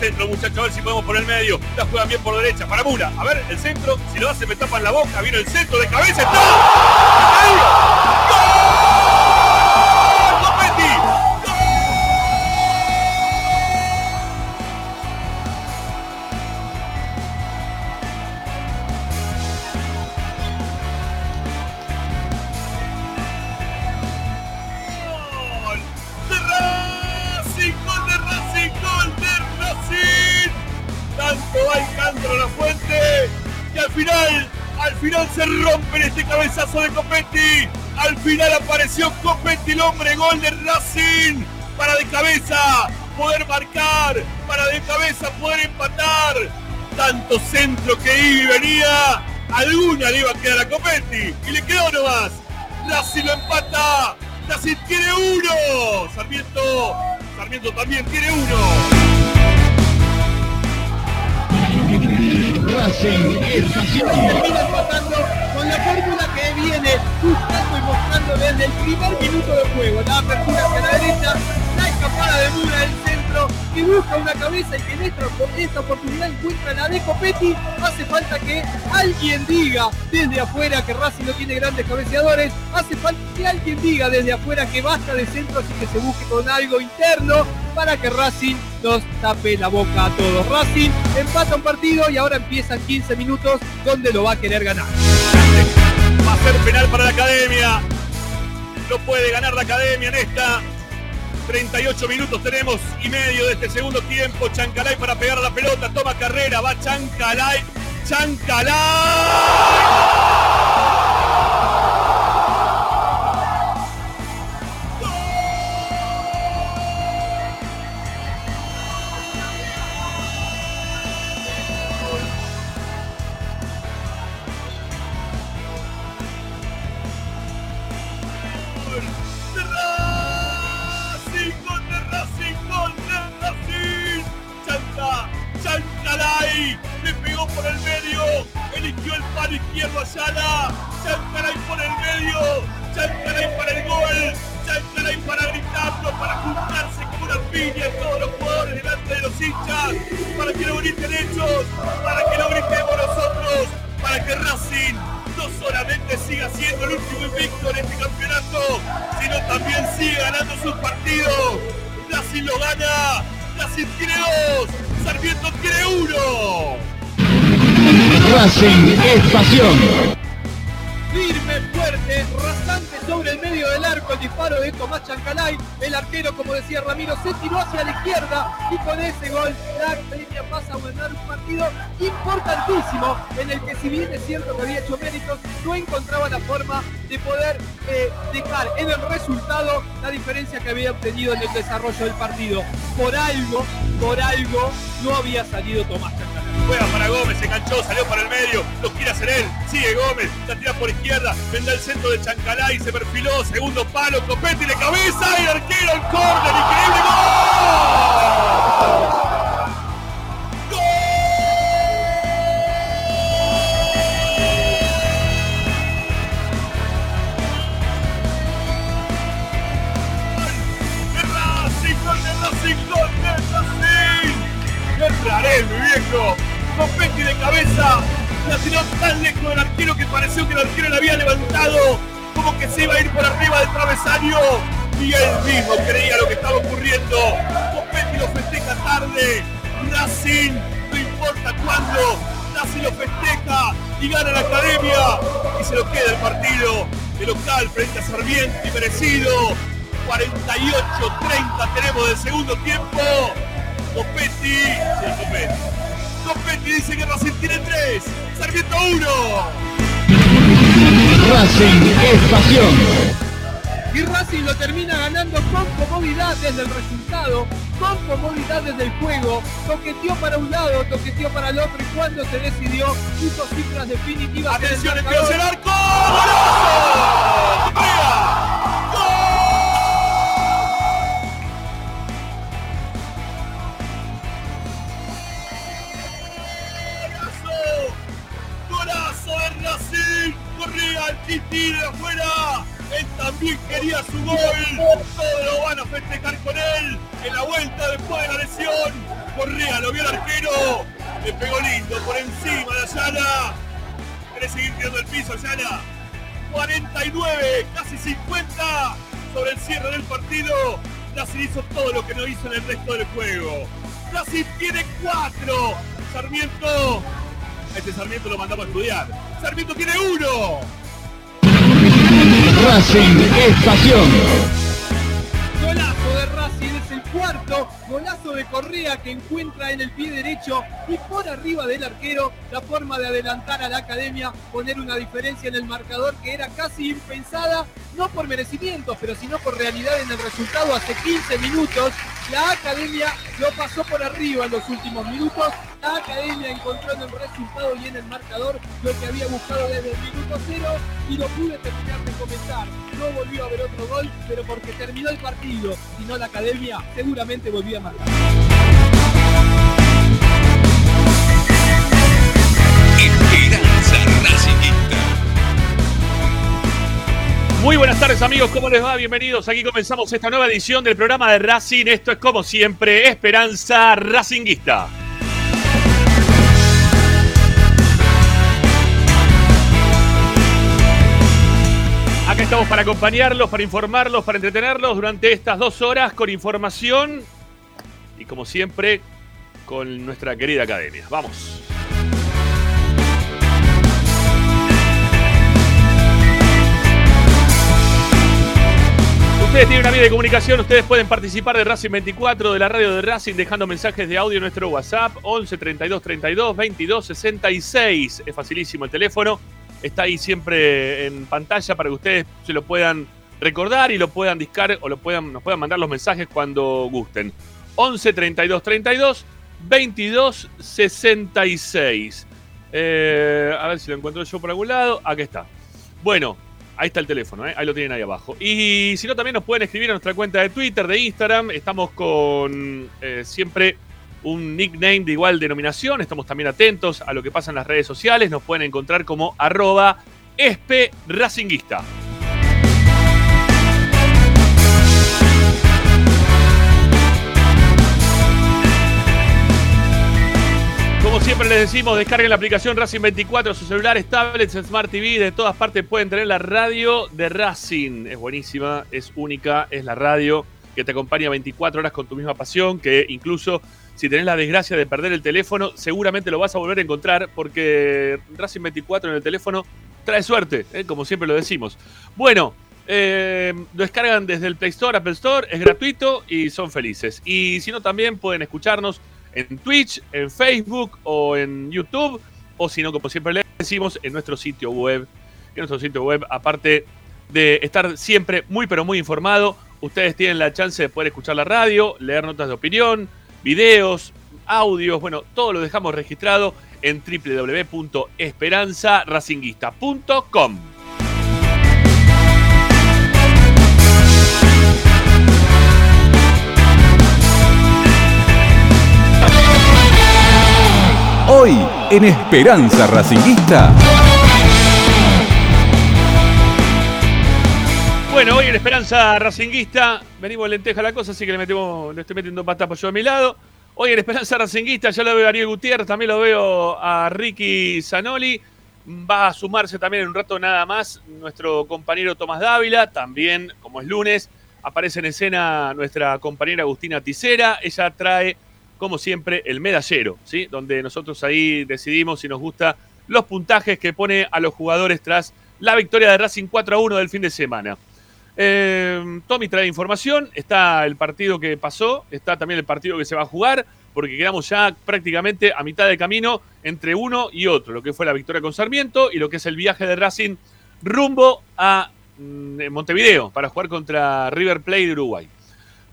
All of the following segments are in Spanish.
centro, muchachos. A ver si podemos por el medio. La juegan bien por derecha. Para Mura. A ver, el centro. Si lo hace, me tapan la boca. Viene el centro de cabeza. ¡Está! Cabezazo de Copetti. Al final apareció Copetti, el hombre gol de Racing para de cabeza poder marcar, para de cabeza poder empatar. Tanto centro que iba y venía, alguna le iba a quedar a Copetti y le quedó nomás. Racing lo empata. Racing tiene uno. Sarmiento, Sarmiento también tiene uno. Racing Estación. termina empatando con la fórmula mostrando desde el primer minuto de juego. La apertura hacia la derecha, la escapada de Mura del centro, que busca una cabeza y que en esta, esta oportunidad encuentra la de Copetti. Hace falta que alguien diga desde afuera que Racing no tiene grandes cabeceadores. Hace falta que alguien diga desde afuera que basta de centros y que se busque con algo interno para que Racing nos tape la boca a todos. Racing empata un partido y ahora empiezan 15 minutos donde lo va a querer ganar. Penal para la academia. No puede ganar la academia en esta. 38 minutos tenemos y medio de este segundo tiempo. Chancalay para pegar a la pelota. Toma carrera. Va Chancalay. Chancalay. Invicto en este campeonato, sino también sigue ganando sus partidos. Racing lo gana, Racing tiene dos, Sarmiento tiene uno. Racing es pasión. Firme, fuerte, rasante sobre el medio del arco, el disparo de Tomás Chancalay. El arquero, como decía Ramiro, se tiró hacia la izquierda y con ese gol la academia pasa a ganar un partido importantísimo en el que si bien es cierto que había hecho méritos, no encontraba la forma de poder eh, dejar en el resultado la diferencia que había obtenido en el desarrollo del partido. Por algo, por algo, no había salido Tomás Chancalay. Juega para Gómez, se enganchó, salió para el medio, lo quiere hacer él, sigue Gómez, la tira por izquierda, vendrá el centro de Chancalay, se perfiló, segundo palo, Copetti de cabeza el arquero el córner, increíble gol. Entraré, mi viejo. Copetti de cabeza. La tan lejos del arquero que pareció que el arquero la había levantado. Como que se iba a ir por arriba del travesaño. Y él mismo creía lo que estaba ocurriendo. Copetti lo festeja tarde. Racing, no importa cuándo. Racing lo festeja y gana la academia. Y se lo queda el partido de local frente a Sarmiento y merecido. 48-30 tenemos del segundo tiempo. Copetti, sí, Copetti. Copetti dice que Racing tiene 3, Sarmiento 1. Racing es pasión. y Racing lo termina ganando con comodidad desde el resultado, con comodidad desde el juego, toqueteó para un lado, toqueteó para el otro y cuando se decidió hizo cifras definitivas. en el Atención, el marcador. tercer arco. ¡Golazo! Titi de afuera. Él también quería su gol. Todos lo van a festejar con él. En la vuelta después de la lesión. Correa lo vio el arquero. Le pegó lindo por encima de Ayala. Quiere seguir tirando el piso, Ayala. 49, casi 50 sobre el cierre del partido. Racing hizo todo lo que no hizo en el resto del juego. Racing tiene 4. Sarmiento. Este Sarmiento lo mandamos a estudiar. Sarmiento tiene uno. Racing es pasión. Golazo de Racing es el cuarto, golazo de Correa que encuentra en el pie derecho y por arriba del arquero la forma de adelantar a la academia, poner una diferencia en el marcador que era casi impensada, no por merecimientos, pero sino por realidad en el resultado hace 15 minutos. La academia lo pasó por arriba en los últimos minutos. La academia encontró en el resultado y en el marcador lo que había buscado desde el minuto cero y lo pude terminar de comentar. No volvió a haber otro gol, pero porque terminó el partido, si no la academia seguramente volvía a marcar. Esperanza Racingista. Muy buenas tardes amigos, ¿cómo les va? Bienvenidos. Aquí comenzamos esta nueva edición del programa de Racing. Esto es como siempre, Esperanza Racinguista. Estamos para acompañarlos, para informarlos, para entretenerlos durante estas dos horas con información y como siempre con nuestra querida academia. Vamos. Ustedes tienen una vía de comunicación, ustedes pueden participar de Racing 24, de la radio de Racing, dejando mensajes de audio en nuestro WhatsApp, 11 32 32 22 66. Es facilísimo el teléfono, está ahí siempre en pantalla para que ustedes se lo puedan recordar y lo puedan discar o lo puedan, nos puedan mandar los mensajes cuando gusten. 11 32 32 22 66. Eh, a ver si lo encuentro yo por algún lado. Aquí está. Bueno, Ahí está el teléfono, ¿eh? ahí lo tienen ahí abajo. Y si no, también nos pueden escribir a nuestra cuenta de Twitter, de Instagram. Estamos con eh, siempre un nickname de igual denominación. Estamos también atentos a lo que pasa en las redes sociales. Nos pueden encontrar como arroba espe racinguista. Como siempre les decimos, descarguen la aplicación Racing 24, sus celulares, tablets, Smart TV, de todas partes pueden tener la radio de Racing. Es buenísima, es única, es la radio que te acompaña 24 horas con tu misma pasión, que incluso si tenés la desgracia de perder el teléfono, seguramente lo vas a volver a encontrar porque Racing 24 en el teléfono trae suerte, ¿eh? como siempre lo decimos. Bueno, eh, lo descargan desde el Play Store, Apple Store, es gratuito y son felices. Y si no, también pueden escucharnos en Twitch, en Facebook o en YouTube, o si no, como siempre les decimos, en nuestro sitio web. Que nuestro sitio web, aparte de estar siempre muy pero muy informado, ustedes tienen la chance de poder escuchar la radio, leer notas de opinión, videos, audios, bueno, todo lo dejamos registrado en www.esperanzaracinguista.com. Hoy en Esperanza Racingista. Bueno, hoy en Esperanza Racinguista venimos lenteja la cosa, así que le, metemos, le estoy metiendo patas yo a mi lado. Hoy en Esperanza Racinguista ya lo veo a Ariel Gutiérrez, también lo veo a Ricky Zanoli. Va a sumarse también en un rato nada más nuestro compañero Tomás Dávila. También, como es lunes, aparece en escena nuestra compañera Agustina Ticera. Ella trae, como siempre, el medallero, ¿sí? Donde nosotros ahí decidimos si nos gusta los puntajes que pone a los jugadores tras la victoria de Racing 4 a 1 del fin de semana. Eh, Tommy trae información, está el partido que pasó, está también el partido que se va a jugar, porque quedamos ya prácticamente a mitad de camino entre uno y otro, lo que fue la victoria con Sarmiento y lo que es el viaje de Racing rumbo a mm, en Montevideo para jugar contra River Plate de Uruguay.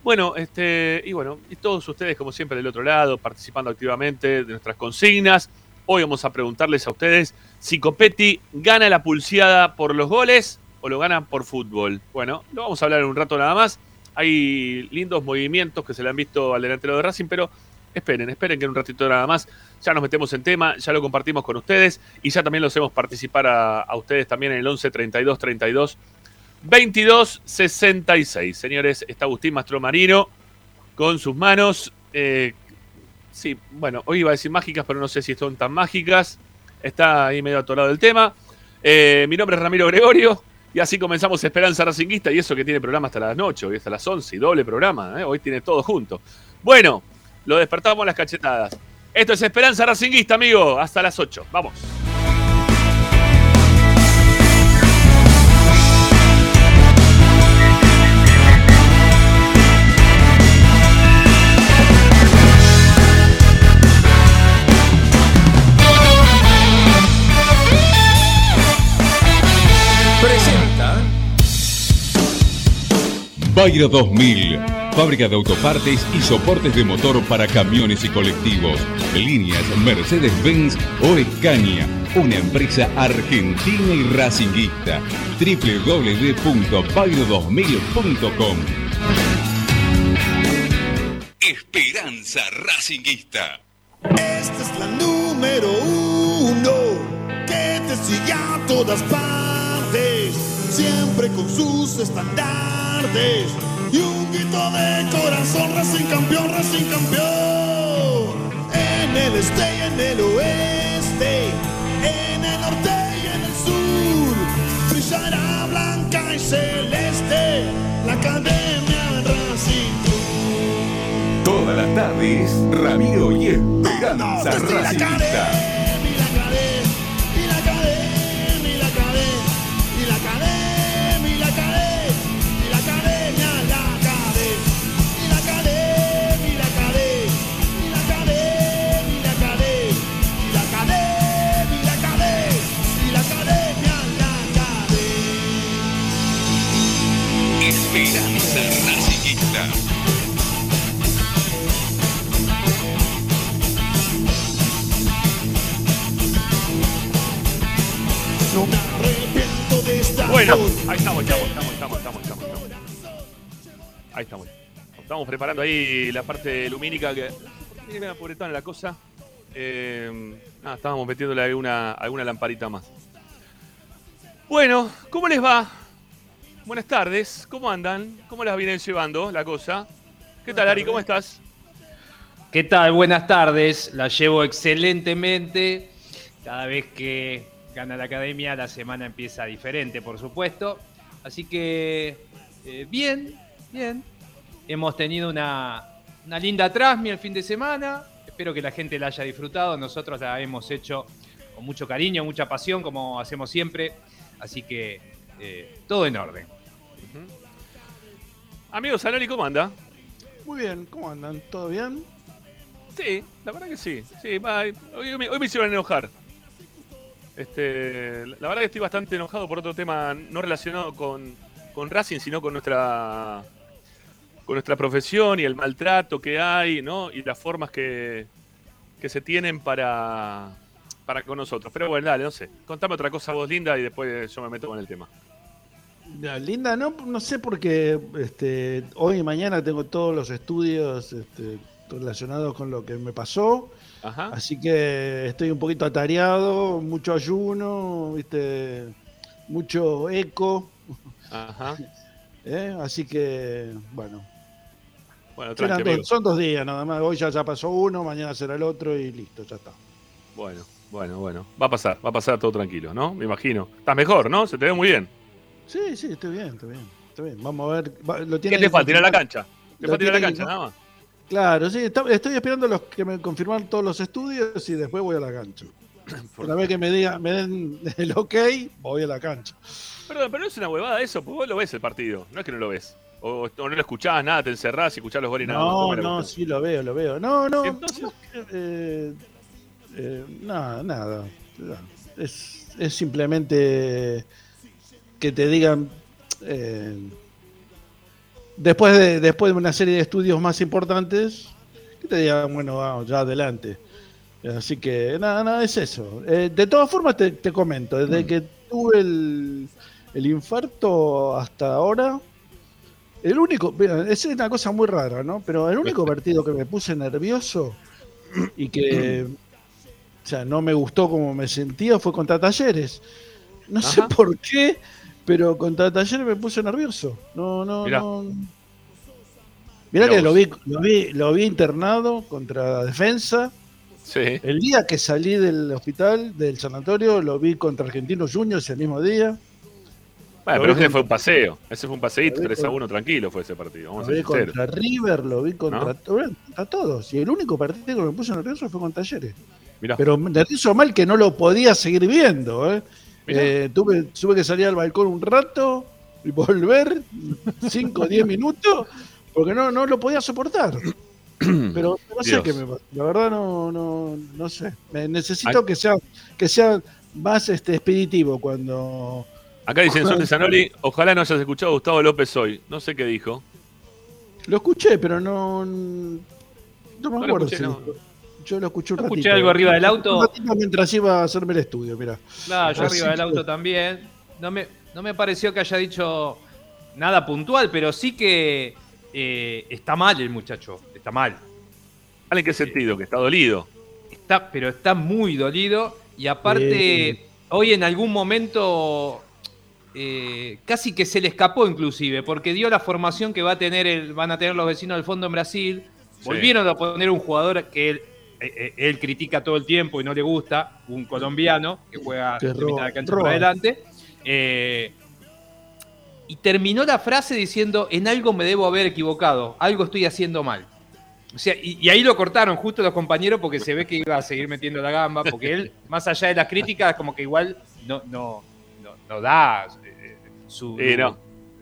Bueno, este, y bueno, y todos ustedes, como siempre, del otro lado, participando activamente de nuestras consignas. Hoy vamos a preguntarles a ustedes si Copetti gana la pulseada por los goles lo gana por fútbol. Bueno, lo vamos a hablar en un rato nada más. Hay lindos movimientos que se le han visto al delantero de Racing, pero esperen, esperen que en un ratito nada más ya nos metemos en tema, ya lo compartimos con ustedes y ya también los hacemos participar a, a ustedes también en el 11 32 32 22 66. Señores, está Agustín Mastromarino con sus manos. eh, sí, bueno, hoy iba a decir mágicas, pero no sé si son tan mágicas. Está ahí medio atorado el tema. Eh, mi nombre es Ramiro Gregorio. Y así comenzamos Esperanza Racinguista y eso que tiene programa hasta las 8 y hasta las 11 y doble programa. ¿eh? Hoy tiene todo junto. Bueno, lo despertamos las cachetadas. Esto es Esperanza Racinguista, amigo. Hasta las 8. Vamos. Bayra 2000, fábrica de autopartes y soportes de motor para camiones y colectivos. Líneas Mercedes-Benz o Escaña, una empresa argentina y racinguista. www.bayro2000.com Esperanza Racinguista. Esta es la número uno que te sigue a todas partes, siempre con sus estandartes y un grito de corazón, Racing campeón, Racing campeón. En el este y en el oeste, en el norte y en el sur, brillará blanca y celeste la academia Racing Club. Todas las tardes, Ramiro y Esperanza Racingista. Bueno, ahí estamos, estamos, estamos, estamos, estamos, estamos, estamos. Ahí estamos. Estamos preparando ahí la parte lumínica que. Mira, pobretona la cosa. Eh, estábamos metiéndole alguna, alguna lamparita más. Bueno, ¿cómo les va? Buenas tardes, ¿cómo andan? ¿Cómo las vienen llevando la cosa? ¿Qué tal, Ari? ¿Cómo estás? ¿Qué tal? Buenas tardes. La llevo excelentemente. Cada vez que gana la academia, la semana empieza diferente, por supuesto. Así que, eh, bien, bien. Hemos tenido una, una linda Trasmi el fin de semana. Espero que la gente la haya disfrutado. Nosotros la hemos hecho con mucho cariño, mucha pasión, como hacemos siempre. Así que, eh, todo en orden. Amigo Sanoli, ¿cómo anda? Muy bien, ¿cómo andan? ¿Todo bien? Sí, la verdad que sí. sí hoy, me, hoy me hicieron enojar. Este, la verdad que estoy bastante enojado por otro tema no relacionado con, con Racing, sino con nuestra con nuestra profesión y el maltrato que hay, ¿no? Y las formas que, que se tienen para, para con nosotros. Pero bueno, dale, no sé. Contame otra cosa vos, Linda, y después yo me meto con el tema. Linda, no, no sé porque este, hoy y mañana tengo todos los estudios este, relacionados con lo que me pasó, Ajá. así que estoy un poquito atareado, mucho ayuno, ¿viste? mucho eco, Ajá. ¿eh? así que bueno, Bueno, son dos días nada más, hoy ya, ya pasó uno, mañana será el otro y listo, ya está. Bueno, bueno, bueno. Va a pasar, va a pasar todo tranquilo, ¿no? Me imagino. Estás mejor, ¿no? Se te ve muy bien. Sí, sí, estoy bien, estoy bien, estoy bien. Vamos a ver, va- lo ¿Qué tiene te que falta? Ir a la cancha. Te falta ir a la cancha, nada más. Claro, sí, está- estoy esperando los que me confirman todos los estudios y después voy a la cancha. Una vez que me digan, me den el ok, voy a la cancha. Perdón, pero no es una huevada eso, porque vos lo ves el partido. No es que no lo ves. O, o no lo escuchás, nada, te encerrás y escuchás los goles y nada. No, ¿Cómo es la no, sí lo veo, lo veo. No, no, Entonces- no, eh, eh, nada, nada. Es, es simplemente que te digan eh, después, de, después de una serie de estudios más importantes, que te digan, bueno, vamos, ya adelante. Así que nada, nada, es eso. Eh, de todas formas, te, te comento, desde que tuve el, el infarto hasta ahora, el único, es una cosa muy rara, ¿no? Pero el único partido que me puse nervioso y que, o sea, no me gustó como me sentía fue contra Talleres. No sé por qué, pero contra Talleres me puse nervioso. No, no, Mirá. no. Mirá Mirá que lo vi, lo vi, lo vi internado contra Defensa. Sí. El día que salí del hospital, del sanatorio, lo vi contra Argentinos Juniors el mismo día. Bueno, pero ese fue un paseo. Ese fue un paseíto, Lo vi 3 a con- 1, tranquilo fue ese partido. Vamos Lo a vi contra River, lo vi contra, ¿No? bueno, contra todos. Y el único partido que me puse nervioso fue con Talleres. Mirá. Pero nervioso mal que no lo podía seguir viendo. ¿eh? Eh, tuve, tuve que salir al balcón un rato y volver 5 o 10 minutos porque no, no lo podía soportar. Pero no sé Dios. qué me pasa. La verdad no, no, no sé. Me necesito que sea, que sea más este, expeditivo cuando... Acá dicen Sol de Zanoli, ojalá no hayas escuchado a Gustavo López hoy. No sé qué dijo. Lo escuché, pero no... No me No acuerdo. escuché, si- no. Yo lo escuché un ratito. escuché algo arriba del auto. Un ratito mientras iba a hacerme el estudio, mira. Claro, yo Así arriba del que- auto también. No me, no me pareció que haya dicho nada puntual, pero sí que eh, está mal el muchacho. Está mal. ¿Vale en qué sentido? Que está dolido. Está, pero está muy dolido. Y aparte, hoy en algún momento eh, casi que se le escapó inclusive, porque dio la formación que va a tener el, van a tener los vecinos del fondo en Brasil. Sí. Volvieron a poner un jugador que él, eh, eh, él critica todo el tiempo y no le gusta, un colombiano que juega Que de mitad roba, de cancha roba. para adelante. Eh, y terminó la frase diciendo, en algo me debo haber equivocado, algo estoy haciendo mal. O sea, y, y ahí lo cortaron justo los compañeros porque se ve que iba a seguir metiendo la gamba, porque él, más allá de las críticas, como que igual no, no, no, no da eh, su, Eh, no.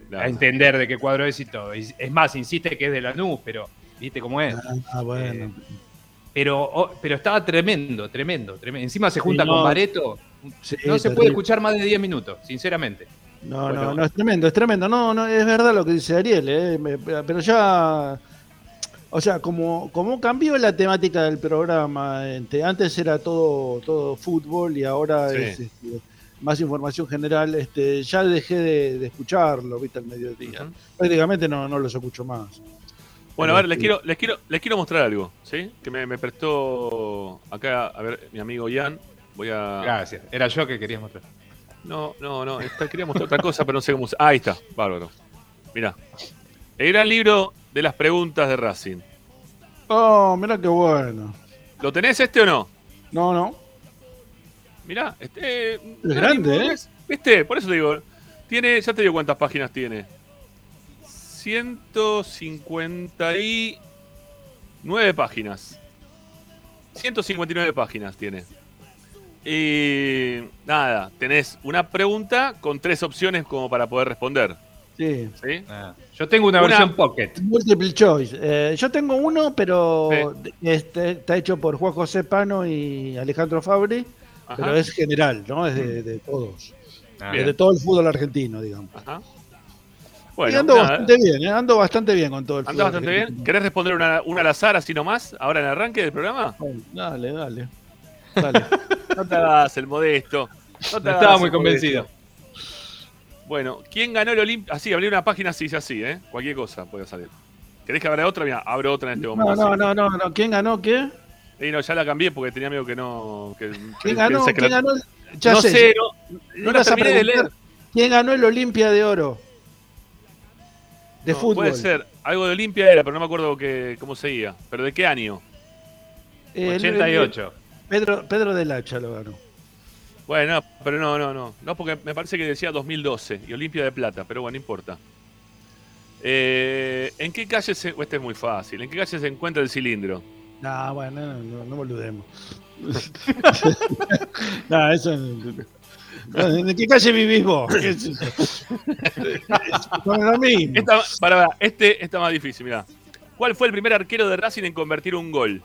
No. a entender de qué cuadro es y todo. Es más, insiste que es de Lanús, pero viste cómo es. Ah, bueno. Eh, Pero, oh, pero estaba tremendo, tremendo, tremendo. Encima se junta Sí, no. con Bareto. Sí, No se puede escuchar más de 10 minutos, sinceramente. No, Bueno. no, no, es tremendo, es tremendo. No, no, es verdad lo que dice Ariel, eh, me- pero ya. O sea, como, como cambió la temática del programa, este, antes era todo, todo fútbol y ahora Sí. es este, más información general, este, ya dejé de, de escucharlo, viste, al mediodía. Prácticamente no, no los escucho más. Bueno, a ver, les quiero, les quiero, les quiero mostrar algo, ¿sí? Que me, me prestó acá, a ver, mi amigo Ian. Voy a. Gracias. Era yo que quería mostrar. No, no, no. esta- quería mostrar otra cosa, pero no sé cómo. se- Ah, ahí está, bárbaro. Mirá. El gran libro de las preguntas de Racing. Oh, mira qué bueno. ¿Lo tenés este o no? No, no. Mirá, este. Es grande, ¿eh? ¿Viste? Por eso te digo. Tiene, ya te digo cuántas páginas tiene. 159 páginas. 159 páginas tiene. Y nada, tenés una pregunta con tres opciones como para poder responder. Sí. ¿sí? Ah, yo tengo una, Una- versión Pocket. Multiple choice. Eh, yo tengo uno, pero Sí. este, está hecho por Juan José Pano y Alejandro Fabri, Ajá. pero es general, ¿no? Es de, de todos. Ah, de todo el fútbol argentino, digamos. Ajá. Y Bueno, ando nada, bastante bien, ¿eh? ando bastante bien con todo el fútbol bastante bien. argentino. ¿Querés responder una, una al azar así nomás? Ahora en el arranque del programa. Dale, dale. Dale. No te hagas el modesto. No te estaba muy convencido. modesto. Bueno, ¿quién ganó el Olimpia? Así, abrí una página así, así, ¿eh? Cualquier cosa puede salir. ¿Querés que abra otra? Mira, abro otra en este momento. No, no, no, no, no. ¿Quién ganó qué? Y no, ya la cambié porque tenía miedo que no. Que, ¿Quién ganó? que ¿Quién la- ganó? Ya no sé. sé, no, no la terminé de leer. ¿Quién ganó el Olimpia de Oro? De No, fútbol. Puede ser. Algo de Olimpia era, pero no me acuerdo que, cómo seguía. ¿Pero de qué año? El- 88. Pedro, Pedro del Hacha lo ganó. Bueno, no, pero no, no, no. No, porque me parece que decía 2012 y Olimpia de Plata, pero bueno, no importa. Eh, ¿En qué calle se.? Este es muy fácil. ¿En qué calle se encuentra el cilindro? No, bueno, no, no, no boludemos. no, eso. ¿En qué calle vivís vos? ¿Qué es eso? Con lo mismo. Esta, para, para, este está más difícil, mirá. ¿Cuál fue el primer arquero de Racing en convertir un gol?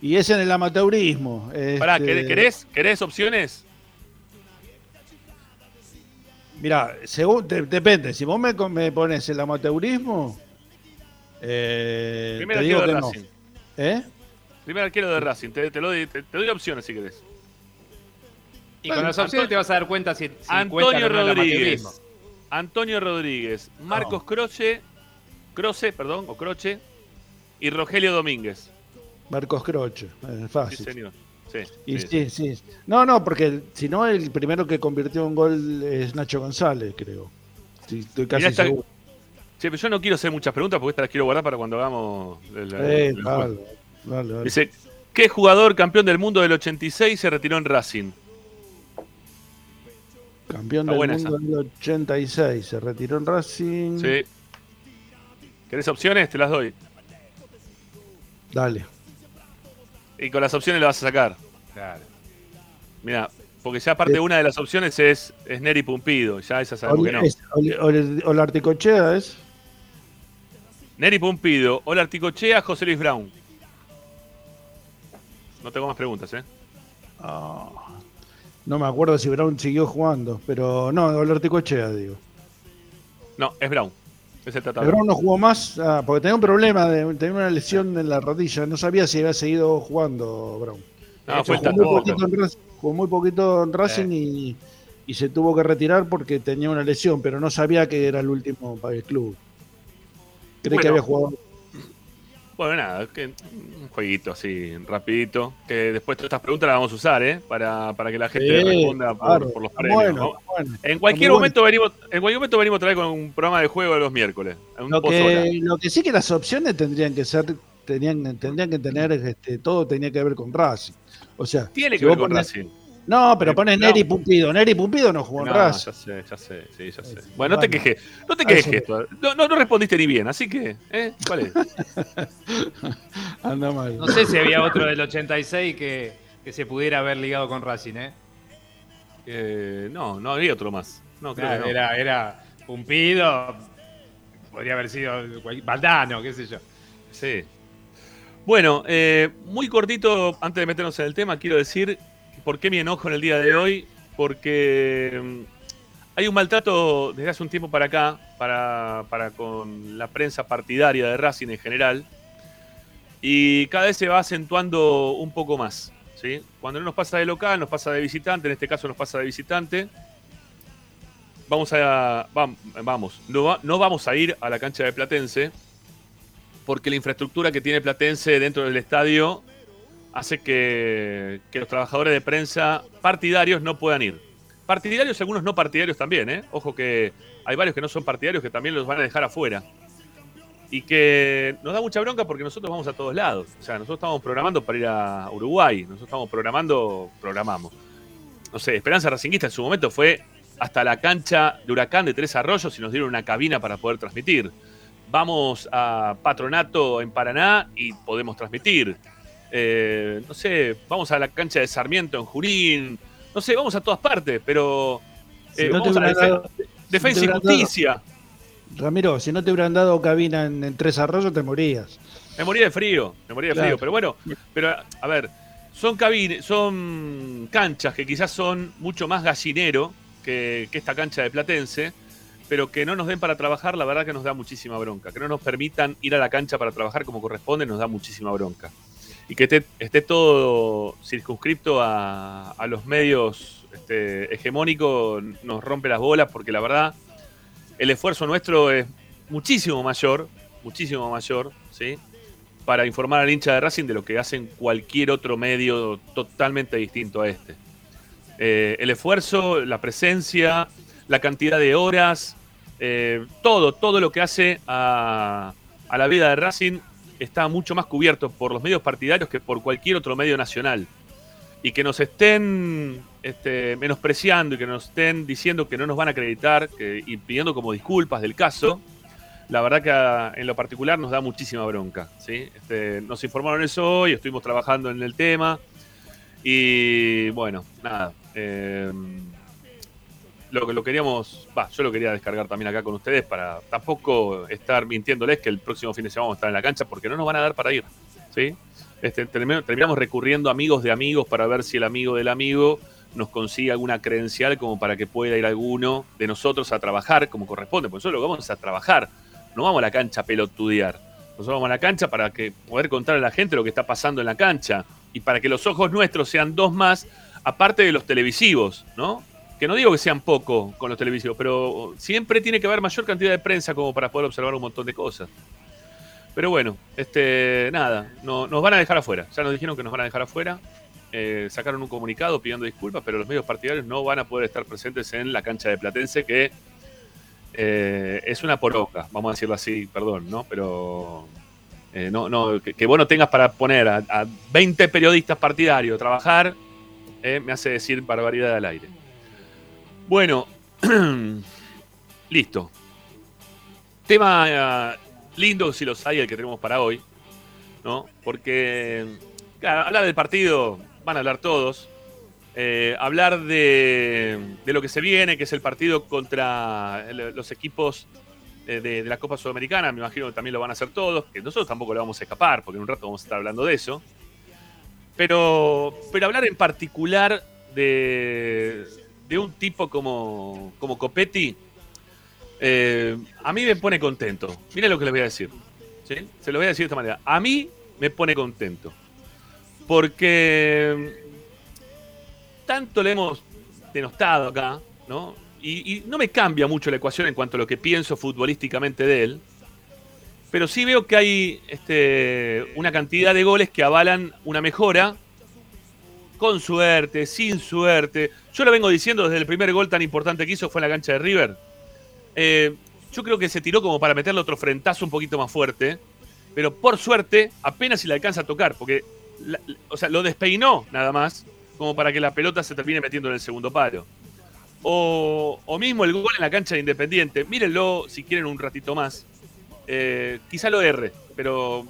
Y es en el amateurismo. Pará, este, ¿querés, opciones? Mira, según, de- depende. Si vos me, pones el amateurismo, eh, Primer te digo arquero que de no. Racing. ¿Eh? Primer arquero de Racing. Te, te lo doy, te- te doy opciones si querés. Y con las opciones Antonio- te vas a dar cuenta si, si Antonio Rodríguez. Antonio Rodríguez. Marcos Croce. Croce, perdón, o Croce. Y Rogelio Domínguez. Marcos Croce, eh, Sí, fácil. señor. Sí, Y sí, sí, sí. No, no, porque si no, el primero que convirtió un gol es Nacho González, creo. Sí, estoy casi esta- seguro. Sí, pero yo no quiero hacer muchas preguntas porque estas las quiero guardar para cuando hagamos el, Eh, dale, dale, dale. Dice, ¿qué jugador campeón del mundo del 86 se retiró en Racing? Campeón está del mundo del 86, se retiró en Racing. Sí. ¿Querés opciones? Te las doy. Dale. Y con las opciones las vas a sacar. Claro. Mira, porque ya aparte Sí. una de las opciones es, es Neri Pumpido. Ya esa sabemos que no. Es- Oli- Oli- Olarticochea es. Neri Pumpido, Hola Articochea, José Luis Brown. No tengo más preguntas, ¿eh? Ah, no me acuerdo si Brown siguió jugando, pero no, Olarticochea, digo. No, es Brown. Es el. Brown no jugó más ah, porque tenía un problema, de, tenía una lesión en la rodilla. No sabía si había seguido jugando Brown. No, fue jugó, muy poquito en Racing, jugó muy poquito en Racing y, y se tuvo que retirar porque tenía una lesión, pero no sabía que era el último para el club. Bueno. que había jugado. Bueno, nada, que un jueguito así, rapidito. Que después todas estas preguntas las vamos a usar, ¿eh? Para, para que la gente Sí, responda por, claro, por los premios. bueno, ¿no? bueno. En cualquier momento venimos, en cualquier momento venimos otra vez con un programa de juego de los miércoles. Un Lo que, lo que sí que las opciones tendrían que ser, tenían, tendrían que tener, este, todo tenía que ver con Racing. O sea, Tiene si que ver con pones- Racing. No, pero pones no. Neri Pumpido. Neri Pumpido no jugó en No, Racing. ya sé, ya sé, sí, ya sé. Bueno, no te quejes, no te quejes. esto. No, no, no respondiste ni bien, así que, ¿eh? ¿Cuál es? Anda mal. No sé si había otro del 86 que, que se pudiera haber ligado con Racing, ¿eh? Eh, no, no había otro más. No, creo Claro, que no. era, era Pumpido, podría haber sido Valdano, qué sé yo. Sí. Bueno, eh, muy cortito, antes de meternos en el tema, quiero decir por qué mi enojo en el día de hoy. Porque mm, hay un maltrato desde hace un tiempo para acá, para, con la prensa partidaria de Racing en general. Y cada vez se va acentuando un poco más. ¿sí? Cuando no nos pasa de local, nos pasa de visitante, en este caso nos pasa de visitante. Vamos a. vam- Vamos, no, va- no vamos a ir a la cancha de Platense porque la infraestructura que tiene Platense dentro del estadio hace que, los trabajadores de prensa partidarios no puedan ir. Partidarios algunos no partidarios también, ¿eh? Ojo que hay varios que no son partidarios que también los van a dejar afuera. Y que nos da mucha bronca porque nosotros vamos a todos lados. O sea, nosotros estamos programando para ir a Uruguay, nosotros estamos programando, programamos. No sé, Esperanza Racinguista en su momento fue hasta la cancha de Huracán de Tres Arroyos y nos dieron una cabina para poder transmitir vamos a Patronato en Paraná y podemos transmitir. Eh, no sé, vamos a la cancha de Sarmiento en Junín. No sé, vamos a todas partes, pero Si eh, no vamos a dado- Defensa si y dado- Justicia. Ramiro, si no te hubieran dado cabina en, en Tres Arroyos, te morías. Me moría de frío, me moría de Claro. frío. Pero bueno, pero a ver, son cabines, son canchas que quizás son mucho más gallinero que, que esta cancha de Platense, pero que no nos den para trabajar, la verdad que nos da muchísima bronca. Que no nos permitan ir a la cancha para trabajar como corresponde, nos da muchísima bronca. Y que esté, todo circunscripto a, los medios este, hegemónicos nos rompe las bolas porque la verdad el esfuerzo nuestro es muchísimo mayor, muchísimo mayor, ¿sí? Para informar al hincha de Racing de lo que hacen cualquier otro medio totalmente distinto a este. Eh, el esfuerzo, la presencia, la cantidad de horas, eh, todo, todo lo que hace a la vida de Racing está mucho más cubierto por los medios partidarios que por cualquier otro medio nacional. Y que nos estén este, menospreciando y que nos estén diciendo que no nos van a acreditar y pidiendo como disculpas del caso, la verdad que en lo particular nos da muchísima bronca. ¿sí? Este, nos informaron eso hoy, estuvimos trabajando en el tema y bueno, nada. eh, lo que lo queríamos, va, yo lo quería descargar también acá con ustedes para tampoco estar mintiéndoles que el próximo fin de semana vamos a estar en la cancha porque no nos van a dar para ir. ¿sí? Este, termi- terminamos recurriendo a amigos de amigos para ver si el amigo del amigo nos consiga alguna credencial como para que pueda ir alguno de nosotros a trabajar como corresponde, porque nosotros lo vamos a trabajar, no vamos a la cancha a pelotudear. Nosotros vamos a la cancha para que poder contar a la gente lo que está pasando en la cancha y para que los ojos nuestros sean dos más, aparte de los televisivos, ¿no? Que no digo que sean poco con los televisivos, pero siempre tiene que haber mayor cantidad de prensa como para poder observar un montón de cosas. Pero bueno, este, nada, no, nos van a dejar afuera. Ya nos dijeron que nos van a dejar afuera. Eh, sacaron un comunicado pidiendo disculpas, pero los medios partidarios no van a poder estar presentes en la cancha de Platense, que eh, es una poroca, vamos a decirlo así, perdón, ¿no? Pero eh, no, no, que, que vos tengas para poner a, a 20 periodistas partidarios a trabajar, me hace decir barbaridad al aire. Bueno, listo. Tema eh, lindo, si los hay, el que tenemos para hoy, ¿no? Porque, claro, hablar del partido, van a hablar todos. Eh, hablar de, de lo que se viene, que es el partido contra el- los equipos de, la Copa Sudamericana, me imagino que también lo van a hacer todos, que nosotros tampoco lo vamos a escapar, porque en un rato vamos a estar hablando de eso. Pero, pero hablar en particular de, de un tipo como, como Copetti, eh, a mí me pone contento. Miren lo que les voy a decir. Se lo voy a decir de esta manera. A mí me pone contento. Porque tanto le hemos denostado acá, ¿no? Y, y no me cambia mucho la ecuación en cuanto a lo que pienso futbolísticamente de él. Pero sí veo que hay este, una cantidad de goles que avalan una mejora. Con suerte, sin suerte. Yo lo vengo diciendo desde el primer gol tan importante que hizo fue en la cancha de River. Eh, yo creo que se tiró como para meterle otro frentazo un poquito más fuerte. Pero por suerte, apenas si le alcanza a tocar. Porque, o sea, lo despeinó nada más. Como para que la pelota se termine metiendo en el segundo palo. O, o mismo el gol en la cancha de Independiente. Mírenlo si quieren un ratito más. Eh, quizá lo erre, pero,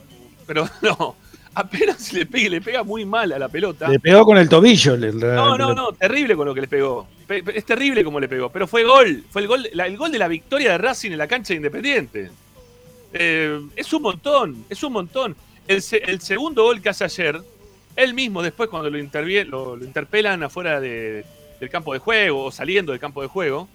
pero no. Apenas le pega, le pega muy mal a la pelota. Le pegó con el tobillo. le- No, no, no, terrible con lo que le pegó. Pe- pe- Es terrible como le pegó, pero fue gol. Fue el gol, la- el gol de la victoria de Racing en la cancha de Independiente. Eh, es un montón, es un montón. El, se- el segundo gol que hace ayer, él mismo después cuando lo, lo, lo interpelan afuera de- del campo de juego o saliendo del campo de juego,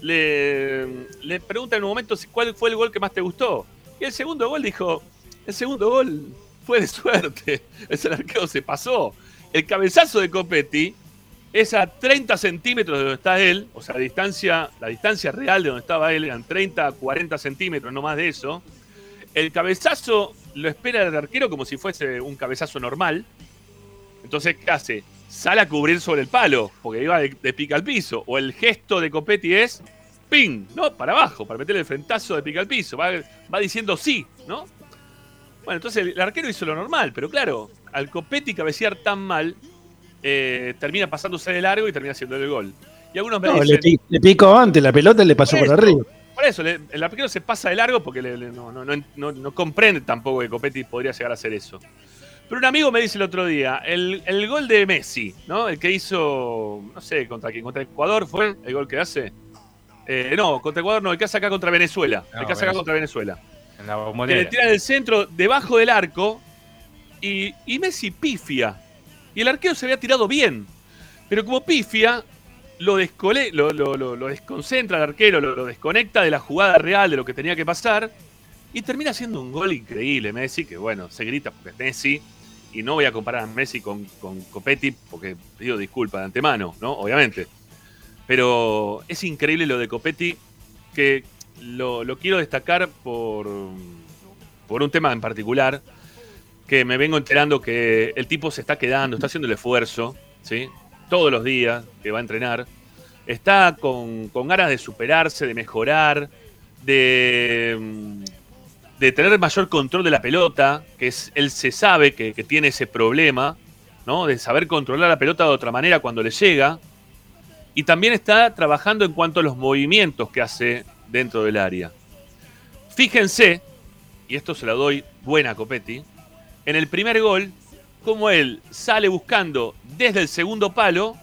le, le pregunta en un momento cuál fue el gol que más te gustó. Y el segundo gol dijo, el segundo gol fue de suerte. Ese arquero se pasó. El cabezazo de Copetti es a 30 centímetros de donde está él, o sea, la distancia, la distancia real de donde estaba él eran 30, 40 centímetros, no más de eso. El cabezazo lo espera el arquero como si fuese un cabezazo normal. Entonces, ¿qué hace? Sale a cubrir sobre el palo, porque iba de, pica al piso. O el gesto de Copetti es ¡ping! ¿No? Para abajo, para meterle el frentazo de pica al piso. Va diciendo sí, ¿no? Bueno, entonces el arquero hizo lo normal, pero claro, al Copetti cabecear tan mal, eh, termina pasándose de largo y termina haciendo el gol. Y algunos me No, dicen, le, le picó antes la pelota y le pasó por arriba. por eso, le- el arquero se pasa de largo porque le- no, no- no- no- no comprende tampoco que Copetti podría llegar a hacer eso. Pero un amigo me dice el otro día, el, el gol de Messi, ¿no? El que hizo, no sé, contra quién, contra Ecuador fue el gol que hace. Eh, no, contra Ecuador no, el que hace acá contra Venezuela. el No, que hace acá contra Venezuela. Que le bombonera. tiran el centro debajo del arco y, y Messi pifia. Y el arquero se había tirado bien. Pero como pifia, lo, descole- lo, desconcentra el arquero, lo, desconecta de la jugada real, de lo que tenía que pasar. Y termina siendo un gol increíble Messi, que bueno, se grita porque es Messi. Y no voy a comparar a Messi con, con Copetti, porque pido disculpas de antemano, ¿no? Obviamente. Pero es increíble lo de Copetti, que lo, quiero destacar por, por un tema en particular, que me vengo enterando que el tipo se está quedando, está haciendo el esfuerzo, ¿sí? Todos los días que va a entrenar. Está con, con ganas de superarse, de mejorar, de, de tener mayor control de la pelota, que es, él se sabe que, que tiene ese problema, ¿no? De saber controlar la pelota de otra manera cuando le llega. Y también está trabajando en cuanto a los movimientos que hace dentro del área. Fíjense, y esto se lo doy buena a Copetti, en el primer gol, como él sale buscando desde el segundo palo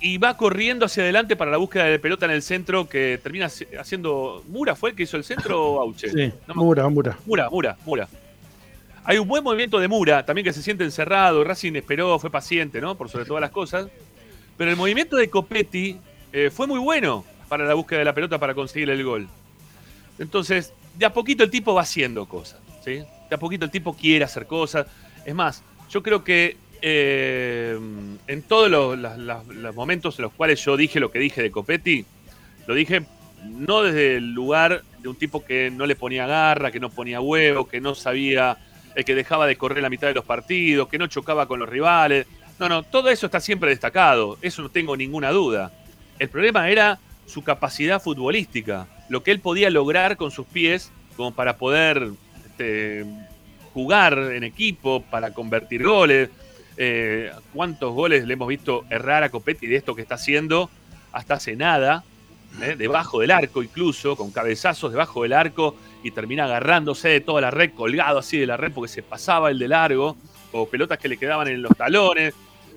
y va corriendo hacia adelante para la búsqueda de pelota en el centro que termina haci- haciendo. ¿Mura fue el que hizo el centro o Auche? Sí, No Mura, Mura. Mura, Mura, Mura. Hay un buen movimiento de Mura, también que se siente encerrado. Racing esperó, fue paciente, ¿no? Por sobre todas las cosas. Pero el movimiento de Copetti eh, fue muy bueno para la búsqueda de la pelota para conseguir el gol. Entonces, de a poquito el tipo va haciendo cosas, ¿sí? De a poquito el tipo quiere hacer cosas. Es más, yo creo que eh, en todos los, momentos en los cuales yo dije lo que dije de Copetti, lo dije no desde el lugar de un tipo que no le ponía garra, que no ponía huevo, que no sabía, eh, que dejaba de correr la mitad de los partidos, que no chocaba con los rivales. No, no, todo eso está siempre destacado, eso no tengo ninguna duda. El problema era su capacidad futbolística, lo que él podía lograr con sus pies como para poder este, jugar en equipo, para convertir goles. Eh, ¿Cuántos goles le hemos visto errar a Copetti de esto que está haciendo hasta hace nada? ¿eh? Debajo del arco incluso, con cabezazos debajo del arco y termina agarrándose de toda la red, colgado así de la red porque se pasaba el de largo, o pelotas que le quedaban en los talones.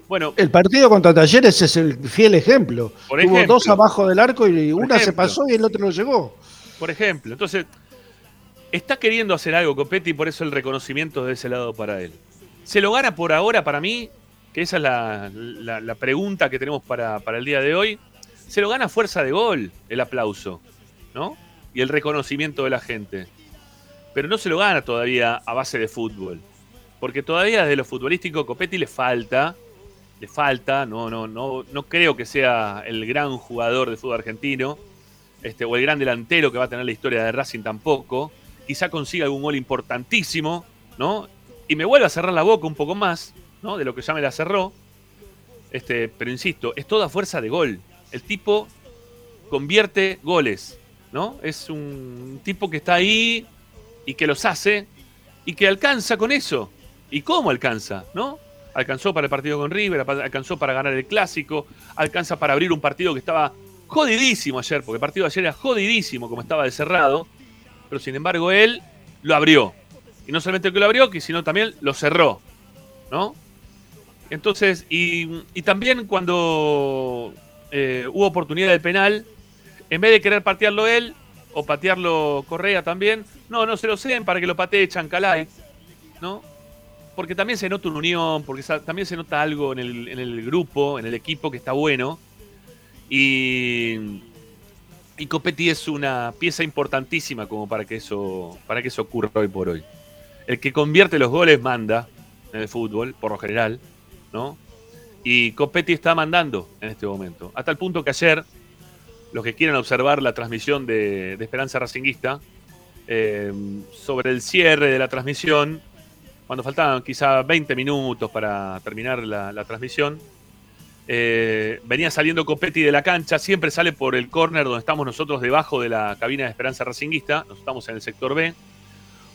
Bueno, El partido contra Talleres es el fiel ejemplo. Por Hubo dos abajo del arco y una se pasó y el otro no llegó. por ejemplo, entonces, está queriendo hacer algo Copetti y por eso el reconocimiento de ese lado para él. ¿Se lo gana por ahora para mí? Que esa es la, la- la pregunta que tenemos para, para el día de hoy. Se lo gana a fuerza de gol el aplauso, ¿no? Y el reconocimiento de la gente. Pero no se lo gana todavía a base de fútbol. Porque todavía desde lo futbolístico Copetti le falta, falta, no, no, no, no creo que sea el gran jugador de fútbol argentino, este, o el gran delantero que va a tener la historia de Racing tampoco. Quizá consiga algún gol importantísimo, ¿no? Y me vuelve a cerrar la boca un poco más, ¿no? De lo que ya me la cerró. Este, pero insisto, es toda fuerza de gol. El tipo convierte goles, ¿no? Es un tipo que está ahí y que los hace y que alcanza con eso. ¿Y cómo alcanza, no? Alcanzó para el partido con River, alcanzó para ganar el clásico, alcanza para abrir un partido que estaba jodidísimo ayer, porque el partido de ayer era jodidísimo como estaba de cerrado, pero sin embargo él lo abrió. Y no solamente que lo abrió, sino también lo cerró, ¿no? Entonces, y, y también cuando eh, hubo oportunidad del penal, en vez de querer patearlo él, o patearlo Correa también, no, no se lo ceden para que lo patee Chancalay, ¿no? Porque también se nota una unión, porque también se nota algo en el, en el grupo, en el equipo que está bueno. Y, y Copetti es una pieza importantísima como para que eso, para que eso ocurra hoy por hoy. El que convierte los goles manda en el fútbol, por lo general, ¿no? Y Copetti está mandando en este momento. Hasta el punto que ayer, los que quieran observar la transmisión de, de Esperanza Racinguista, eh, sobre el cierre de la transmisión, cuando faltaban quizá 20 minutos para terminar la, transmisión, eh, venía saliendo Copetti de la cancha, siempre sale por el córner donde estamos nosotros debajo de la cabina de Esperanza Racinguista, nosotros estamos en el sector B.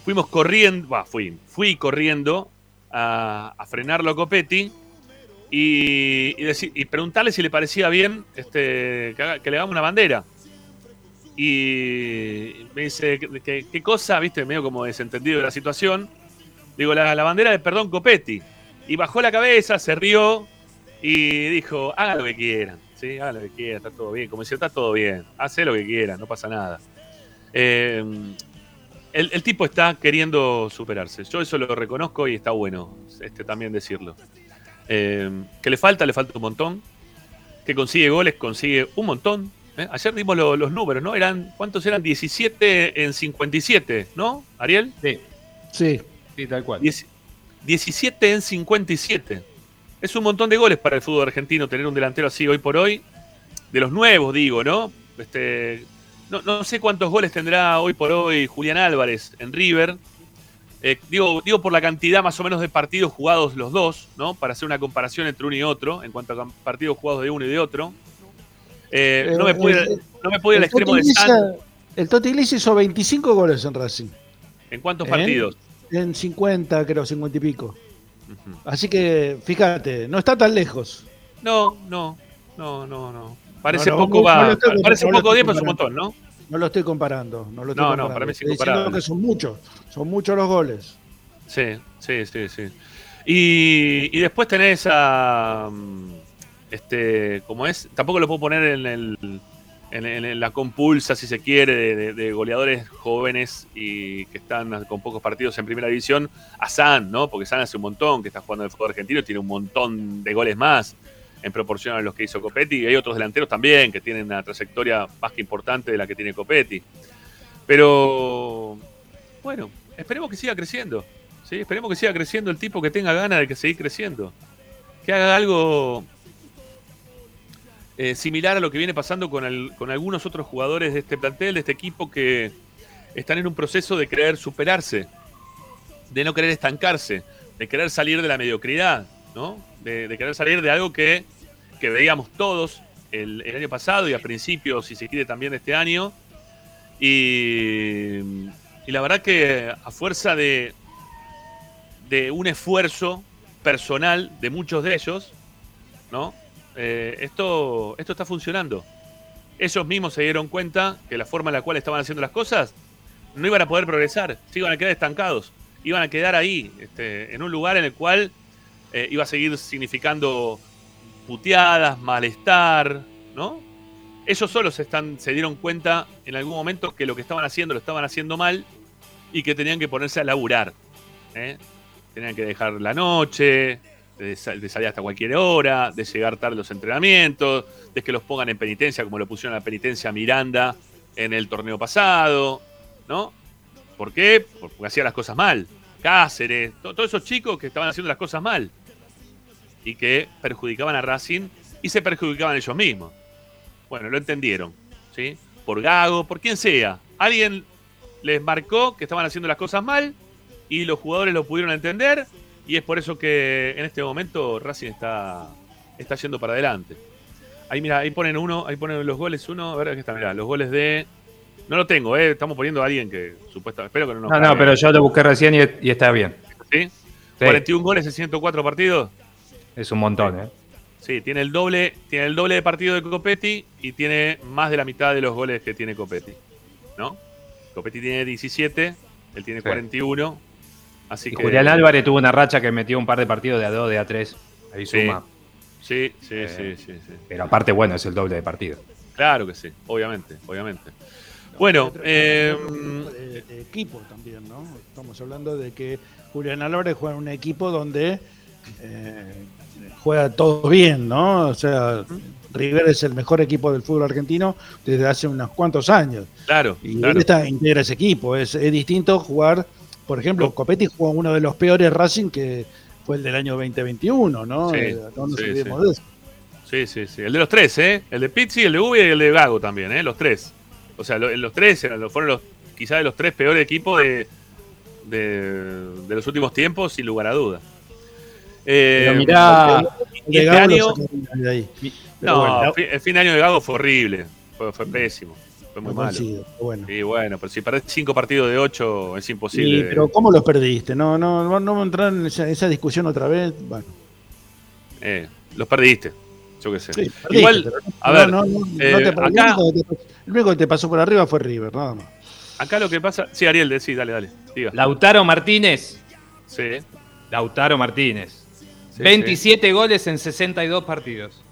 Fuimos corriendo, fui, fui corriendo a, frenarlo a Copetti y, y, deci- y preguntarle si le parecía bien este, que, que le hagamos una bandera. Y me dice, ¿qué, qué- qué cosa? ¿Viste? Medio como desentendido de la situación. Digo, la, la bandera de perdón Copetti. Y bajó la cabeza, se rió y dijo, haga lo que quieran. ¿sí? Haga lo que quieran, está todo bien. Como dice, está todo bien. Hace lo que quieran, no pasa nada. Eh, el, el tipo está queriendo superarse. Yo eso lo reconozco y está bueno este, también decirlo. Eh, que le falta, le falta un montón. Que consigue goles, consigue un montón. ¿eh? Ayer dimos lo- los números, ¿no? Eran, ¿Cuántos eran? 17 en 57, ¿no? Ariel. Sí, Sí. Sí, tal cual. Dieci- 17 en 57. Es un montón de goles para el fútbol argentino tener un delantero así hoy por hoy. De los nuevos, digo, ¿no? Este, no, no sé cuántos goles tendrá hoy por hoy Julián Álvarez en River. Eh, digo, digo por la cantidad más o menos de partidos jugados los dos, ¿no? Para hacer una comparación entre uno y otro, en cuanto a partidos jugados de uno y de otro. Eh, no, me Eh, no me puedo ir al el extremo de San. El Toti Iglesias hizo 25 goles en Racing. ¿En cuántos ¿Eh? partidos? En 50, creo, 50 y pico. Así que, fíjate, no está tan lejos. No, no, no, no, no. Parece No, no, poco, no, va. no parece no poco estoy tiempo, es un montón. ¿no? No lo estoy comparando. No, lo estoy No, no, comparando. para mí es incomparable. que son muchos. Son muchos los goles. Sí, sí, sí, sí. Y, y después tenés a. mm, Este, como es, tampoco lo puedo poner en, el, en, la compulsa, si se quiere, de goleadores jóvenes y que están con pocos partidos en primera división, a San, ¿no? Porque San hace un montón que está jugando en el fútbol argentino, tiene un montón de goles más. en proporción a los que hizo Copetti. Y hay otros delanteros también que tienen una trayectoria más que importante de la que tiene Copetti. Pero, bueno, esperemos que siga creciendo. ¿sí? Esperemos que siga creciendo el tipo que tenga ganas de que seguir creciendo. Que haga algo eh, similar a lo que viene pasando con, el- con algunos otros jugadores de este plantel, de este equipo que están en un proceso de querer superarse, de no querer estancarse, de querer salir de la mediocridad, ¿no? De, querer salir de algo que, que veíamos todos el, año pasado y a principios, si se quiere, también este año. Y, y la verdad que a fuerza de, de un esfuerzo personal de muchos de ellos, ¿no? Eh, esto, esto está funcionando. Ellos mismos se dieron cuenta que la forma en la cual estaban haciendo las cosas no iban a poder progresar, se iban a quedar estancados, iban a quedar ahí, este, en un lugar en el cual eh, iba a seguir significando puteadas, malestar, ¿no? Ellos solos se, están, se dieron cuenta en algún momento que lo que estaban haciendo lo estaban haciendo mal y que tenían que ponerse a laburar. ¿eh? Tenían que dejar la noche, de, sal- de salir hasta cualquier hora, de llegar tarde a los entrenamientos, de que los pongan en penitencia, como lo pusieron a penitencia Miranda en el torneo pasado, ¿no? ¿Por qué? Porque hacían las cosas mal. Cáceres, to- todos esos chicos que estaban haciendo las cosas mal y que perjudicaban a Racing y se perjudicaban ellos mismos. Bueno, lo entendieron, ¿sí? Por Gago, por quien sea. Alguien les marcó que estaban haciendo las cosas mal y los jugadores lo pudieron entender y es por eso que en este momento Racing está, está yendo para adelante. Ahí mira, ahí ponen uno, ahí ponen los goles uno, a ver aquí está, mira, los goles de no lo tengo, eh, estamos poniendo a alguien que supuestamente espero que no nos No, no, pero yo lo busqué recién y, y está bien. ¿sí? Sí, 41 goles en 104 partidos. es un montón, ¿eh? Sí, tiene el doble, tiene el doble de partido de Copetti y tiene más de la mitad de los goles que tiene Copetti. ¿No? Copetti tiene 17, él tiene Sí. 41. Así Y que. Julián Álvarez tuvo una racha que metió un par de partidos de a 2, de a 3. Ahí Sí. suma. Sí, sí, Eh. sí, sí, sí. Pero aparte, bueno, es el doble de partido. Claro que sí, obviamente, obviamente. Bueno, eh, de, de equipo también, ¿no? Estamos hablando de que Julián Álvarez juega en un equipo donde eh, juega todo bien, ¿no? O sea, River es el mejor equipo del fútbol argentino desde hace unos cuantos años. claro, Y claro. él está, integra ese equipo. Es, es distinto jugar, por ejemplo, Copetti jugó uno de los peores Racing que fue el del año 2021, ¿no? Sí, Eh, no nos sí, sí. de eso. Sí, sí, sí. El de los tres, ¿eh? El de Pizzi, el de Ubi y el de Gago también, ¿eh? Los tres. O sea, lo- los tres eran- fueron los, quizás de los tres peores equipos de, de, de los últimos tiempos, sin lugar a dudas. Eh, Pero mirá, El de este Gago año- sacaron de ahí. Pero no, bueno, el fin de año de Gago fue horrible. Fue, fue pésimo. Fue muy no malo. coincido, bueno. Y bueno, pero si perdés cinco partidos de ocho, es imposible. Sí, pero ¿cómo los perdiste? No, no, no, a entrar en esa, esa discusión otra vez. Bueno, Eh, los perdiste. Yo qué sé. sí, perdiste, Igual, a no, ver, no, no, eh, no te- el acá- único que te pasó- el único que te pasó por arriba fue River, nada más. acá lo que pasa. Sí, Ariel, sí, dale, dale. Diga. Lautaro Martínez. Sí. Lautaro Martínez. sí, 27 goles en 62 partidos.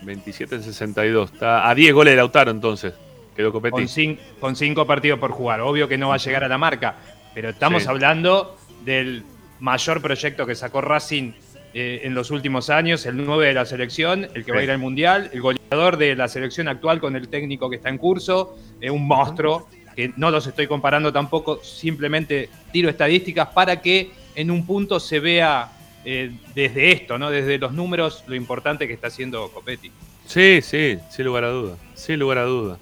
Sí. 27 en 62. Está a 10 goles de Lautaro entonces. Quedó Copetti. Con, con cinco partidos por jugar. Obvio que no va a llegar a la marca. Pero estamos Sí. hablando del mayor proyecto que sacó Racing eh, en los últimos años, el 9 de la selección, el que va a ir al Mundial, el goleador de la selección actual con el técnico que está en curso, es un monstruo, que no los estoy comparando tampoco, simplemente tiro estadísticas para que en un punto se vea eh, desde esto, ¿no? desde los números, lo importante que está haciendo Copetti. Sí, sí, sin lugar a duda. Sin lugar a duda.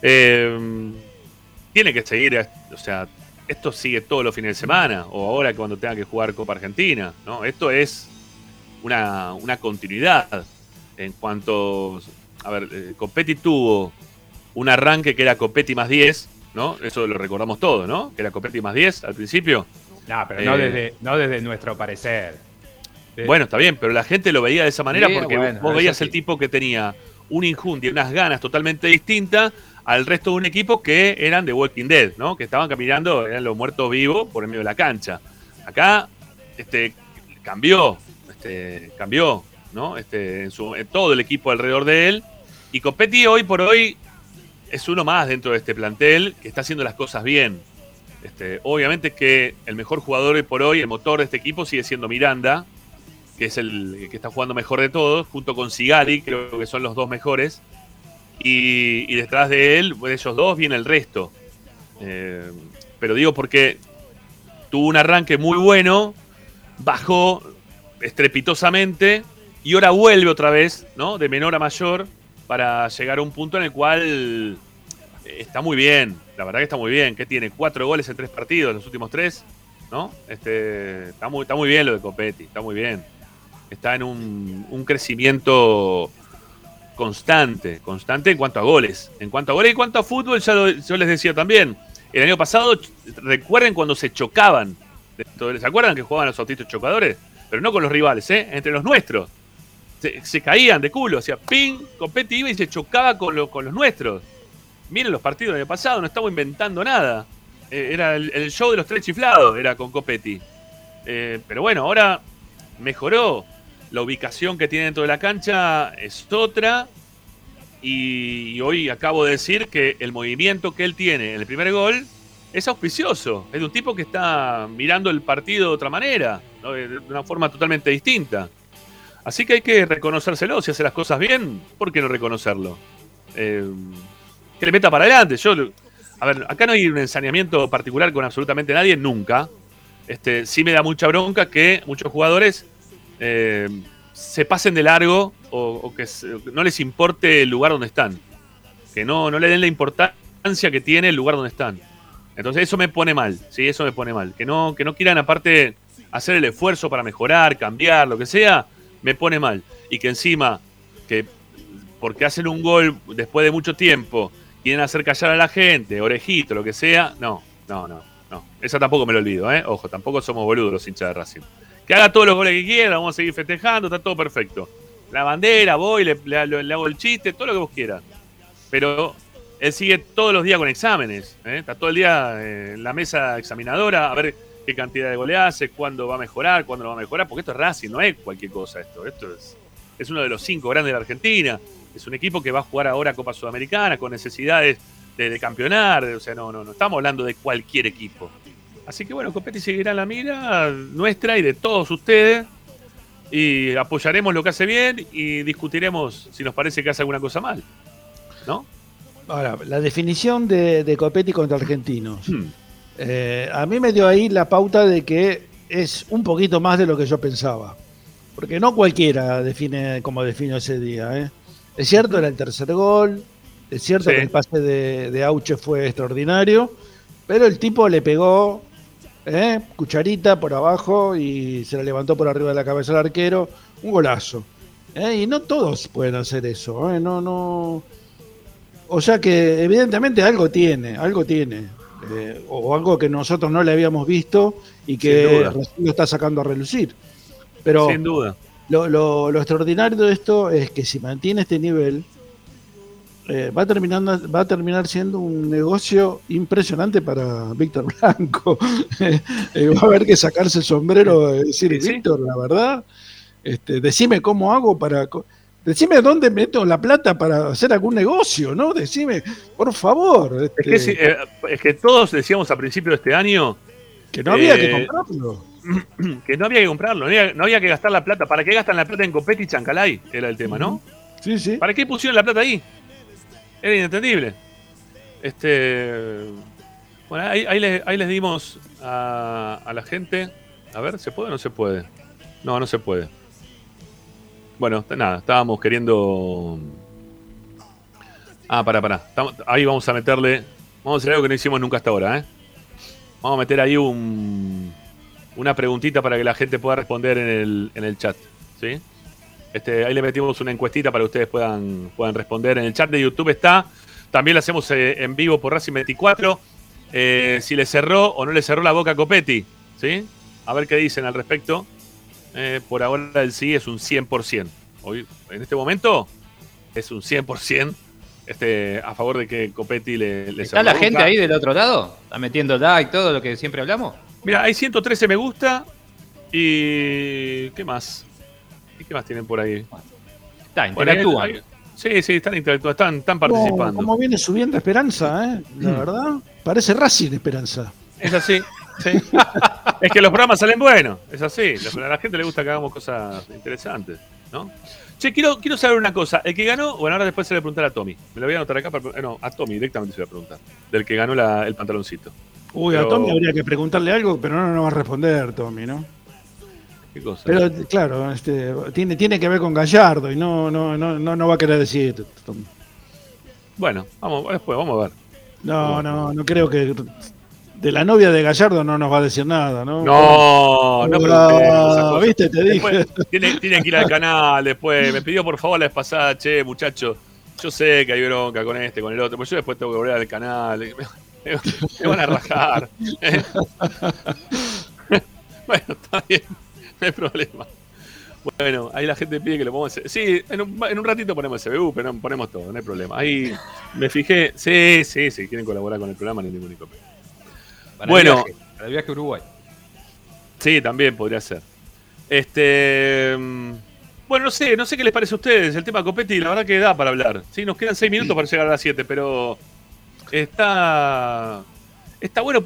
Eh, tiene que seguir, eh, o sea, esto sigue todos los fines de semana, o ahora cuando tenga que jugar Copa Argentina, ¿no? Esto es una, una continuidad. En cuanto, a ver, eh, Copetti tuvo un arranque que era Copetti más 10, ¿no? Eso lo recordamos todos, ¿no? Que era Copetti más 10 al principio. No, pero no, Eh, desde, no desde nuestro parecer. Bueno, está bien, pero la gente lo veía de esa manera Sí, porque bueno, vos veías sí. el tipo que tenía un injundia, unas ganas totalmente distintas al resto de un equipo que eran de Walking Dead, ¿no? Que estaban caminando, eran los muertos vivos por el medio de la cancha. Acá, este, cambió, este, cambió, ¿no? Este, en, su, en todo el equipo alrededor de él. Y Copetti hoy por hoy es uno más dentro de este plantel que está haciendo las cosas bien. Este, obviamente que el mejor jugador por hoy, el motor de este equipo sigue siendo Miranda, que es el que está jugando mejor de todos, junto con Sigali, creo que son los dos mejores. Y, y detrás de él, de ellos dos, viene el resto. Eh, pero digo porque tuvo un arranque muy bueno, bajó estrepitosamente y ahora vuelve otra vez, ¿no? De menor a mayor para llegar a un punto en el cual está muy bien, la verdad que está muy bien. que tiene? Cuatro goles en tres partidos, los últimos tres, ¿no? Este, está, muy, está muy bien lo de Copetti, está muy bien. Está en un, un crecimiento constante, constante en cuanto a goles. En cuanto a goles y en cuanto a fútbol, ya lo- yo les decía también. El año pasado, recuerden cuando se chocaban. ¿Se acuerdan que jugaban los autitos chocadores? Pero no con los rivales, ¿eh? Entre los nuestros. Se, caían de culo, hacía ping, Copetti iba y se chocaba con, con los nuestros. Miren los partidos del pasado, no estamos inventando nada. Eh, era el, show de los tres chiflados, era con Copetti. Eh, pero bueno, ahora mejoró. La ubicación que tiene dentro de la cancha es otra. Y, hoy acabo de decir que el movimiento que él tiene en el primer gol es auspicioso. Es de un tipo que está mirando el partido de otra manera, de una forma totalmente distinta. Así que hay que reconocérselo. Si hace las cosas bien, ¿por qué no reconocerlo? Eh, que le meta para adelante. Yo, a ver, acá no hay un ensañamiento particular con absolutamente nadie, nunca. Este, sí me da mucha bronca que muchos jugadores eh, se pasen de largo o, que no les importe el lugar donde están. Que no, no le den la importancia que tiene el lugar donde están. Entonces eso me pone mal, sí, eso me pone mal. Que no, que no quieran aparte hacer el esfuerzo para mejorar, cambiar, lo que sea, me pone mal. Y que encima, que porque hacen un gol después de mucho tiempo, quieren hacer callar a la gente, orejito, lo que sea, no, no, no, no. Esa tampoco me lo olvido, ¿eh? Ojo, tampoco somos boludos los hinchas de Racing. Que haga todos los goles que quiera, vamos a seguir festejando, está todo perfecto. La bandera, voy, le, le- hago el chiste, todo lo que vos quieras. Pero él sigue todos los días con exámenes, ¿eh? está todo el día eh, en la mesa examinadora a ver qué cantidad de goles hace, cuándo va a mejorar, cuándo no va a mejorar, porque esto es Racing, no es cualquier cosa esto. Esto es, es uno de los cinco grandes de la Argentina. Es un equipo que va a jugar ahora Copa Sudamericana con necesidades de, de campeonar. O sea, no, no, no estamos hablando de cualquier equipo. Así que bueno, Copetti seguirá en la mira nuestra y de todos ustedes. Y apoyaremos lo que hace bien y discutiremos si nos parece que hace alguna cosa mal. ¿No? Ahora, la definición de, de Copetti contra Argentinos. Hmm. Eh, a mí me dio ahí la pauta de que es un poquito más de lo que yo pensaba. Porque no cualquiera define como define ese día. ¿eh? Es cierto, era el tercer gol. Es cierto Sí. que el pase de, de Auche fue extraordinario. Pero el tipo le pegó ¿eh? cucharita por abajo y se la levantó por arriba de la cabeza al arquero. Un golazo. ¿eh? Y no todos pueden hacer eso. ¿eh? No, no. O sea que evidentemente algo tiene, algo tiene. Eh, o algo que nosotros no le habíamos visto y que lo está sacando a relucir. Pero Sin duda. Lo, lo- lo extraordinario de esto es que si mantiene este nivel, eh, va, terminando, va a terminar siendo un negocio impresionante para Víctor Blanco. Eh, va a haber que sacarse el sombrero y decir, Sí, sí. Víctor, la verdad, este, decime cómo hago para... co- Decime dónde meto la plata para hacer algún negocio, ¿no? Decime, por favor. Es este, que, si- eh, es que todos decíamos a principio de este año que no había que comprarlo. que no había que comprarlo, no había, no había que gastar la plata. ¿Para qué gastan la plata en Copetti y Chancalay? Era el tema, ¿no? Sí, sí. ¿Para qué pusieron la plata ahí? Era inentendible. Este. Bueno, ahí, ahí les, ahí les dimos a, a la gente. A ver, ¿se puede o no se puede? No, no se puede. Bueno, nada, estábamos queriendo. Ah, pará, pará. Ahí vamos a meterle. Vamos a hacer algo que no hicimos nunca hasta ahora, ¿eh? Vamos a meter ahí un, una preguntita para que la gente pueda responder en el, en el chat. ¿Sí? Este, ahí le metimos una encuestita para que ustedes puedan, puedan responder. En el chat de YouTube está. También lo hacemos eh, en vivo por Racing 24. Eh, si le cerró o no le cerró la boca a Copetti. ¿Sí? A ver qué dicen al respecto. Eh, por ahora el sí es un 100%. Hoy, en este momento es un 100% este, a favor de que Copetti le, le ¿Está la gente ahí del otro lado? ¿Está metiendo like, todo lo que siempre hablamos? Mira, hay 113 me gusta. Y. ¿Qué más? ¿Y qué más tienen por ahí? Está, interactúan. sí, sí, están interactuando, están, están participando. ¿Cómo, cómo viene subiendo Esperanza, eh? La verdad, parece Racing Esperanza. Es así. Es que los programas salen buenos, es así. A la gente le gusta que hagamos cosas interesantes, ¿no? Che, quiero, quiero saber una cosa. El que ganó, bueno, ahora después se le voy a preguntar a Tommy. Me lo voy a anotar acá para. eh, No, a Tommy directamente se lo voy a preguntar. Del que ganó la- el pantaloncito. Uy, a Tommy habría que preguntarle algo, pero no nos va a responder, Tommy, ¿no? ¿Qué cosa? Pero claro, este, tiene, tiene que ver con Gallardo y no, no, no, no, no va a querer decir. Tommy. Bueno, vamos, después, vamos a ver. No, no, no creo que. De la novia de Gallardo no nos va a decir nada, ¿no? No, no pregunté Ah. ¿Viste? Te dije. Tiene, tiene que ir al canal después. Me pidió por favor la vez pasada, che, muchacho. Yo sé que hay bronca con este, con el otro, pero yo después tengo que volver al canal. Me, van a rajar. bueno, está bien, no hay problema. Bueno, ahí la gente pide que lo pongamos. Sí, en un, en un ratito ponemos CBU, pero no, ponemos todo, no hay problema. Ahí me fijé. Sí, sí, sí, quieren colaborar con el programa, hay ningún. Para Bueno. el viaje, para el viaje a Uruguay. Sí, también podría ser. Este. mm, Bueno, no sé, no sé qué les parece a ustedes. El tema Copetti, la verdad que da para hablar. Sí, nos quedan seis minutos para llegar a las 7, pero. Está. Está bueno.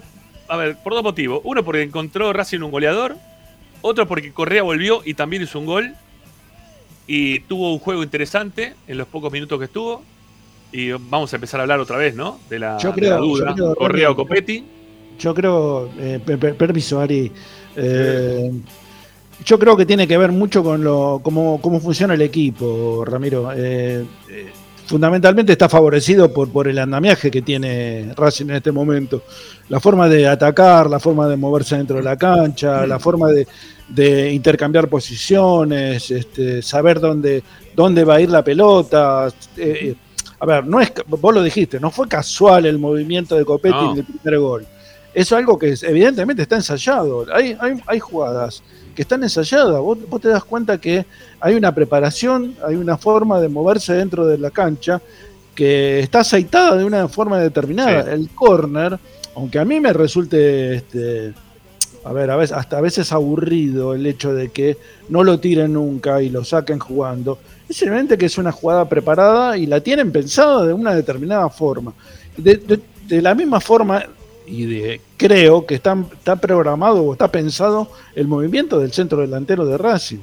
A ver, por dos motivos. Uno, porque encontró Racing un goleador. Otro, porque Correa volvió y también hizo un gol. Y tuvo un juego interesante en los pocos minutos que estuvo. Y vamos a empezar a hablar otra vez, ¿no? De la, Yo de creo- la duda. yo creo- Correa o Copetti. Yo creo, eh, per- per- permiso, Ari. eh, yo creo que tiene que ver mucho con lo, cómo, cómo funciona el equipo, Ramiro. Eh, eh, fundamentalmente está favorecido por, por el andamiaje que tiene Racing en este momento. La forma de atacar, la forma de moverse dentro de la cancha, la forma de, de intercambiar posiciones, este, saber dónde, dónde va a ir la pelota. eh, a ver, no es, vos lo dijiste, no fue casual el movimiento de Copetti No. en el primer gol. Eso es algo que evidentemente está ensayado. Hay, hay, hay jugadas que están ensayadas. Vos, vos te das cuenta que hay una preparación, hay una forma de moverse dentro de la cancha que está aceitada de una forma determinada. Sí. El corner, aunque a mí me resulte, este, a ver, a veces, hasta a veces aburrido el hecho de que no lo tiren nunca y lo saquen jugando, es evidente que es una jugada preparada y la tienen pensada de una determinada forma. De, de- de la misma forma, y de- creo que está, está programado o está pensado el movimiento del centro delantero de Racing.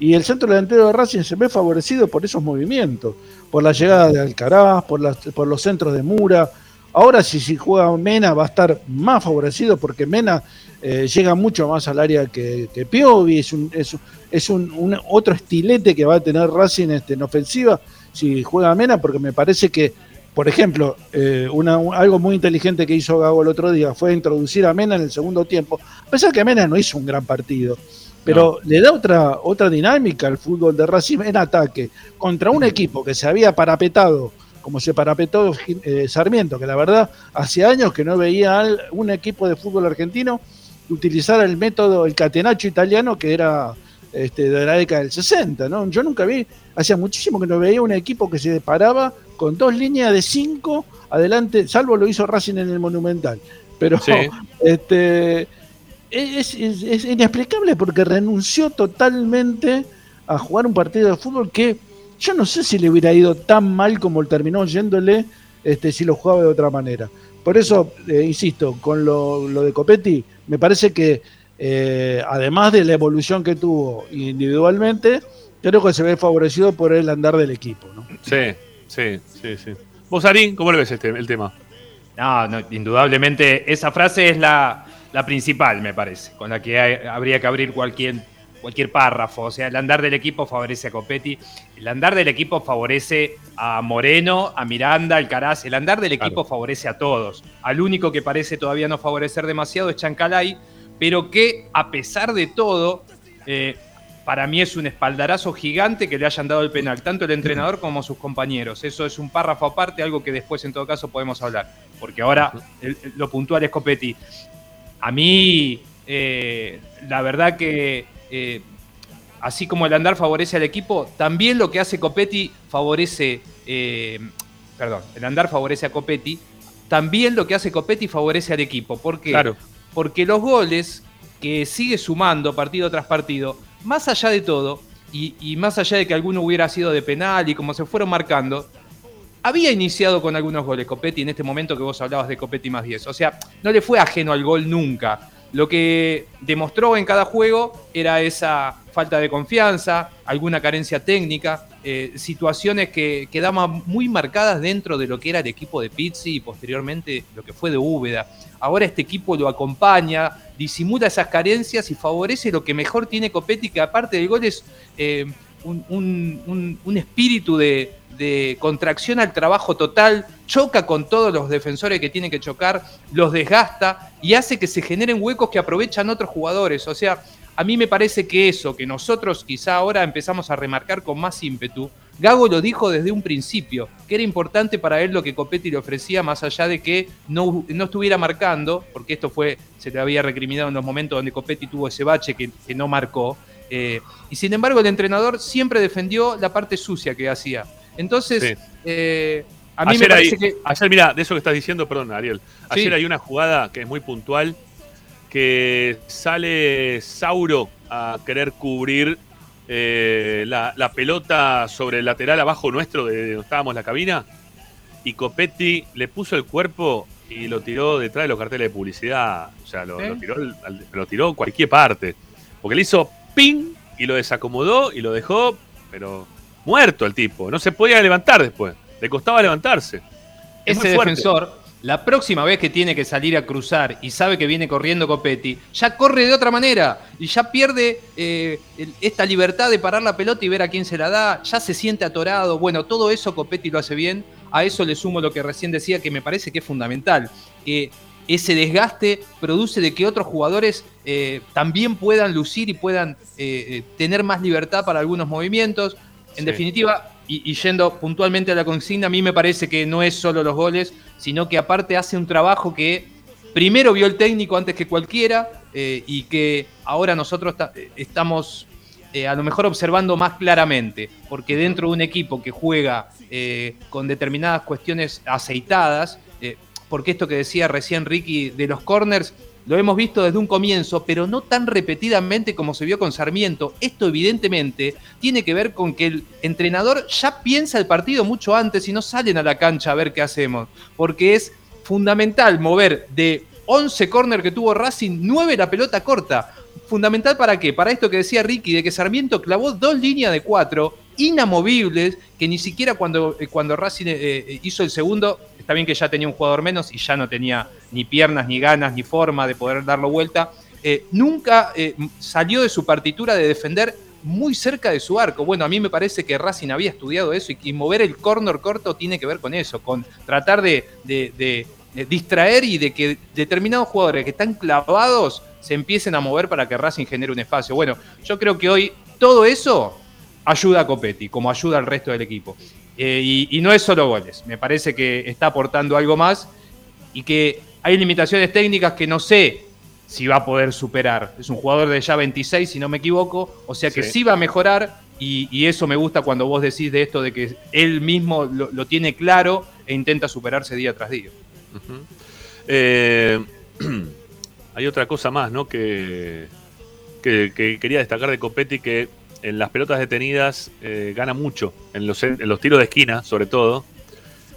Y el centro delantero de Racing se ve favorecido por esos movimientos, por la llegada de Alcaraz, por, las- por los centros de Mura. Ahora si, si juega Mena va a estar más favorecido porque Mena eh, llega mucho más al área que, que Piovi, es, un, es, un- otro estilete que va a tener Racing este, en ofensiva si juega Mena, porque me parece que, por ejemplo, eh, una- un- algo muy inteligente que hizo Gago el otro día fue introducir a Mena en el segundo tiempo, a pesar que Mena no hizo un gran partido, pero le da otra, otra dinámica al fútbol de Racing en ataque contra un equipo que se había parapetado como se parapetó eh, Sarmiento, que la verdad hace años que no veía al- un equipo de fútbol argentino utilizar el método, el catenacho italiano que era este, de la década del 60, ¿no? Yo nunca vi, hacía muchísimo que no veía un equipo que se paraba con dos líneas de cinco adelante, salvo lo hizo Racing en el Monumental. Pero Sí. este es, es- es inexplicable porque renunció totalmente a jugar un partido de fútbol que yo no sé si le hubiera ido tan mal como terminó yéndole este, si lo jugaba de otra manera. Por eso, eh, insisto, con lo, lo de Copetti, me parece que eh, además de la evolución que tuvo individualmente, creo que se ve favorecido por el andar del equipo. ¿no? Sí, sí, sí, sí. Vos, Arín, ¿cómo le ves este, el tema? No, no, indudablemente esa frase es la, la principal, me parece, con la que hay- habría que abrir cualquier, cualquier párrafo. O sea, el andar del equipo favorece a Copetti, el andar del equipo favorece a Moreno, a Miranda, al Caraz, el andar del equipo Claro. favorece a todos. Al único que parece todavía no favorecer demasiado es Chancalay, pero que a pesar de todo, eh, para mí es un espaldarazo gigante que le hayan dado el penal, tanto el entrenador como sus compañeros. Eso es un párrafo aparte, algo que después en todo caso podemos hablar. Porque ahora el- el- lo puntual es Copetti. A mí, eh, la verdad que eh, así como el andar favorece al equipo, también lo que hace Copetti favorece, eh, perdón, el andar favorece a Copetti, también lo que hace Copetti favorece al equipo. ¿Por qué? Claro. Porque los goles que sigue sumando partido tras partido, más allá de todo, y, más allá de que alguno hubiera sido de penal y como se fueron marcando, había iniciado con algunos goles Copetti en este momento que vos hablabas de Copetti más 10. O sea, no le fue ajeno al gol nunca. lo que demostró en cada juego era esa falta de confianza, alguna carencia técnica, eh, situaciones que quedaban muy marcadas dentro de lo que era el equipo de Pizzi y posteriormente lo que fue de Úbeda. Ahora este equipo lo acompaña, disimula esas carencias y favorece lo que mejor tiene Copetti, que aparte del gol es eh, un, espíritu de, de contracción al trabajo total, choca con todos los defensores que tiene que chocar, los desgasta y hace que se generen huecos que aprovechan otros jugadores. O sea, a mí me parece que eso, que nosotros quizá ahora empezamos a remarcar con más ímpetu, Gago lo dijo desde un principio, que era importante para él lo que Copetti le ofrecía, más allá de que no, no estuviera marcando, porque esto fue, se le había recriminado en los momentos donde Copetti tuvo ese bache que, que no marcó. eh, y sin embargo, el entrenador siempre defendió la parte sucia que hacía. Entonces, Sí. eh, a mí ayer, me parece hay- que. ayer, mira, de eso que estás diciendo, perdón, Ariel. Ayer Sí. hay una jugada que es muy puntual, que sale Sauro a querer cubrir eh, la, la pelota sobre el lateral abajo nuestro de donde estábamos la cabina, y Copetti le puso el cuerpo y lo tiró detrás de los carteles de publicidad. O sea, lo, ¿Eh? lo tiró, lo tiró cualquier parte. Porque le hizo ping y lo desacomodó y lo dejó, pero muerto el tipo. No se podía levantar después. Le costaba levantarse. Es ese defensor, la próxima vez que tiene que salir a cruzar y sabe que viene corriendo Copetti, ya corre de otra manera y ya pierde eh, esta libertad de parar la pelota y ver a quién se la da, ya se siente atorado. Bueno, todo eso Copetti lo hace bien. A eso le sumo lo que recién decía, que me parece que es fundamental. Que ese desgaste produce de que otros jugadores eh, también puedan lucir y puedan eh, eh, tener más libertad para algunos movimientos. En Sí. definitiva, y, y yendo puntualmente a la consigna, a mí me parece que no es solo los goles, sino que aparte hace un trabajo que primero vio el técnico antes que cualquiera eh, y que ahora nosotros eh, estamos eh, a lo mejor observando más claramente, porque dentro de un equipo que juega con determinadas cuestiones aceitadas, porque esto que decía recién Ricky de los corners, lo hemos visto desde un comienzo, pero no tan repetidamente como se vio con Sarmiento. Esto evidentemente tiene que ver con que el entrenador ya piensa el partido mucho antes y no salen a la cancha a ver qué hacemos, porque es fundamental mover de 11 corners que tuvo Racing, 9 la pelota corta. Fundamental para qué? Para esto que decía Ricky, de que Sarmiento clavó dos líneas de cuatro inamovibles, que ni siquiera cuando, eh, cuando Racing eh, eh, hizo el segundo, está bien que ya tenía un jugador menos y ya no tenía ni piernas, ni ganas, ni forma de poder darlo vuelta, eh, nunca eh, salió de su partitura de defender muy cerca de su arco. Bueno, a mí me parece que Racing había estudiado eso y, y mover el córner corto tiene que ver con eso, con tratar de, distraer y de que determinados jugadores que están clavados se empiecen a mover para que Racing genere un espacio. Bueno, yo creo que hoy todo eso ayuda a Copetti, como ayuda al resto del equipo. Eh, y, y no es solo goles, me parece que está aportando algo más y que hay limitaciones técnicas que no sé si va a poder superar. Es un jugador de ya 26, si no me equivoco, o sea que Sí. sí, va a mejorar y, y eso me gusta cuando vos decís de esto de que él mismo lo, lo tiene claro e intenta superarse día tras día. Eh, hay otra cosa más, ¿no? Que, que, que quería destacar de Copetti que en las pelotas detenidas eh, gana mucho, en los, en los tiros de esquina, sobre todo.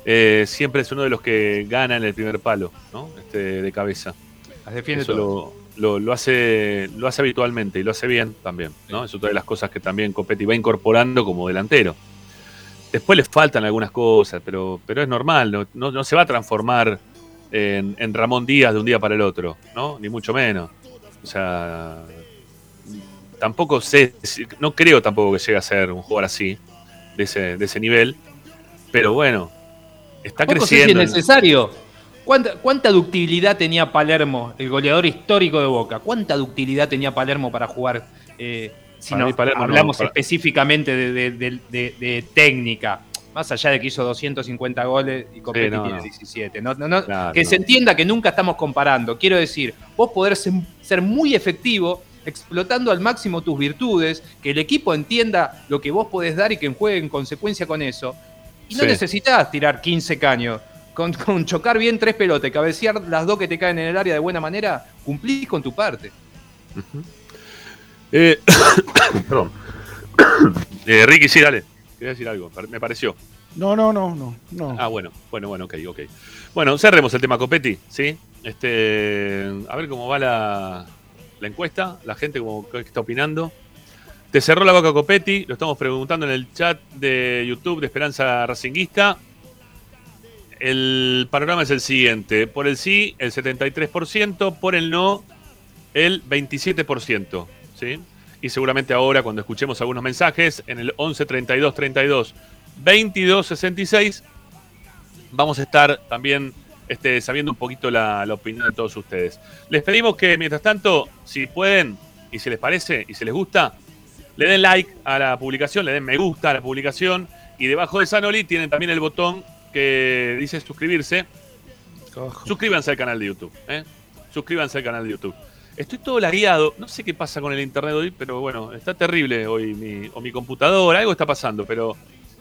Eh, siempre es uno de los que gana en el primer palo, ¿no? Este, de cabeza. Las defiende Eso todo. lo, lo- lo hace, lo hace habitualmente y lo hace bien también, ¿no? Es otra de las cosas que también Copetti va incorporando como delantero. Después le faltan algunas cosas, pero, pero es normal, no, no- no se va a transformar en, en Ramón Díaz de un día para el otro, ¿no? Ni mucho menos. O sea, tampoco sé, no creo tampoco que llegue a ser un jugador así, de ese, de ese nivel, pero bueno, está Tampoco sé si creciendo. es necesario. ¿Cuánta, ¿Cuánta ductilidad tenía Palermo, el goleador histórico de Boca? ¿Cuánta ductilidad tenía Palermo para jugar? eh, si Para no hablamos para- específicamente de, de- de- de- de técnica, más allá de que hizo 250 goles y Copetti no, tiene no. 17. No, no, no, Claro, que se entienda que nunca estamos comparando. Quiero decir, vos poder ser muy efectivo explotando al máximo tus virtudes, que el equipo entienda lo que vos podés dar y que juegue en consecuencia con eso. Y no Sí. necesitas tirar 15 caños. Con, con chocar bien tres pelotas y cabecear las dos que te caen en el área de buena manera, cumplís con tu parte. Eh, perdón. Eh, Ricky, sí, dale. Quería decir algo, me pareció. No, no, no, no, no. Ah, bueno, bueno, bueno, ok, ok. Bueno, cerremos el tema Copetti, ¿sí? Este, a ver cómo va la, la encuesta, la gente como que está opinando. Te cerró la boca Copetti, lo estamos preguntando en el chat de YouTube de Esperanza Racinguista. El panorama es el siguiente. Por el sí, el 73%, por el no, el 27%. ¿sí? Y seguramente ahora, cuando escuchemos algunos mensajes, en el 11 32 32 22 66, vamos a estar también este, sabiendo un poquito la, la opinión de todos ustedes. Les pedimos que, mientras tanto, si pueden y si les parece y si les gusta, le den like a la publicación, le den me gusta a la publicación y debajo de Sanoli tienen también el botón que dice suscribirse. Suscríbanse al canal de YouTube. ¿eh? Suscríbanse al canal de YouTube. Estoy todo lagueado. No sé qué pasa con el internet hoy, pero bueno, está terrible hoy mi, o mi computadora. Algo está pasando, pero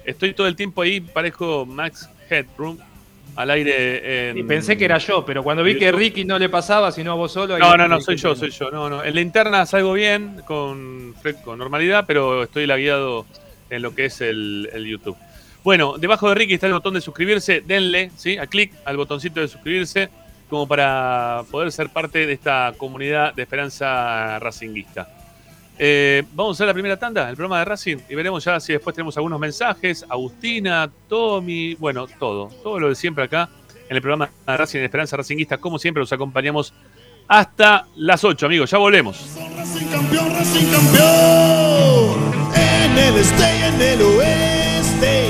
estoy todo el tiempo ahí. Parezco Max Headroom al aire. En... Y pensé que era yo, pero cuando vi que Ricky no le pasaba, sino a vos solo. No, no, no, soy yo, soy yo. No, no. En la interna salgo bien, con, con normalidad, pero estoy lagueado en lo que es el, el YouTube. Bueno, debajo de Ricky está el botón de suscribirse. Denle, ¿sí? A clic al botoncito de suscribirse, como para poder ser parte de esta comunidad de esperanza racinguista. Eh, vamos a hacer la primera tanda, el programa de Racing, y veremos ya si después tenemos algunos mensajes. Agustina, Tommy, bueno, todo, todo lo de siempre acá en el programa de Racing de Esperanza Racinguista. Como siempre, los acompañamos hasta las 8, amigos. Ya volvemos. Racing campeón, Racing campeón. En el este y en el oeste,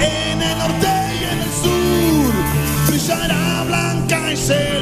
en el norte y en el sur. Brillará blanca y celeste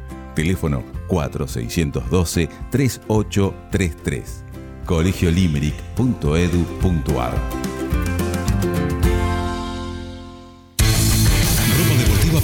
Teléfono 4612-3833. colegiolimerick.edu.ar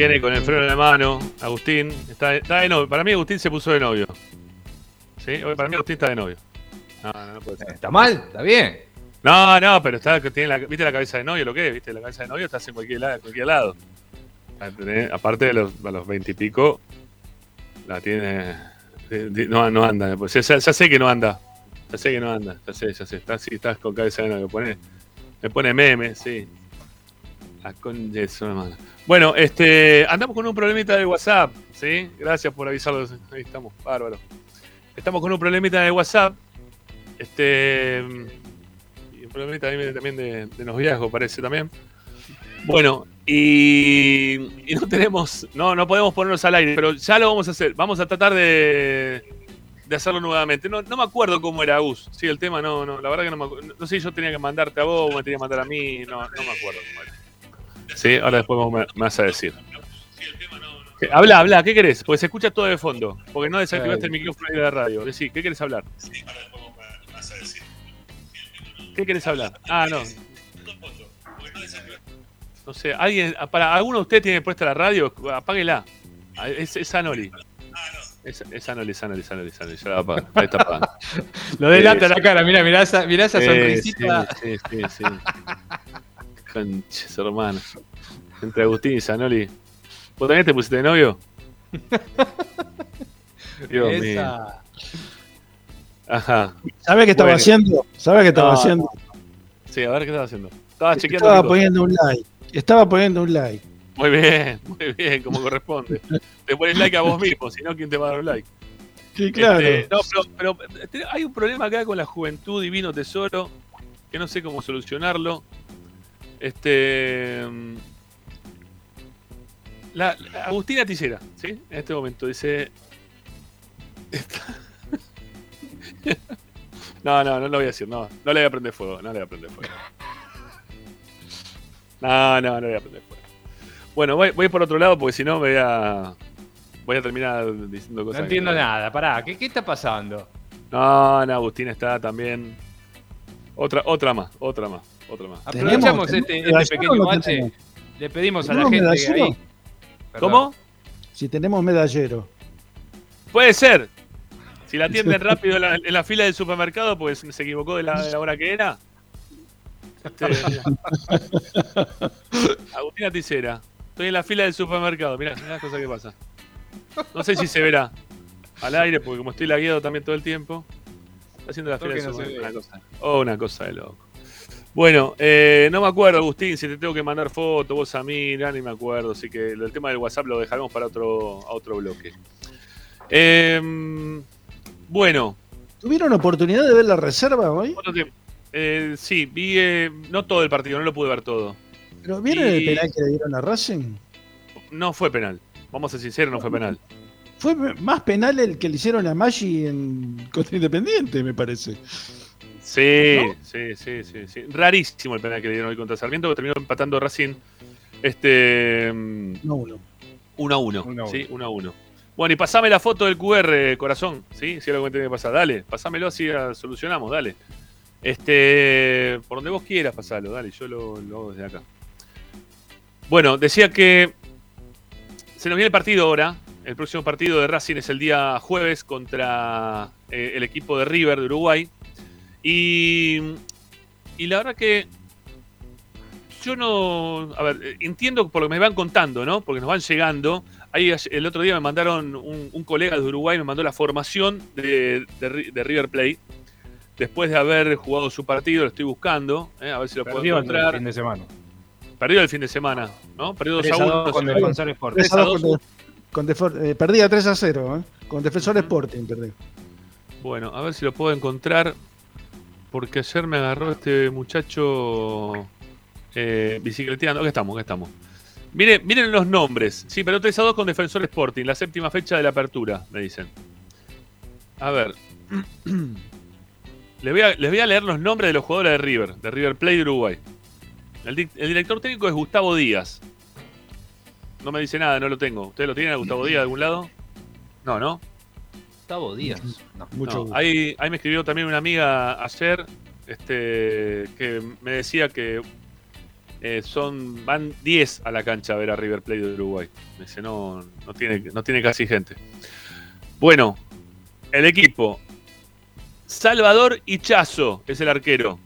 Viene con el freno en la mano, Agustín. Está, está de novio. Para mí Agustín se puso de novio. ¿Sí? Para mí Agustín está de novio. No, no, no puede ser. ¿Está mal? ¿Está bien? No, no, pero está, tiene la, ¿viste la cabeza de novio lo que es? ¿Viste la cabeza de novio? Estás en cualquier lado. Cualquier lado. Aparte de los, a los 20 y pico, la tiene. No, no anda. Pues ya, ya sé que no anda. Ya sé que no anda. Ya sé, ya sé. Estás, sí, estás con cabeza de novio. Pone, me pone meme, sí. La hermano. Bueno, este, andamos con un problemita de WhatsApp, ¿sí? Gracias por avisarlo. Ahí estamos, bárbaro. Estamos con un problemita de WhatsApp. Este. Y un problemita también, de, de noviazgo, parece también. Bueno, y, no tenemos. No, no podemos ponernos al aire, pero ya lo vamos a hacer. Vamos a tratar de, de hacerlo nuevamente. No, no me acuerdo cómo era Gus. Sí, el tema no, no, la verdad que no me acuerdo. No sé si yo tenía que mandarte a vos o me tenía que mandar a mí. No, no me acuerdo. Sí, ahora después vos me, me vas a decir. ¿Qué? Habla, habla, ¿qué querés? Porque se escucha todo de fondo. Porque no desactivaste el micrófono de la radio. Decí, ¿qué querés hablar? ¿Qué querés hablar? Ah, no. No sé, alguien, para alguno de ustedes tiene puesta la radio, apáguela. Ah, Es, es Anoli. Es, es Anoli, es Anoli, es Anoli, es Anoli, ya la apaga. Ahí está apagada. Lo delata Sí, la cara, mira, mirá esa, mirá esa Sí, sonrisita. Sí, sí, sí. sí. Conches, hermano. Entre Agustín y Zanoli. ¿Vos también te pusiste de novio? Dios mío. Ajá. ¿Sabes qué estaba Bueno. haciendo? ¿Sabes qué estaba No, haciendo? Sí, a ver qué estaba haciendo. Estaba chequeando. Estaba poniendo un like. Estaba poniendo un like. Muy bien, muy bien, como corresponde. Te pones like a vos mismo, si no, ¿quién te va a dar un like? Sí, claro. Este, no, pero, pero hay un problema acá con la juventud divino tesoro que no sé cómo solucionarlo. Este. mm, La, la Agustina Tillera, ¿sí? En este momento dice. No, no, no lo voy a decir, no. No le voy a prender fuego, no le voy a prender fuego. No, no, no le voy a prender fuego. Bueno, voy, voy por otro lado porque si no voy a. Voy a terminar diciendo No cosas. que entiendo nada, pará, ¿qué, qué está pasando? no, no, Agustín está también. Otra, otra más, otra más, más. Aprovechamos ¿Tenemos- este, tenemos este pequeño bache. Le pedimos a la ¿Tenemos gente medallero? ahí. Perdón. ¿Cómo? Si tenemos medallero. Puede ser. Si la atienden rápido en la, en la fila del supermercado, pues se equivocó de la, de la hora que era. Este, Agustina Ticera. Estoy en la fila del supermercado. Mirá, mirá las cosas que pasa. No sé si se verá al aire, porque como estoy lagueado también todo el tiempo. Está haciendo la fila del que no se supermercado. ve. Una cosa. Oh, una cosa de loco. Bueno, eh, no me acuerdo, Agustín, si te tengo que mandar fotos, vos a mí, ya ni me acuerdo. Así que el tema del WhatsApp lo dejaremos para otro, a otro bloque. Em, bueno, ¿Tuvieron oportunidad de ver la reserva hoy? Eh, sí, vi eh, no todo el partido, no lo pude ver todo. ¿Pero vieron Y- el penal que le dieron a Racing? No fue penal. Vamos a ser sinceros, no fue penal. Fue más penal el que le hicieron a Maggi en contra Independiente, me parece. Sí, sí, sí, sí, sí. Rarísimo el penal que le dieron hoy contra Sarmiento, que terminó empatando Racing este, mm, No uno. 1 a 1. Uno a ¿sí? 1 a 1. Bueno, y pasame la foto del QR, corazón, ¿sí? Si es algo que tiene que pasar, dale, pasámelo así ah, solucionamos, dale. Este, por donde vos quieras pasarlo, dale, yo lo, lo hago desde acá. Bueno, decía que se nos viene el partido ahora. El próximo partido de Racing es el día jueves contra eh, el equipo de River de Uruguay. Y, y la verdad que yo no. A ver, eh, entiendo por lo que me van contando, ¿no? Porque nos van llegando. Ahí el otro día me mandaron un, un colega de Uruguay, me mandó la formación de, de Ri- de River Plate. Después de haber jugado su partido, lo estoy buscando, ¿eh? a ver si lo puedo Perdió el encontrar. fin de semana. perdió el fin de semana, ¿no? Perdió 2 a 3 a 1 2 con Defensor Sporting. 3 a 2 2. con, de- con Defor- eh, perdía 3 a 0, ¿eh? Con Defensor Sporting perdió. Bueno, a ver si lo puedo encontrar. Porque ayer me agarró este muchacho eh, bicicleteando. Acá estamos, acá estamos. Miren, miren los nombres. Sí, pero 3 a 2 con Defensor Sporting, la séptima fecha de la apertura, me dicen. A ver. les, voy a, leer los nombres de los jugadores de River, de River Plate de Uruguay. El, el director técnico es Gustavo Díaz. No me dice nada, no lo tengo. ¿Ustedes lo tienen a Gustavo Díaz de algún lado? No, ¿no? Gustavo Díaz. No. Mucho No, gusto. ahí, ahí me escribió también una amiga ayer este, que me decía que eh, son van 10 a la cancha a ver a River Plate de Uruguay. Me dice, no, no, tiene, no tiene casi gente. Bueno, el equipo. Salvador Hichazo es el arquero.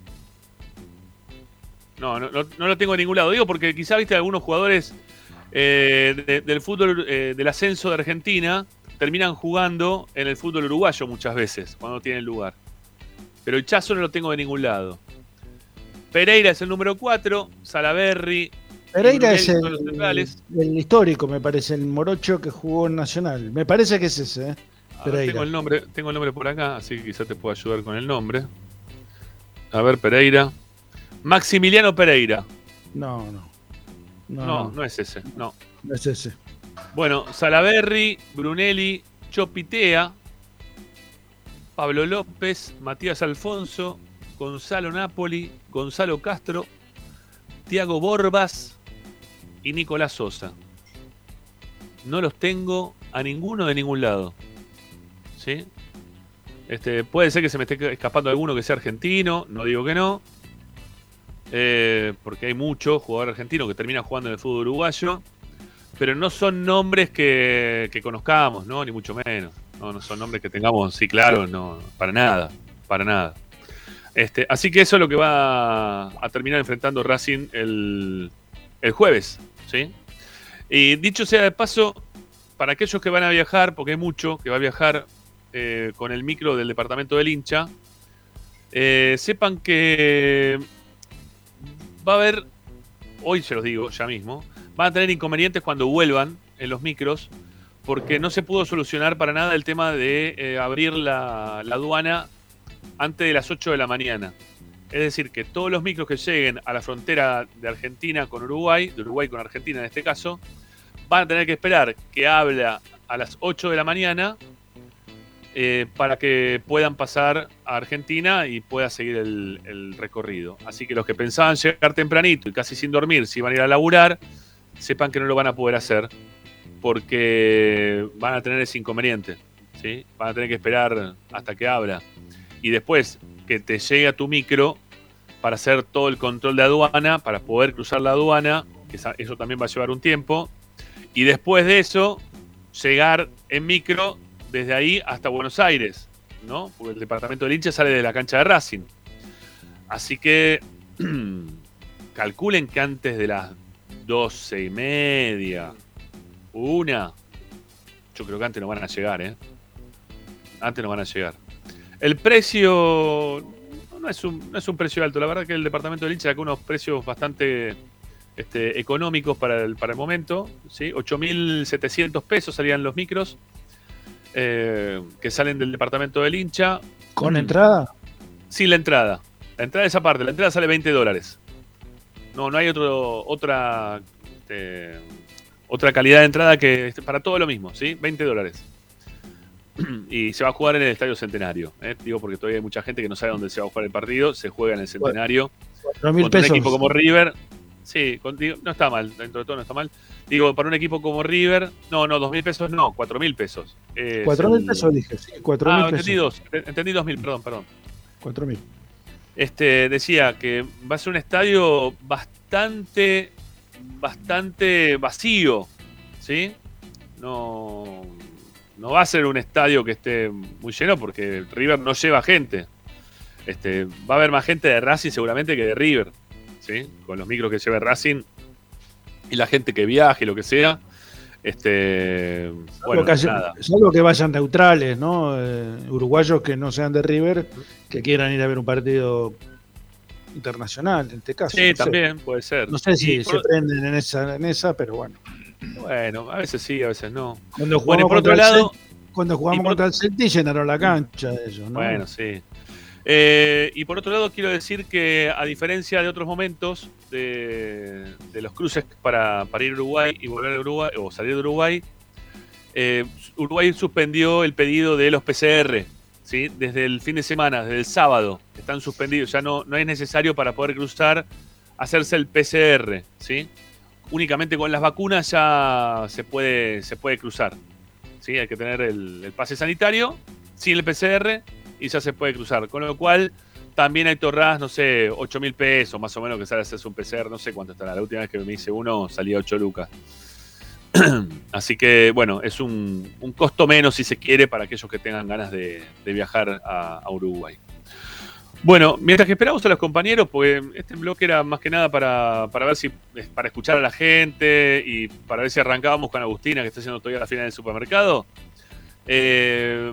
No, no, no- no lo tengo en ningún lado. Digo porque quizá viste algunos jugadores eh, de- del fútbol eh, del ascenso de Argentina terminan jugando en el fútbol uruguayo muchas veces, cuando tienen lugar. Pero Hichazo no lo tengo de ningún lado. Pereira es el número 4, Salaberry. Pereira es el, el histórico, me parece, el morocho que jugó en Nacional. Me parece que es ese, ¿eh? Ver, tengo el nombre, tengo el nombre por acá, así que quizás te puedo ayudar con el nombre. A ver, Pereira. Maximiliano Pereira. No, no. No, No, no, no es ese, no. no es ese. Bueno, Salaberry, Brunelli, Chopitea, Pablo López, Matías Alfonso, Gonzalo Napoli, Gonzalo Castro, Tiago Borbas y Nicolás Sosa. No los tengo a ninguno de ningún lado. ¿Sí? Este, puede ser que se me esté escapando alguno que sea argentino, no digo que no. Eh, porque hay mucho jugador argentino que termina jugando en el fútbol uruguayo pero no son nombres que, que conozcamos, ¿no? Ni mucho menos. No, no son nombres que tengamos, sí, claro, no, para nada, para nada. Este, así que eso es lo que va a terminar enfrentando Racing el, el jueves, ¿sí? Y dicho sea de paso, para aquellos que van a viajar, porque hay mucho que va a viajar eh, con el micro del departamento del hincha, eh, sepan que va a haber, hoy se los digo ya mismo, van a tener inconvenientes cuando vuelvan en los micros, porque no se pudo solucionar para nada el tema de eh, abrir la, aduana antes de las 8 de la mañana. Es decir, que todos los micros que lleguen a la frontera de Argentina con Uruguay, de Uruguay con Argentina en este caso, van a tener que esperar que habla a las 8 de la mañana eh, para que puedan pasar a Argentina y pueda seguir el, el recorrido. Así que los que pensaban llegar tempranito y casi sin dormir, si iban a ir a laburar, sepan que no lo van a poder hacer porque van a tener ese inconveniente. ¿sí? Van a tener que esperar hasta que abra. Y después que te llegue a tu micro para hacer todo el control de aduana, para poder cruzar la aduana, que eso también va a llevar un tiempo. Y después de eso, llegar en micro desde ahí hasta Buenos Aires, ¿no? Porque el departamento del hincha sale de la cancha de Racing. Así que calculen que antes de las doce y media, una, yo creo que antes no van a llegar, ¿eh? Antes no van a llegar. El precio no es un, no es un precio alto, la verdad que el departamento del hincha sacó unos precios bastante este, económicos para el, para el momento, ¿sí? 8.700 pesos salían los micros eh, que salen del departamento del hincha. ¿Con entrada? Sin la entrada. La entrada es aparte, la entrada sale 20 dólares. No, no hay otro, otra, este, otra calidad de entrada que este, para todo lo mismo, ¿sí? 20 dólares. Y se va a jugar en el Estadio Centenario. ¿eh? Digo porque todavía hay mucha gente que no sabe dónde se va a jugar el partido. Se juega en el Centenario. Cuatro mil Contra un pesos. equipo como River. Sí, con- digo, no está mal. Dentro de todo no está mal. Digo, para un equipo como River. No, no, dos mil pesos no, cuatro mil pesos. Es Cuatro mil pesos dije, sí, cuatro Ah, mil entendí pesos. dos. Entendí dos mil, perdón, perdón. Cuatro mil. Este, decía que va a ser un estadio bastante, bastante vacío, ¿sí? No, no va a ser un estadio que esté muy lleno porque River no lleva gente. Este, va a haber más gente de Racing seguramente que de River, ¿sí? Con los micros que lleve Racing y la gente que viaje, lo que sea. Este, bueno, Salvo que, haya- nada. salvo que vayan neutrales, ¿no? Eh, uruguayos que no sean de River, que quieran ir a ver un partido internacional en este caso. Sí, no sé. también puede ser. No sé si se por- prenden en esa, en esa, pero bueno. Bueno, a veces sí, a veces no. Cuando Bueno, jugamos, por otro lado, el cuando jugamos por- contra el Celtic llenaron la cancha de ellos, ¿no? Bueno, sí. Eh, y por otro lado, quiero decir que a diferencia de otros momentos de, los cruces para, ir a Uruguay y volver a Uruguay o salir de Uruguay, eh, Uruguay suspendió el pedido de los PCR. ¿sí? Desde el fin de semana, desde el sábado, están suspendidos. Ya no, no es necesario para poder cruzar hacerse el PCR. ¿sí? Únicamente con las vacunas ya se puede, se puede cruzar. ¿sí? Hay que tener el pase sanitario sin el PCR y ya se puede cruzar. Con lo cual, también hay torradas, no sé, 8 mil pesos más o menos que sale a hacerse un PCR, no sé cuánto estará. La última vez que me hice uno salía 8 lucas. Así que, bueno, es un, costo menos si se quiere para aquellos que tengan ganas de, viajar a, Uruguay. Bueno, mientras que esperamos a los compañeros, pues este bloque era más que nada para, para ver si, para escuchar a la gente y para ver si arrancábamos con Agustina, que está haciendo todavía la final del supermercado. Eh,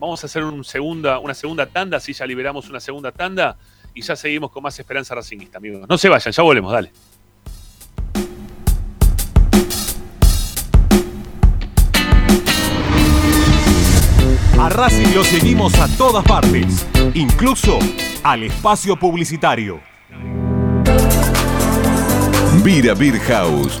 vamos a hacer un segunda, una segunda tanda, así ya liberamos una segunda tanda y ya seguimos con más esperanza racingista, amigos. No se vayan, ya volvemos, dale. A Racing lo seguimos a todas partes, incluso al espacio publicitario. Vira Beer House.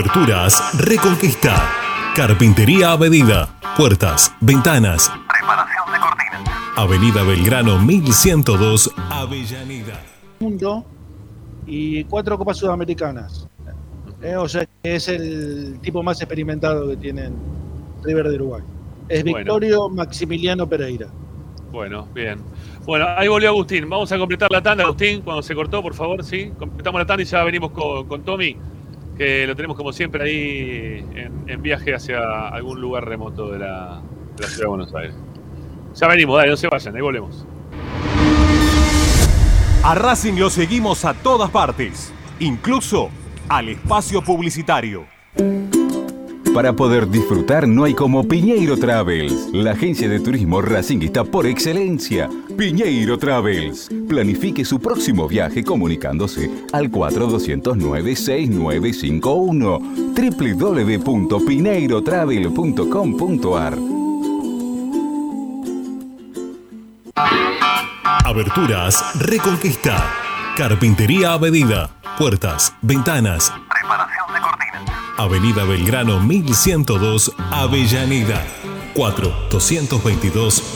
Aberturas Reconquista. Carpintería a medida. Puertas, ventanas. Preparación de cortinas. Avenida Belgrano 1102, Avellaneda. mundo y cuatro copas sudamericanas. Eh, o sea que es el tipo más experimentado que tienen River de Uruguay. Es Bueno. Victorio Maximiliano Pereira. Bueno, bien. Bueno, ahí volvió Agustín. Vamos a completar la tanda, Agustín, cuando se cortó, por favor, sí. Completamos la tanda y ya venimos con, con Tommy, que lo tenemos como siempre ahí en, en viaje hacia algún lugar remoto de la, de la ciudad de Buenos Aires. Ya venimos, dale, no se vayan, ahí volvemos. A Racing lo seguimos a todas partes, incluso al espacio publicitario. Para poder disfrutar no hay como Piñeiro Travels, la agencia de turismo racinguista por excelencia. Piñeiro Travels. Planifique su próximo viaje comunicándose al 4209-6951 www.pineirotravel.com.ar Aberturas Reconquista. Carpintería a medida. Puertas, ventanas. Preparación de cortinas. Avenida Belgrano 1102, Avellaneda. 4 222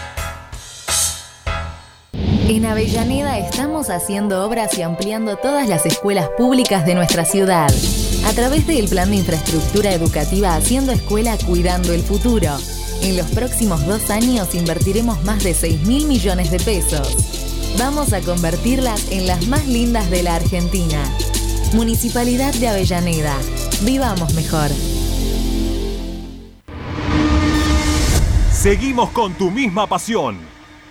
En Avellaneda estamos haciendo obras y ampliando todas las escuelas públicas de nuestra ciudad. A través del plan de infraestructura educativa Haciendo Escuela Cuidando el Futuro. En los próximos dos años invertiremos más de 6 mil millones de pesos. Vamos a convertirlas en las más lindas de la Argentina. Municipalidad de Avellaneda. Vivamos mejor. Seguimos con tu misma pasión.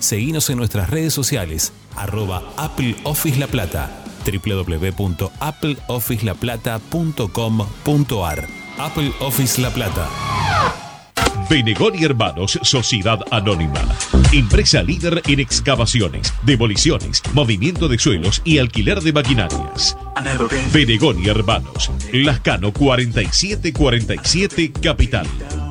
Seguinos en nuestras redes sociales, arroba Apple Office La Plata, www.appleofficelaplata.com.ar. Apple Office La Plata. Benegón y Hermanos, Sociedad Anónima. Empresa líder en excavaciones, demoliciones, movimiento de suelos y alquiler de maquinarias. Benegón y Hermanos, Lascano 4747 Capital.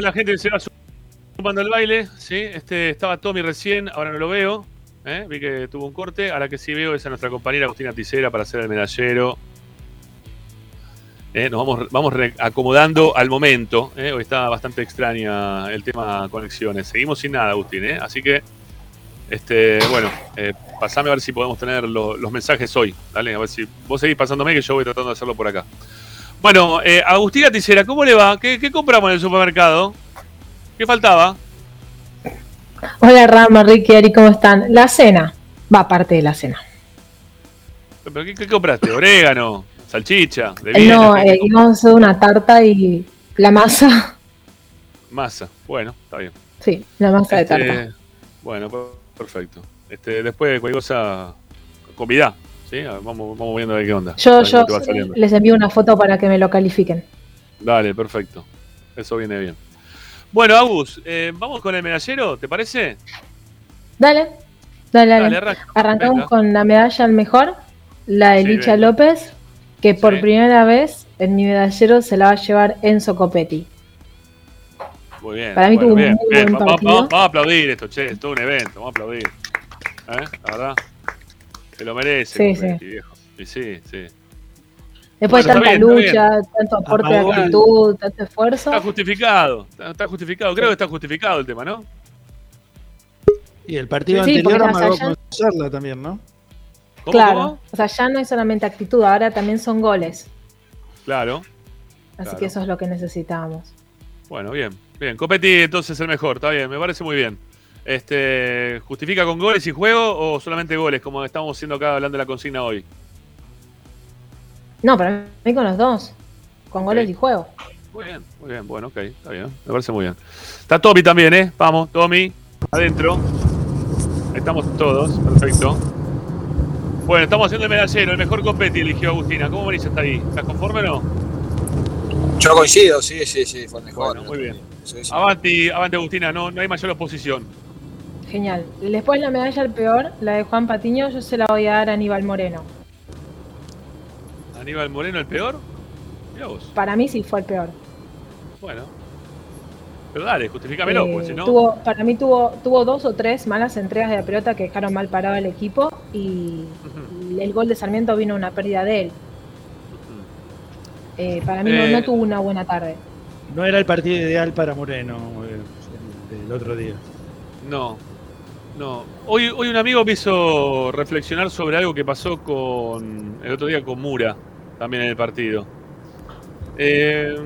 La gente se va sumando al baile, ¿sí? Este, estaba Tommy recién, ahora no lo veo. ¿eh? Vi que tuvo un corte. Ahora que sí veo es a nuestra compañera Agustina Ticera para hacer el medallero. ¿eh? nos vamos, vamos acomodando al momento. ¿eh? Hoy está bastante extraña el tema conexiones. Seguimos sin nada, Agustín. Así que, este, bueno, pasame a ver si podemos tener lo- los mensajes hoy. Dale, a ver si vos seguís pasándome que yo voy tratando de hacerlo por acá. Bueno, eh, Agustina Ticera, ¿cómo le va? ¿Qué, qué compramos en el supermercado? ¿Qué faltaba? Hola Rama, Ricky, Ari, ¿cómo están? La cena. Va parte de la cena. ¿Pero qué, qué compraste? ¿Orégano? ¿Salchicha? ¿De bien? no, eh, íbamos a hacer una tarta y la masa. Masa. Bueno, está bien. Sí, la masa de Este, tarta. bueno, per- perfecto. Este, después de cualquier cosa, convidá. ¿Sí? Vamos, vamos viendo a ver qué onda. Yo, yo les envío una foto para que me lo califiquen. Dale, perfecto. Eso viene bien. Bueno, Agus, eh, vamos con el medallero, ¿te parece? Dale, dale, dale. Dale, arranca. Arrancamos Venga. con la medalla al mejor, la de Sí, Licha venga. López, que por Sí. primera vez en mi medallero se la va a llevar Enzo Copetti. Muy bien. Para mí bueno, tuvo un muy bien. buen Va- va- partido. Vamos, a aplaudir esto, che. Es todo un evento, vamos a aplaudir. ¿Eh? La verdad. Se lo merece, Sí, Copetti, viejo. Y sí, sí. Después Bueno, de tanta bien, lucha, tanto aporte de actitud, tanto esfuerzo. Está justificado, está, está justificado. Creo que está justificado el tema, ¿no? Y el partido Sí, anterior amagó allá- con también, ¿no? ¿Cómo, claro, cómo? o sea, ya no es solamente actitud, ahora también son goles. Claro. Así Claro. que eso es lo que necesitábamos. Bueno, bien. Bien. Copetti entonces el mejor, está bien, me parece muy bien. Este, ¿Justifica con goles y juego o solamente goles, como estamos siendo acá hablando de la consigna hoy? No, para mí con los dos. Con goles y juego. Muy bien, muy bien, bueno, ok, está bien, me parece muy bien. Está Tommy también, ¿eh? Vamos, Tommy, adentro. Estamos todos, perfecto. Bueno, estamos haciendo el medallero, el mejor Copetti eligió Agustina. ¿Cómo venís hasta ahí? ¿Estás conforme o no? Yo coincido, sí, sí, sí, fue el mejor. Bueno, muy bien. Sí, sí. Avanti, avanti Agustina, no, no hay mayor oposición. Genial. Después la medalla al peor, la de Juan Patiño, yo se la voy a dar a Aníbal Moreno. Aníbal Moreno el peor. Mirá vos. Para mí sí fue el peor. Bueno. Pero dale, justifícamelo, Eh, porque si no. tuvo, para mí tuvo, tuvo dos o tres malas entregas de la pelota que dejaron mal parado al equipo y el gol de Sarmiento vino una pérdida de él. Eh, para mí no- Eh, no, tuvo una buena tarde. No era el partido ideal para Moreno eh, el, el otro día. No, no. Hoy, hoy un amigo me hizo reflexionar sobre algo que pasó con el otro día con Mura, también en el partido. Eh,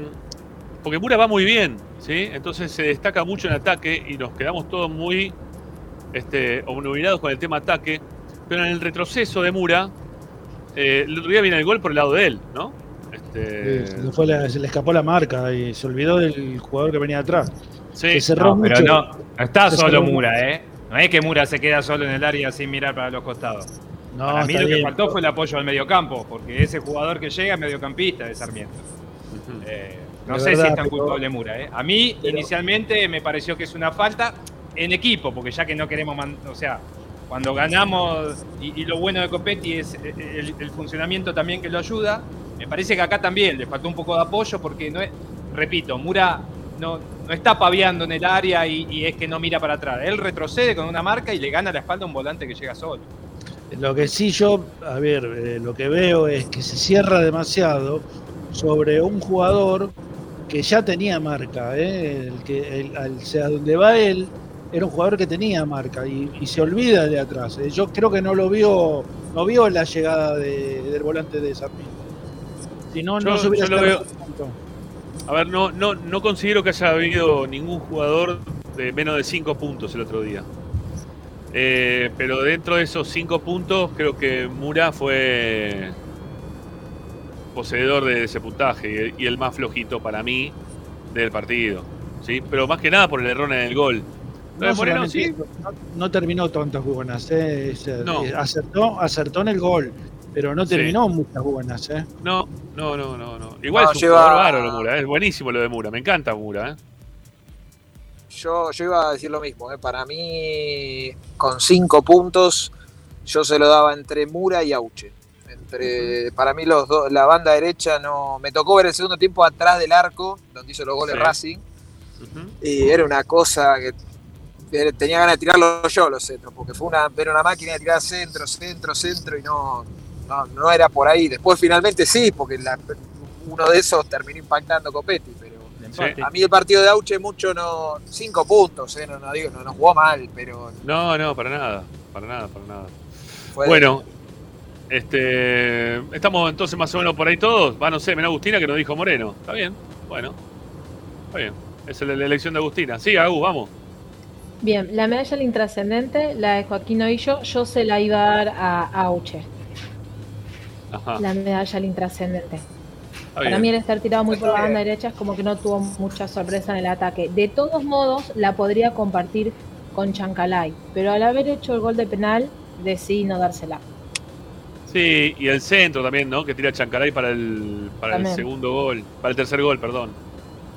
porque Mura va muy bien, ¿sí? Entonces se destaca mucho en ataque y nos quedamos todos muy este, obnubilados con el tema ataque. Pero en el retroceso de Mura, eh, el otro día viene el gol por el lado de él, ¿no? Este, Se, le fue la- se le escapó la marca y se olvidó del jugador que venía atrás. Sí. Se cerró No, pero mucho. no, no está Se solo Mura, ¿eh? No es que Mura se queda solo en el área sin mirar para los costados. No, para mí lo que faltó fue el apoyo al mediocampo, porque ese jugador que llega es mediocampista de Sarmiento. Eh, no De sé si es tan culpable Mura, ¿eh? A mí, inicialmente, me pareció que es una falta en equipo, porque ya que no queremos, man- o sea, cuando ganamos, y, y lo bueno de Copetti es eh, el, el funcionamiento también que lo ayuda, me parece que acá también le faltó un poco de apoyo, porque no es, repito, Mura no, no está paviando en el área y, y es que no mira para atrás. Él retrocede con una marca y le gana la espalda a un volante que llega solo. Lo que sí yo, a ver, eh, lo que veo es que se cierra demasiado sobre un jugador que ya tenía marca, ¿eh? el que, el, al- o sea, donde va él, era un jugador que tenía marca y, y se olvida de atrás. ¿eh? Yo creo que no lo vio, no vio la llegada de- del volante de Sarmiento. Si no, no se hubiera yo lo veo- tanto. A ver, no, no, no considero que haya habido ningún jugador de menos de 5 puntos el otro día. Eh, pero dentro de esos 5 puntos, creo que Mura fue poseedor de ese puntaje y, el más flojito para mí del partido. ¿sí? Pero más que nada por el error en el gol. No, Moreno, solamente sí. eso, no, no terminó tantas buenas, ¿eh? Eh, acertó, acertó en el gol, pero no Sí. terminó muchas buenas. ¿eh? No, no, no, no, no. Igual No, es un lleva- jugador bárbaro Mura, es buenísimo lo de Mura, me encanta Mura, ¿eh? Yo, yo iba a decir lo mismo. ¿eh? Para mí, con cinco puntos, yo se lo daba entre Mura y Auche. Entre, Para mí, los dos, la banda derecha no. Me tocó ver el segundo tiempo atrás del arco, donde hizo los goles Sí. Racing. Y era una cosa que tenía ganas de tirarlo yo los centros, porque fue una, era una máquina de tirar centro, centro, centro, y no, no, no era por ahí. Después finalmente sí, porque la- uno de esos terminó impactando Copetti, pero a mí el partido de Auche mucho no. Cinco puntos, eh, no, no digo, no, no jugó mal, pero No, no, para nada, para nada, para nada. fue Bueno, este, estamos entonces más o menos por ahí todos. Va, no sé, menos Agustina que nos dijo Moreno. Está bien, bueno, está bien. Es la, la elección de Agustina. Sí, Agus, vamos. Bien, la medalla al intrascendente, la de Joaquín Oillo, yo se la iba a dar a Auche, Ajá. la medalla al intrascendente. está Para mí el estar tirado muy por la banda derecha es como que no tuvo mucha sorpresa en el ataque. De todos modos, la podría compartir con Chancalay, pero al haber hecho el gol de penal, decidí no dársela. Sí, y el centro también, ¿no? Que tira Chancaray para el, para el segundo gol. Para el tercer gol, perdón.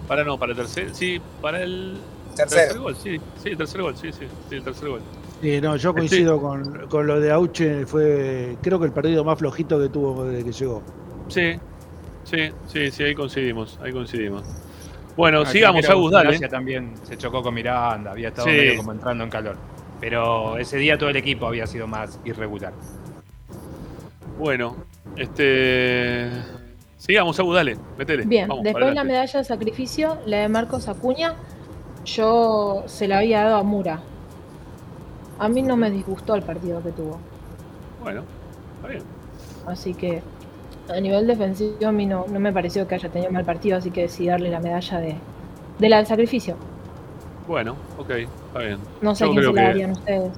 Para no, para el tercer. Sí, para el Tercero. gol, sí. Sí, el tercer gol, sí, sí. Sí, el tercer gol. Sí, no, yo coincido con, con lo de Auche, fue creo que el partido más flojito que tuvo desde que llegó. Sí, sí, sí, sí, ahí coincidimos, ahí coincidimos. Bueno, Ah, sigamos, Agus, dale. Gracia también se chocó con Miranda, había estado Sí. medio como entrando en calor. Pero ese día todo el equipo había sido más irregular. Bueno, este. Sigamos, Agus, dale, metele. Bien, Vamos, después la medalla de sacrificio, la de Marcos Acuña, yo se la había dado a Mura. A mí no me disgustó el partido que tuvo. Bueno, está bien. Así que a nivel defensivo a mí no, no me pareció que haya tenido mal partido, así que decidí darle la medalla de, de la del sacrificio. Bueno, ok, está bien. No sé Yo quién se la que- darían ustedes.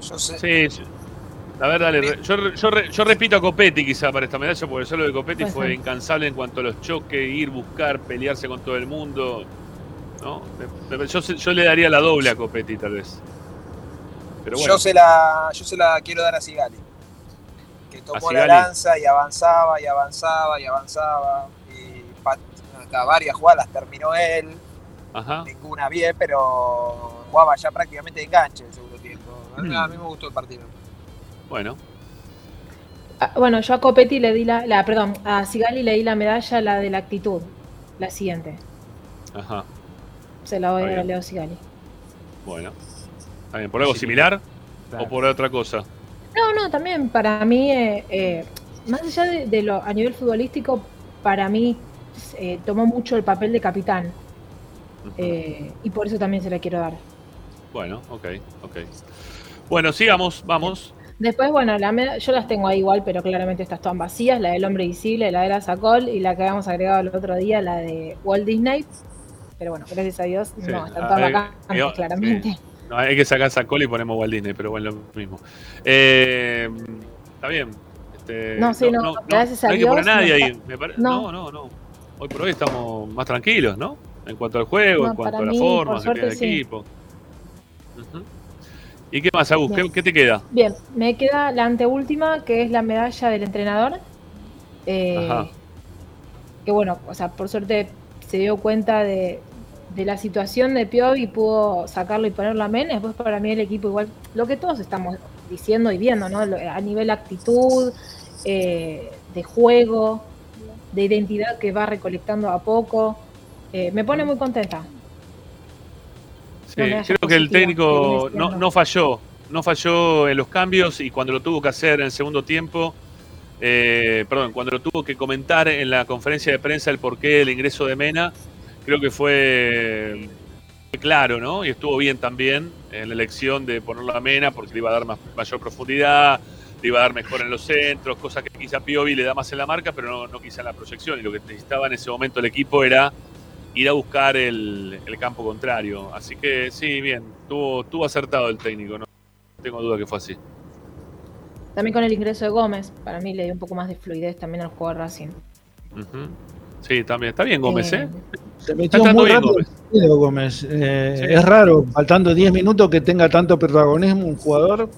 Yo sé. Sí, sí. A ver, dale. re- Yo, re- yo, re- yo repito a Copetti quizá para esta medalla, porque solo de Copetti fue incansable en cuanto a los choques, ir, buscar, pelearse con todo el mundo. ¿no? Me- me- Yo, yo le daría la doble a Copetti, tal vez. Pero bueno, yo, se la, yo se la quiero dar a Sigali. Que tomó la lanza y avanzaba y avanzaba y avanzaba. Y hasta varias jugadas las terminó él. Ajá. Ninguna bien, pero jugaba ya prácticamente de enganche el segundo tiempo. A mí, Mm. a mí me gustó el partido. bueno. Ah, Bueno, yo a Copetti le di la, la, perdón, a Sigali le di la medalla, la de la actitud, la siguiente. Ajá. se la voy a. Leo Sigali. Bueno. Bien, ¿por algo similar o por otra cosa? No, no, también para mí, eh, eh, más allá de, de lo a nivel futbolístico, para mí eh, tomó mucho el papel de capitán. Eh, y por eso también se la quiero dar. Bueno, ok, ok. Bueno, sigamos, vamos. Después, bueno, la meda- yo las tengo ahí igual, pero claramente estas están vacías, la del hombre visible, la de la Sacol y la que habíamos agregado el otro día, la de Walt Disney. Pero bueno, gracias a Dios, Sí, no, están ah, todas vacantes, yo- claramente. sí. No, hay que sacar Sacol y ponemos Walt Disney, pero bueno, lo mismo. Eh, está bien. Este, No, sí, no, gracias a no hay que poner Dios, nadie no ahí. me pare- no. no, no, no. Hoy por hoy estamos más tranquilos, ¿no? En cuanto al juego, No, en cuanto a la mí, forma tiene el suerte, sí. equipo. ¿Y qué más, Agus? ¿Qué, qué te queda? Bien, me queda la anteúltima, que es la medalla del entrenador. Eh, Ajá. que bueno, o sea, por suerte se dio cuenta de, de la situación de Piovi pudo sacarlo y ponerlo a Men. Después para mí el equipo igual, lo que todos estamos diciendo y viendo, ¿no? A nivel actitud, eh, de juego, de identidad que va recolectando a poco. Eh, me pone muy contenta. Sí, No creo que el técnico no, no falló. No falló en los cambios y cuando lo tuvo que hacer en el segundo tiempo, eh, perdón, cuando lo tuvo que comentar en la conferencia de prensa el porqué del ingreso de Mena, creo que fue claro, ¿no? Y estuvo bien también en la elección de ponerlo a Mena porque le iba a dar más, mayor profundidad, le iba a dar mejor en los centros, cosa que quizá Piovi le da más en la marca, pero no, no quizá en la proyección. Y lo que necesitaba en ese momento el equipo era ir a buscar el, el campo contrario. Así que sí, bien, tuvo, tuvo acertado el técnico, no tengo duda que fue así. También con el ingreso de Gómez, para mí le dio un poco más de fluidez también al juego de Racing. Ujú. Sí, también, está bien Gómez, ¿eh? Se Está metió entrando muy bien rápido Gómez. Gómez. Eh, Sí. Es raro, faltando 10 minutos, que tenga tanto protagonismo un jugador,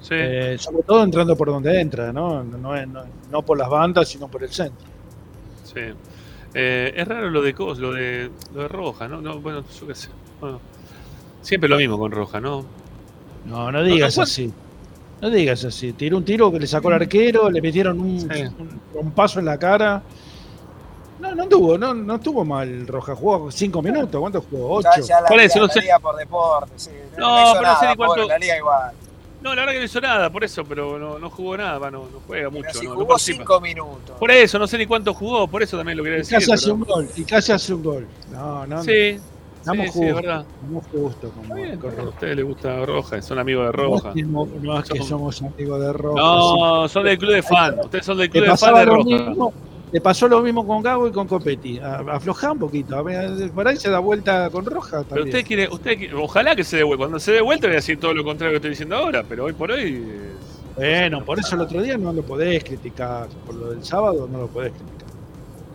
Sí. eh, sobre todo entrando por donde entra, ¿no? No, es- no- no por las bandas, sino por el centro. Sí. Eh, es raro lo de Cos, lo de, lo de Roja, ¿no? no bueno, yo qué sé. Bueno, siempre lo mismo con Roja, ¿no? No, no digas No, no, así. No digas así. Tiró un tiro que le sacó el arquero, le metieron un, un, un paso en la cara. No, no tuvo, no, no estuvo mal Roja. Jugó 5 minutos. ¿Cuánto jugó? 8. Ya, ya la, Por eso, liga, no la sé. liga por deporte, sí. No, hizo pero no sé nada, ni cuánto- pobre, La liga igual. No, la verdad que no hizo nada, por eso, pero no, no jugó nada, va, no, no juega mucho. Pero si no, no jugó participa. 5 minutos. Por eso, no sé ni cuánto jugó, por eso también lo quería Y decir. casi hace pero- un gol. Y casi hace un gol. No, no. Sí, Damos sí, sí, es verdad. Damos justo. Como, con A Roja. ustedes les gusta Roja, son amigos de No Roja. no- no es que Son- somos amigos de Roja. No, sí. son del club de fan. Ustedes son del club de fan de Roja. mismo. Le pasó lo mismo con Gago y con Copetti. Aflojá un poquito. A ver, Por ahí se da vuelta con Roja Pero también. usted quiere, usted quiere- ojalá que se dé vuelta. Cuando se dé vuelta voy a decir todo lo contrario que estoy diciendo ahora, pero hoy por hoy. Bueno, por eso el otro día no lo podés criticar. Por lo del sábado no lo podés criticar.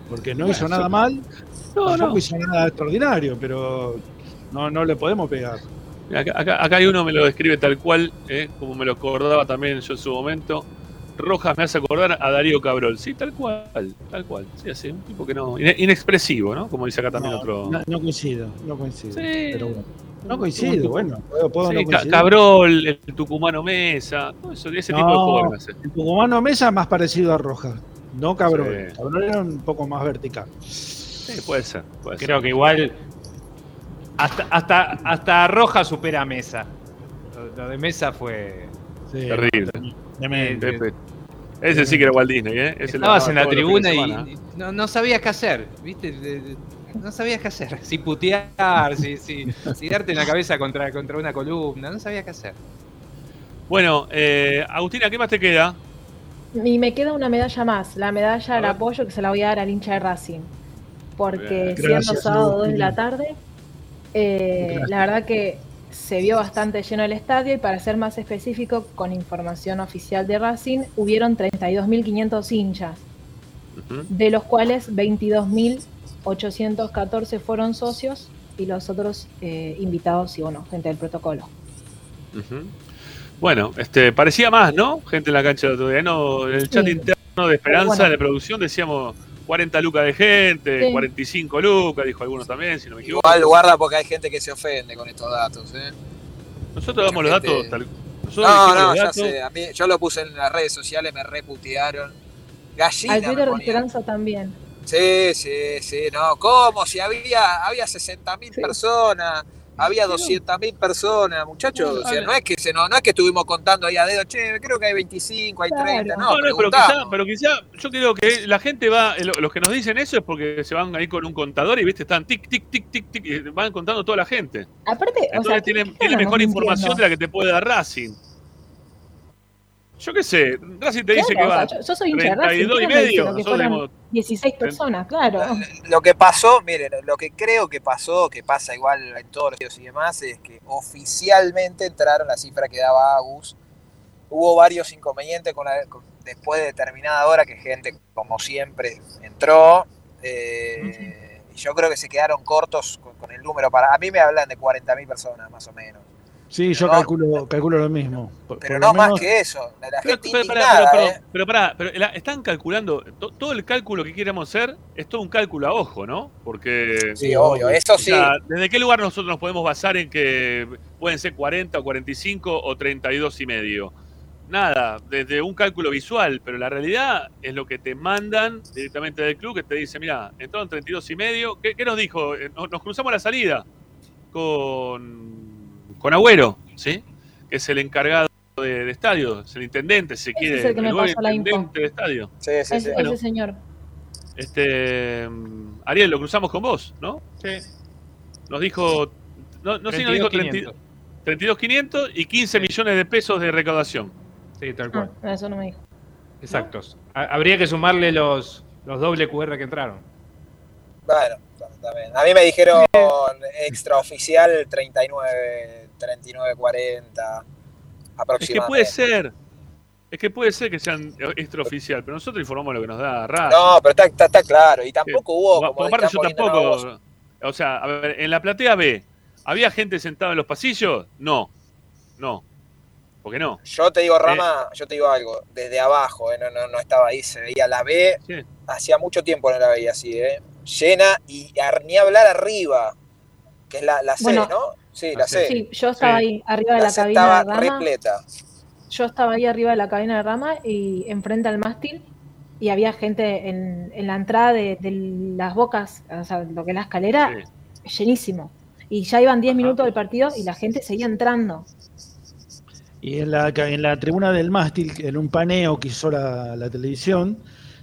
Porque no Bueno, hizo nada mal, No, no. hizo nada extraordinario, pero no, no le podemos pegar. Acá, acá- acá hay uno me lo describe tal cual, eh, como me lo acordaba también yo en su momento. Rojas me hace acordar a Darío Cabrol. Sí, tal cual, tal cual. Sí, así, un tipo que no. ine- Inexpresivo, ¿no? Como dice acá también No, otro. no, no coincido, no coincido. Sí. Pero bueno. No coincido, bueno, puedo, puedo Sí, no coincidir. Cabrol, el tucumano Mesa, todo eso, ese tipo de jugadores me hace. el Tucumano Mesa más parecido a Roja, no Cabrón. Sí. Cabrón era un poco más vertical. Sí, puede ser. Puede Creo ser. que igual hasta, hasta, hasta Roja supera a Mesa. Lo de Mesa fue... Sí, Terrible. demente. Ese sí que era Walt Disney, ¿eh? Ese Estabas en la tribuna y no, no sabías qué hacer, ¿viste? No sabías qué hacer. Si putear, si, si, si darte en la cabeza contra, contra una columna, no sabías qué hacer. Bueno, eh, Agustina, ¿qué más te queda? Y me queda una medalla más, la medalla del apoyo que se la voy a dar al hincha de Racing. Porque Bien. siendo sábado 2 de la tarde, eh, la verdad que se vio bastante lleno el estadio y para ser más específico, con información oficial de Racing, hubieron 32.500 hinchas, Ujú. de los cuales 22.814 fueron socios y los otros eh, invitados y bueno, gente del protocolo. Bueno, este, parecía más, ¿no? Gente en la cancha el otro día. No, en el chat interno de Esperanza, Bueno. de producción, decíamos 40 lucas de gente, Sí. 45 lucas, dijo alguno también, si no me equivoco. Igual guarda porque hay gente que se ofende con estos datos. ¿eh? Nosotros damos los gente- datos tal. Nosotros No, no, los ya datos. sé. A mí, yo lo puse en las redes sociales, me reputearon. Al Gallina me Twitter de. Esperanza también. Sí, sí, sí, no, ¿cómo? Si había, había 60.000 personas, había 200.000 personas, muchachos, o sea, no es que se, no, no es que estuvimos contando ahí a dedo, che, creo que hay 25, hay 30, no, No, no, pero quizá, pero quizá, yo creo que la gente va, lo- los que nos dicen eso es porque se van ahí con un contador y viste, están tic, tic, tic, tic, tic, y van contando toda la gente. Aparte, o Entonces sea, tienen, ¿qué tienen estamos mejor información de la que te puede dar Racing. Yo qué sé, Racing te dice Claro, que o sea, va yo, yo soy hincha de Racing, 32 y ¿qué me dice medio. que fueron tenemos 16 personas, claro. Lo que pasó, miren, lo que creo que pasó, que pasa igual en todos los videos y demás, es que oficialmente entraron la cifra que daba Agus. Hubo varios inconvenientes con la- con- después de determinada hora que gente, como siempre, entró. eh, y yo creo que se quedaron cortos con, con el número. para A mí me hablan de 40.000 personas, más o menos. Sí, yo no- calculo, calculo lo mismo. Por- Pero por no lo más que eso. La, la Pero, gente pero, pero, ¿eh? pero, pero pará, pero la- están calculando, to- todo el cálculo que queremos hacer es todo un cálculo a ojo, ¿no? Porque. Sí, obvio, eso o sea, sí. ¿Desde qué lugar nosotros nos podemos basar en que pueden ser 40 o 45 o 32 y medio? Nada, desde un cálculo visual, pero la realidad es lo que te mandan directamente del club, que te dice, mira, entraron 32 y medio. ¿Qué, qué nos dijo? Eh, Nos, nos cruzamos la salida con, con Agüero, ¿sí? Que es el encargado de, de estadio, es el intendente, si se quiere, es el que me nuevo pasó la info. de estadio. Sí, sí, Ese, Bueno, ese señor. este, Ariel, lo cruzamos con vos, ¿no? Sí. Nos dijo, no, no sé si nos dijo 32.500. 32.500 y 15 millones de pesos de recaudación. Sí, tal cual. Ah, eso no me dijo. Exactos. Ha- Habría que sumarle los, los doble QR que entraron. Bueno, también. A mí me dijeron extraoficial 39, 39, 40 Es aproximadamente. que puede ser, es que puede ser que sean extraoficial, pero nosotros informamos lo que nos da Racing. No, pero está, está, está claro. Y tampoco hubo, Por- como por están yo tampoco, o sea, a ver, en la platea B, ¿había gente sentada en los pasillos? No, no, ¿por qué no? Yo te digo, Rama, yo te digo algo. Desde abajo, eh, no, no, no estaba ahí, se veía la B. Sí. Hacía mucho tiempo no la veía así, ¿eh? Llena y ni hablar arriba, que es la, la C, Bueno, ¿no? Sí, la. Sí, yo estaba Sí. ahí, arriba de La cabina estaba de Rama. repleta. Yo estaba ahí arriba de la cabina de Rama y enfrente al mástil y había gente en, en la entrada de, de las bocas, o sea, lo que es la escalera, llenísimo. Y ya iban 10 minutos del partido y la gente seguía entrando. Y en la, en la tribuna del mástil, en un paneo que hizo la, la televisión,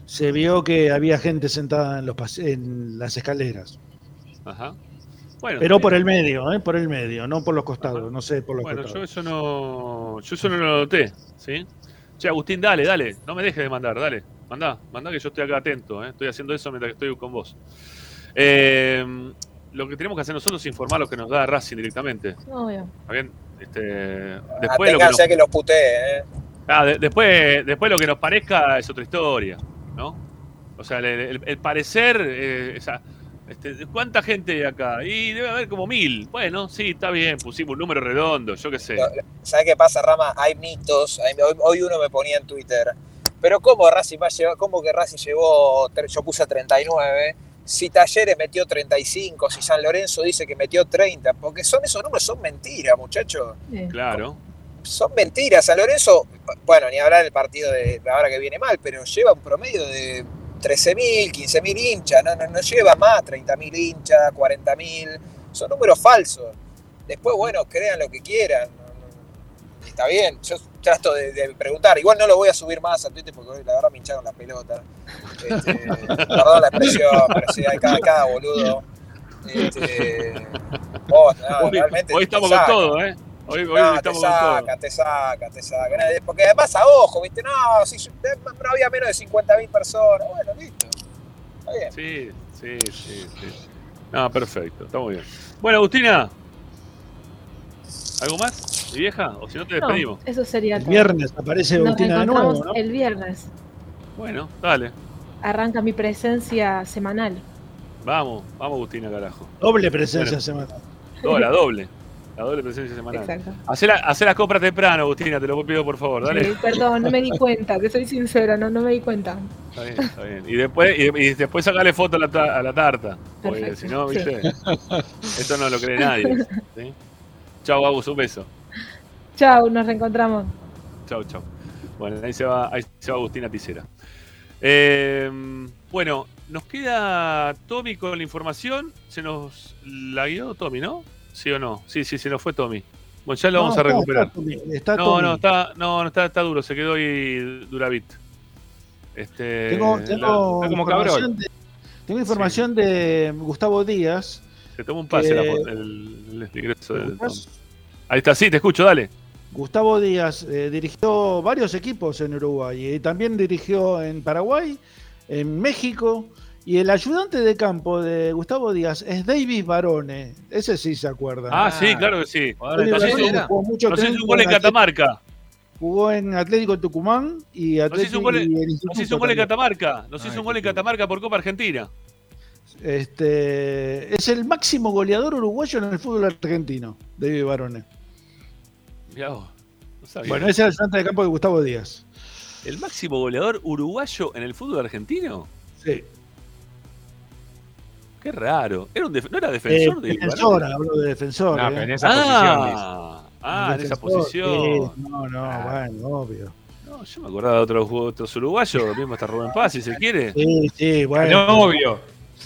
se vio que había gente sentada en, los en las escaleras. Ajá. Bueno, Pero por el medio, ¿eh? por el medio, no por los costados, no sé por los Bueno, yo costados. eso no. Yo eso no lo noté, ¿sí? Che, Agustín, dale, dale. No me dejes de mandar, dale. Mandá, mandá que yo estoy acá atento, ¿eh? Estoy haciendo eso mientras que estoy con vos. Eh, lo que tenemos que hacer nosotros es informar lo que nos da Racing directamente. Obvio. ¿Está bien? Este, Ah, después, lo que nos, que los putee, ¿eh? Ah, de- después, después lo que nos parezca es otra historia, ¿no? O sea, el, el- el parecer, eh, esa- este, ¿cuánta gente hay acá? Y debe haber como mil. Bueno, sí, está bien, pusimos un número redondo, yo qué sé. ¿Sabes qué pasa, Rama? Hay mitos. hay- hoy, hoy uno me ponía en Twitter. Pero ¿cómo Racing va a llevar, cómo que Racing llevó, yo puse 39, si Talleres metió 35, si San Lorenzo dice que metió 30, porque son esos números, son mentiras, muchachos. Claro. Son mentiras. San Lorenzo, bueno, ni hablar del partido de ahora que viene mal, pero lleva un promedio de 13.000, 15.000 hinchas, no, no, no lleva más 30.000 hinchas, 40.000, son números falsos. Después, bueno, crean lo que quieran. está bien, yo trato de, de preguntar. Igual no lo voy a subir más a Twitter porque la verdad me hincharon la pelota. Este, perdón la expresión, pero sí, hay cada, cada boludo. Este, vos, no, hoy, realmente hoy estamos con todo, ¿eh? Hoy, hoy No, te con todo. te sacan, te sacan. Porque además a ojo, ¿viste? No, si yo- no había menos de 50.000 personas. Bueno, listo. Está bien. Sí, sí, sí, sí. No, perfecto, está muy bien. Bueno, Agustina, ¿algo más? ¿Mi vieja? O si no te No, despedimos. eso sería El todo. viernes aparece Agustina de nuevo, ¿no? el viernes. Bueno, dale. Arranca mi presencia semanal. Vamos, vamos Agustina, carajo. Doble presencia Bueno. semanal. La doble. La doble presencia semanal. Exacto. Hacé, la- hacé las compras temprano, Agustina, te lo pido por favor, dale. Sí, perdón, no me di cuenta, te soy sincera, no, no me di cuenta. Está bien, está bien. Y después, y, y después sacale foto a la, ta- a la tarta. Porque si no, sí. viste, esto no lo cree nadie. ¿sí? Chau, Agus, un beso. Chao, nos reencontramos. Chau, chau. Bueno, ahí se va, ahí se va Agustina Ticera. Eh, bueno, nos queda Tommy con la información. Se nos la guió Tommy, ¿no? ¿Sí o no? Sí, sí, se nos fue Tommy. Bueno, ya lo No, vamos a está- recuperar. está Tommy, está no, Tommy. no, está, no, no está, está duro, se quedó ahí Duravit. Este, Tengo, como información, de, tengo información de Gustavo Díaz. Se tomó un pase que- la foto- el, el ingreso del. Ahí está, sí, te escucho, dale. Gustavo Díaz eh, dirigió varios equipos en Uruguay y también dirigió en Paraguay, en México. Y el ayudante de campo de Gustavo Díaz es Davis Barone. Ese sí se acuerda. Ah, sí, claro que sí. Jugó mucho hizo tiempo un gol en Catamarca. Jugó en Atlético Tucumán y Nos Atlético hizo un gol, y el en- nos Instituto hizo un gol en también. Catamarca. Nos hizo un gol en Catamarca por Copa Argentina. Este, es el máximo goleador uruguayo en el fútbol argentino, David Barone. No sabía. Bueno, ese es el ayudante de campo de Gustavo Díaz. ¿El máximo goleador uruguayo en el fútbol argentino? Sí. Qué raro. Era un ¿No era defensor Eh, de defensor, Barone? hablo de defensor. No, eh. en esa Ah, ah, en esa posición. sí, no, no, bueno, obvio. No, yo me acordaba de otros, otros uruguayos, lo mismo está Rubén Paz, si se quiere. Sí, sí, bueno. No, obvio.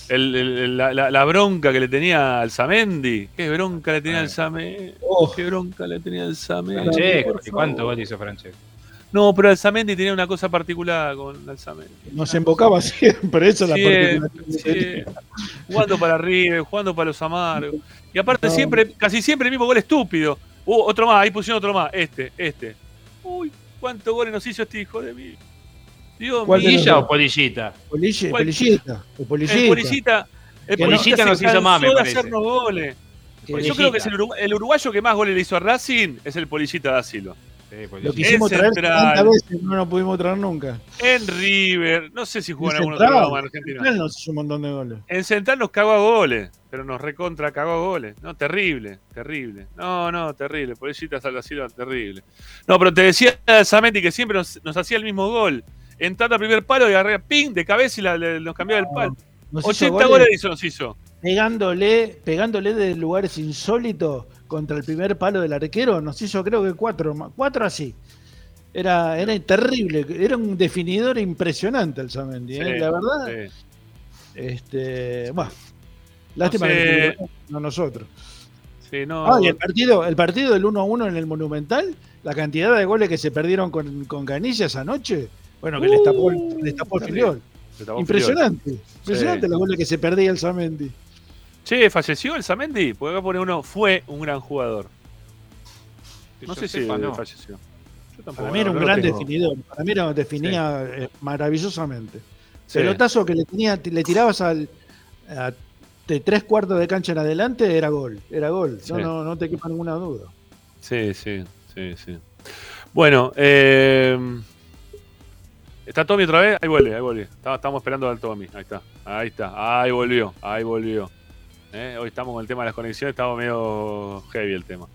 El- el- el- la, la- la bronca que le tenía al Samendi. ¿Qué bronca le tenía al Samendi? ¿Qué bronca le tenía al Samendi? Francesco, ¿y cuánto gol hizo Francesco? No, pero Alzamendi tenía una cosa particular con Alzamendi. Nos embocaba siempre, eso es la particularidad. siempre. Jugando para arriba, jugando para los amargos. Y aparte No. siempre, casi siempre el mismo gol estúpido. Uh, otro más, ahí pusieron otro más. Este, este. Uy, cuántos goles nos hizo este hijo de mí. Dios ¿Cuál de ¿Polilla o polillita? Polille-. Polillita. El polillita. El Polillita. El no- Polillita nos hizo más, me cansó de parece. hacernos goles. Que Yo creo que es el, urugu- el uruguayo que más goles le hizo a Racing es el Polillita da Silva. Sí, Lo polillita. quisimos traer central. tantas veces, no lo pudimos traer nunca. En River, no sé si jugó en En algún otro lado en Argentina. Central nos hizo un montón de goles. En Central nos cagó a goles, pero nos recontra cagó a goles. No, terrible, terrible. No, no, terrible. Pobrecita Salva Silva, terrible. No, pero te decía Samenti que siempre nos, nos hacía el mismo gol. Entrando al primer palo y agarré ping de cabeza y la- nos cambiaba el palo. Nos hizo 80 goles goles hizo, nos hizo. Pegándole, pegándole de lugares insólitos contra el primer palo del arquero, nos hizo creo que cuatro, cuatro así. Era, era terrible, era un definidor impresionante el Samendi, ¿eh? Sí, la verdad. sí. Este, bueno, lástima No sé. que no nosotros. Sí, no, Ah, y el partido, el partido del 1 a 1 en el Monumental, la cantidad de goles que se perdieron con, con Canilla esa noche, bueno, que les tapó, el- les tapó el filiol. Impresionante, impresionante los goles que se perdía el Samendi. Che, ¿falleció el Samendi? Porque acá pone uno, fue un gran jugador. Que No sé si no. falleció. Yo tampoco, Para mí era un no gran definidor, para mí era, definía eh, maravillosamente. Sí. Pelotazo que le tenía, le tirabas al a- de tres cuartos de cancha en adelante, era gol, era gol, Sí. no, no, no te quepa ninguna duda. Sí, sí, sí, sí. Bueno, eh, ¿está Tommy otra vez? Ahí vuelve, ahí vuelve. Estamos, estamos esperando al Tommy. Ahí está, ahí está. Ahí volvió, ahí volvió. Eh, Hoy estamos con el tema de las conexiones, estamos medio heavy el tema.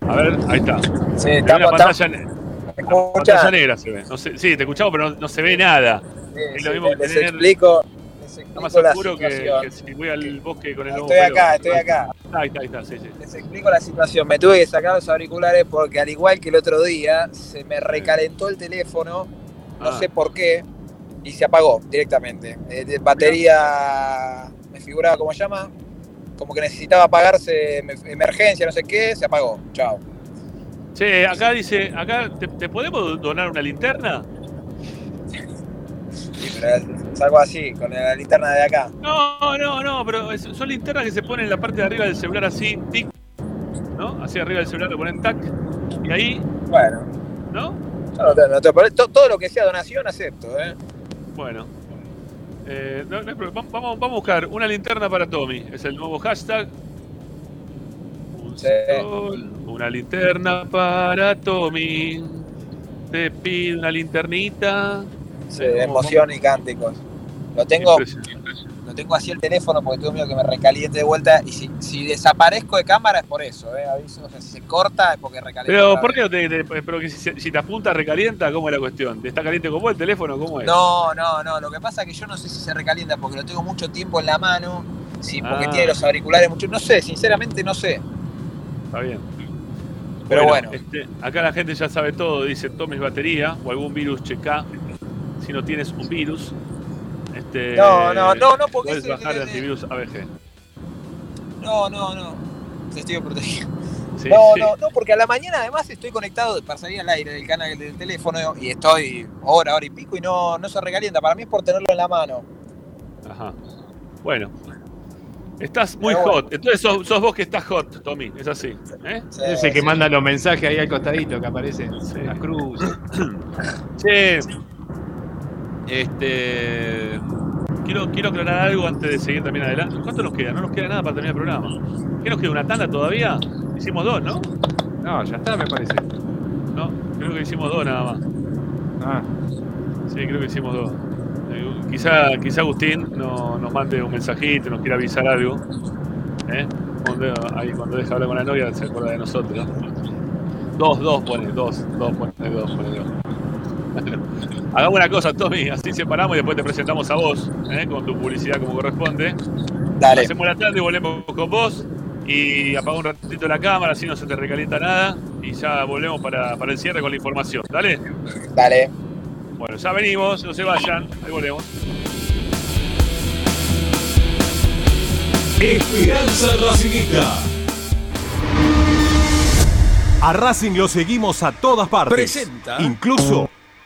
A ver, ahí está. Sí, estamos, una pantalla, estamos- ne- ¿me pantalla negra se ve. No sé, sí, te escuchamos, pero no, no se ve nada. Sí, Es lo mismo que les tener- explico, les más explico la oscuro que, si voy al bosque con el Estoy acá, estoy acá. Ahí está, ahí está, sí, sí. Les explico la situación. Me tuve que sacar los auriculares porque al igual que el otro día, se me recalentó el teléfono, no Ah. sé por qué, y se apagó directamente. Eh, batería, me figuraba cómo se llama, como que necesitaba apagarse, em- emergencia, no sé qué, se apagó. Chao. Che, acá dice, acá, ¿te, te podemos donar una linterna? Sí, pero es, algo así, con la linterna de acá. No, no, no, pero es- son linternas que se ponen en la parte de arriba del celular así, tic, ¿no? Así arriba del celular le ponen tac, y ahí, Bueno, ¿no? no no te- to- todo lo que sea donación acepto, ¿eh? Bueno. Eh, no- no vamos, vamos a buscar una linterna para Tommy. Es el nuevo hashtag. Un Sí. sol, una linterna para Tommy. Te pido una linternita. Sí, emoción y cánticos. Lo tengo. Lo tengo así el teléfoano porque tengo miedo que me recaliente de vuelta. Y si, si desaparezco de cámara es por eso, ¿eh? Aviso, o sea, si se corta es porque recalienta. Pero, ¿por qué no te, te- pero que si, si te apunta recalienta? ¿Cómo es la cuestión? ¿Está caliente como el teléfono? ¿Cómo es? No, no, no. Lo que pasa es que yo no sé si se recalienta porque lo tengo mucho tiempo en la mano. Si porque Ah. tiene los auriculares mucho. No sé, sinceramente no sé. Está bien. Pero bueno. este, acá la gente ya sabe todo. Dice, tomes batería o algún virus checa. Si no tienes un virus. Este, No, no, no, no, porque Puedes bajar el antivirus ABG. No, no, no. Estoy protegido. Sí, no, sí. no, no, porque a la mañana además estoy conectado para salir al aire del canal del teléfono y estoy hora, hora y pico y no, no se recalienta. Para mí es por tenerlo en la mano. Ajá. Bueno. Estás muy bueno. hot. Entonces sos, sos vos que estás hot, Tommy. Es así. ¿eh? Ese que manda los mensajes ahí al costadito que aparece la cruz. Che. Este. Quiero, quiero aclarar algo antes de seguir también adelante. ¿Cuánto nos queda? No nos queda nada para terminar el programa. ¿Qué nos queda? ¿Una tanda todavía? Hicimos dos, ¿no? No, ya está, me parece. No, creo que hicimos dos nada más. Ah. Sí, creo que hicimos dos. Eh, Quizá, quizá Agustín no- nos mande un mensajito, nos quiera avisar algo. ¿eh? Cuando, ahí cuando deja hablar con la novia se acuerda de nosotros. Dos, dos, pone, dos, dos, pone dos, pone dos. Hagamos una cosa, Tommy, así separamos y después te presentamos a vos, ¿eh? con tu publicidad como corresponde. Dale. Hacemos la tarde y volvemos con vos y apaga un ratito la cámara, así no se te recalienta nada y ya volvemos para, para el cierre con la información. Dale. Dale. Bueno, ya venimos, no se vayan, ahí volvemos. Esperanza Racingista. A Racing lo seguimos a todas partes. Presenta. Incluso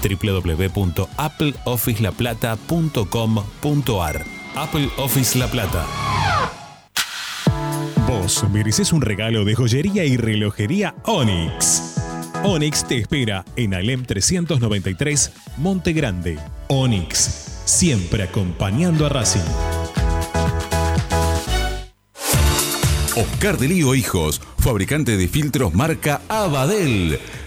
www.appleofficelaplata.com.ar. Apple Office La Plata. Vos mereces un regalo de joyería y relojería Onyx. Onyx te espera en Alem 393, Monte Grande. Onyx, siempre acompañando a Racing. Oscar de Lío Hijos, fabricante de filtros marca Abadel.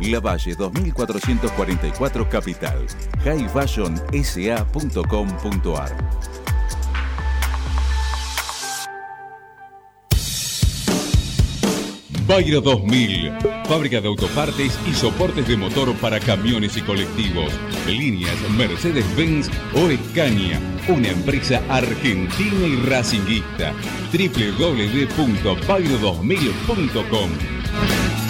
La Valle 2444 Capital. highfashionsa.com.ar Bayro 2000, fábrica de autopartes y soportes de motor para camiones y colectivos. Líneas Mercedes-Benz o Escaña, una empresa argentina y racinguista. www.bayro2000.com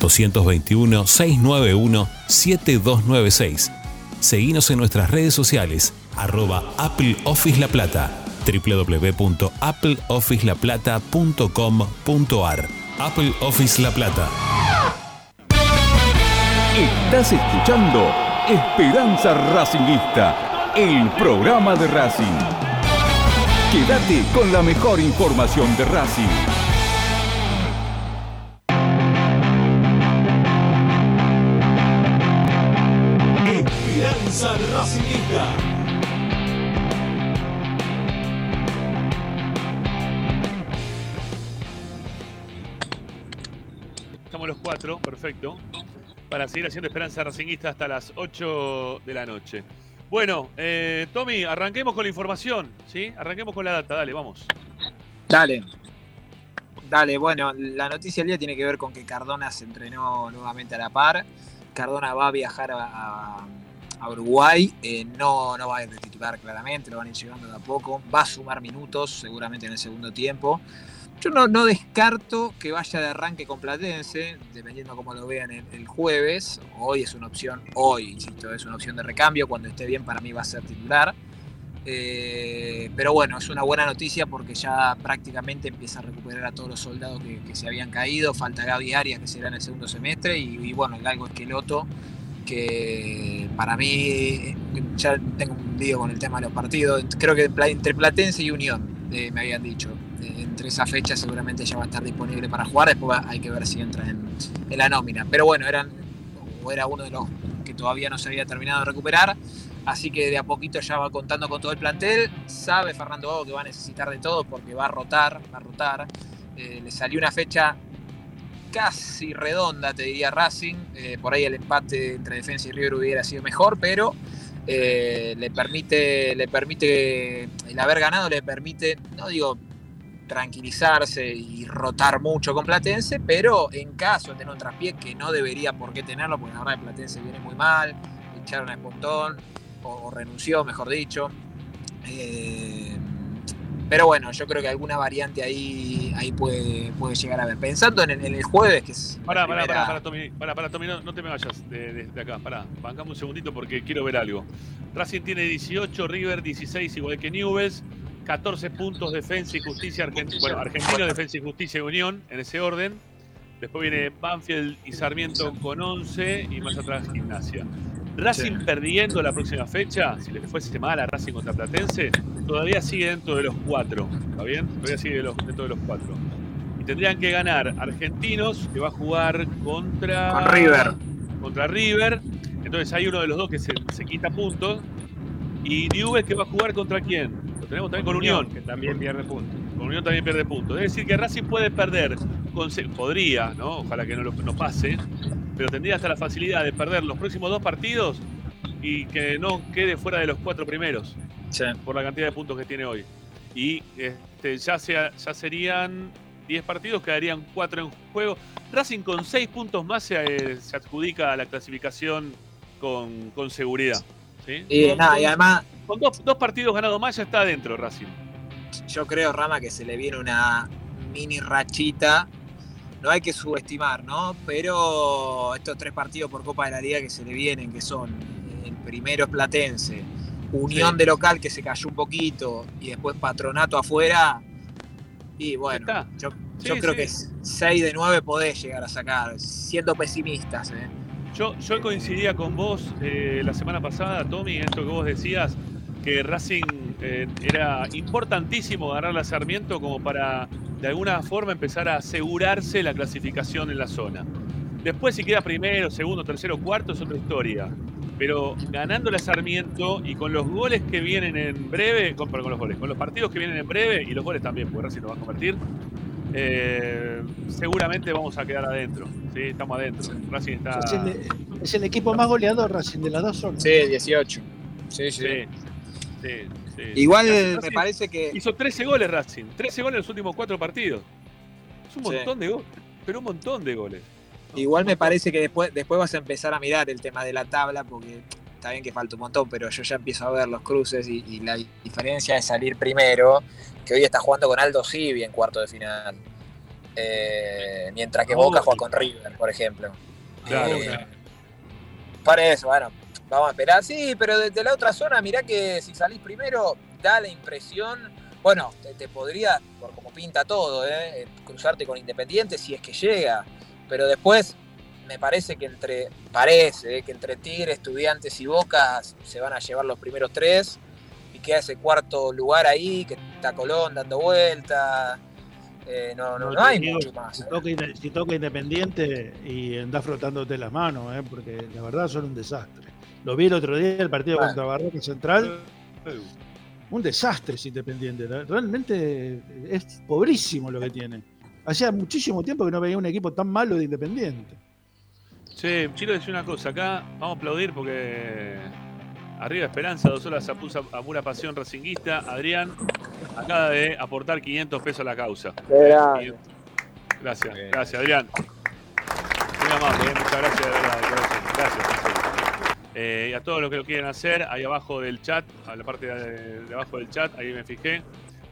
221-691-7296. Seguinos en nuestras redes sociales, arroba Apple Office La Plata, www.appleofficelaplata.com.ar. Apple Office La Plata. Estás escuchando Esperanza Racingista, el programa de Racing. Quédate con la mejor información de Racing. Racingista. Estamos los cuatro. Perfecto. Para seguir haciendo Esperanza Racinguista hasta las 8 de la noche. Bueno, eh, Tommy, arranquemos con la información, ¿sí? Arranquemos con la data, dale, vamos. Dale. Dale, bueno, la noticia del día tiene que ver con que Cardona se entrenó nuevamente a la par. Cardona va a viajar a, a- a Uruguay, eh, no, no va a ir de titular claramente, lo van a ir llegando de a poco. Va a sumar minutos seguramente en el segundo tiempo. Yo no, no descarto que vaya de arranque con Platense, dependiendo cómo lo vean el, jueves. Hoy es una opción, hoy, insisto, es una opción de recambio. Cuando esté bien, para mí va a ser titular. Eh, pero bueno, es una buena noticia porque ya prácticamente empieza a recuperar a todos los soldados que, se habían caído. Falta Gaby Arias, que será en el segundo semestre, y, bueno, el Galgo Esqueloto, que para mí, ya tengo un lío con el tema de los partidos. Creo que entre Platense y Unión, eh, me habían dicho. Eh, entre esa fecha seguramente ya va a estar disponible para jugar. Después hay que ver si entra en, en la nómina. Pero bueno, eran, o era uno de los que todavía no se había terminado de recuperar. Así que de a poquito ya va contando con todo el plantel. Sabe Fernando Gago que va a necesitar de todo porque va a rotar, va a rotar. Eh, le salió una fecha casi redonda, te diría Racing. Eh, por ahí el empate entre Defensa y River hubiera sido mejor, pero eh, le permite, le permite, el haber ganado le permite, no digo tranquilizarse y rotar mucho con Platense, pero en caso de tener un traspié que no debería por qué tenerlo, porque la verdad Platense viene muy mal, echaron a Espontón, o, o renunció, mejor dicho. Eh, pero bueno, yo creo que alguna variante ahí, ahí puede, puede llegar a ver. Pensando en el, en el jueves, que es. Pará, pará, primera- pará, pará, Tommy, pará, pará, Tommy, no, no te me vayas de, de- de acá, pará, bancame un segundito porque quiero ver algo. Racing tiene 18, River 16, igual que Newells, 14 puntos Defensa y Justicia, Argen- bueno, Argentino, Defensa y Justicia y Unión, en ese orden. Después viene Banfield y Sarmiento con 11 y más atrás Gimnasia. Racing perdiendo la próxima fecha, si le fuese mal a Racing contra Platense, todavía sigue dentro de los cuatro, ¿está bien? Todavía sigue de los- dentro de los cuatro. Y tendrían que ganar Argentinos, que va a jugar contra. Con River. Contra River. Entonces hay uno de los dos que se, se quita puntos. Y Newell's que va a jugar contra quién? Lo tenemos también con Unión. que también pierde puntos. Con Unión también pierde puntos. Es decir, que Racing puede perder. con podría, ¿no? Ojalá que no, lo, no pase. Pero tendría hasta la facilidad de perder los próximos dos partidos y que no quede fuera de los cuatro primeros. Por la cantidad de puntos que tiene hoy. Y este, ya, sea, ya serían 10 partidos, quedarían 4 en juego. Racing con 6 puntos más se, eh, se adjudica a la clasificación con, con seguridad. ¿sí? Y Con- nada, y además, Con dos, dos partidos ganados más ya está adentro Racing. Yo creo, Rama, que se le viene una mini rachita. No hay que subestimar, ¿no? Pero estos tres partidos por Copa de la Liga que se le vienen, que son el primero es Platense, Unión Sí. de local que se cayó un poquito y después Patronato afuera. Y bueno, yo, yo Sí, creo sí. que 6 de 9 podés llegar a sacar, siendo pesimistas, ¿eh? Yo, yo coincidía con vos eh, la semana pasada, Tommy, en esto que vos decías, que Racing eh, era importantísimo ganar la Sarmiento como para de alguna forma empezar a asegurarse la clasificación en la zona. Después si queda primero, segundo, tercero, cuarto es otra historia. Pero ganando la Sarmiento y con los goles que vienen en breve, con, con los goles, con los partidos que vienen en breve y los goles también, porque Racing lo va a convertir, eh, seguramente vamos a quedar adentro. Sí, estamos adentro. Racing está. Es el, es el equipo más goleador Racing de las dos zonas. Sí, 18. Sí, sí. Sí, sí. Igual Racing- me parece que. Hizo 13 goles Racing. 13 goles en los últimos 4 partidos. Es un montón de goles. Pero un montón de goles. Igual me parece que después, después vas a empezar a mirar el tema de la tabla, porque está bien que falta un montón, pero yo ya empiezo a ver los cruces y, y la diferencia de salir primero, que hoy está jugando con Aldo Civi en cuarto de final. Eh, mientras que Boca juega con River, por ejemplo. Claro, Eh, claro. Para eso, bueno, vamos a esperar. Sí, pero desde la otra zona, mirá que si salís primero, da la impresión, bueno, te, te podría, por como pinta todo, ¿eh? cruzarte con Independiente si es que llega. Pero después, me parece que entre, parece, ¿eh? que entre Tigre, Estudiantes y Boca se van a llevar los primeros tres. Y queda ese cuarto lugar ahí, que está Colón dando vuelta. Eh, no, no, no hay Digo, mucho más. Si ¿eh? toca, inde- si toca Independiente y andás frotándote las manos, ¿eh? porque la verdad son un desastre. Lo vi el otro día, el partido Bueno. contra Barroca Central. Un desastre es Independiente. Realmente es pobrísimo lo que tiene. Hacía muchísimo tiempo que no veía un equipo tan malo de Independiente. Che, quiero decir una cosa. Acá vamos a aplaudir porque arriba Esperanza, dos horas apusa a pura pasión racinguista. Adrián acaba de aportar 500 pesos a la causa. Gracias, gracias Adrián. Eh, y a todos los que lo quieren hacer, ahí abajo del chat, a la parte de, abajo del chat, ahí me fijé,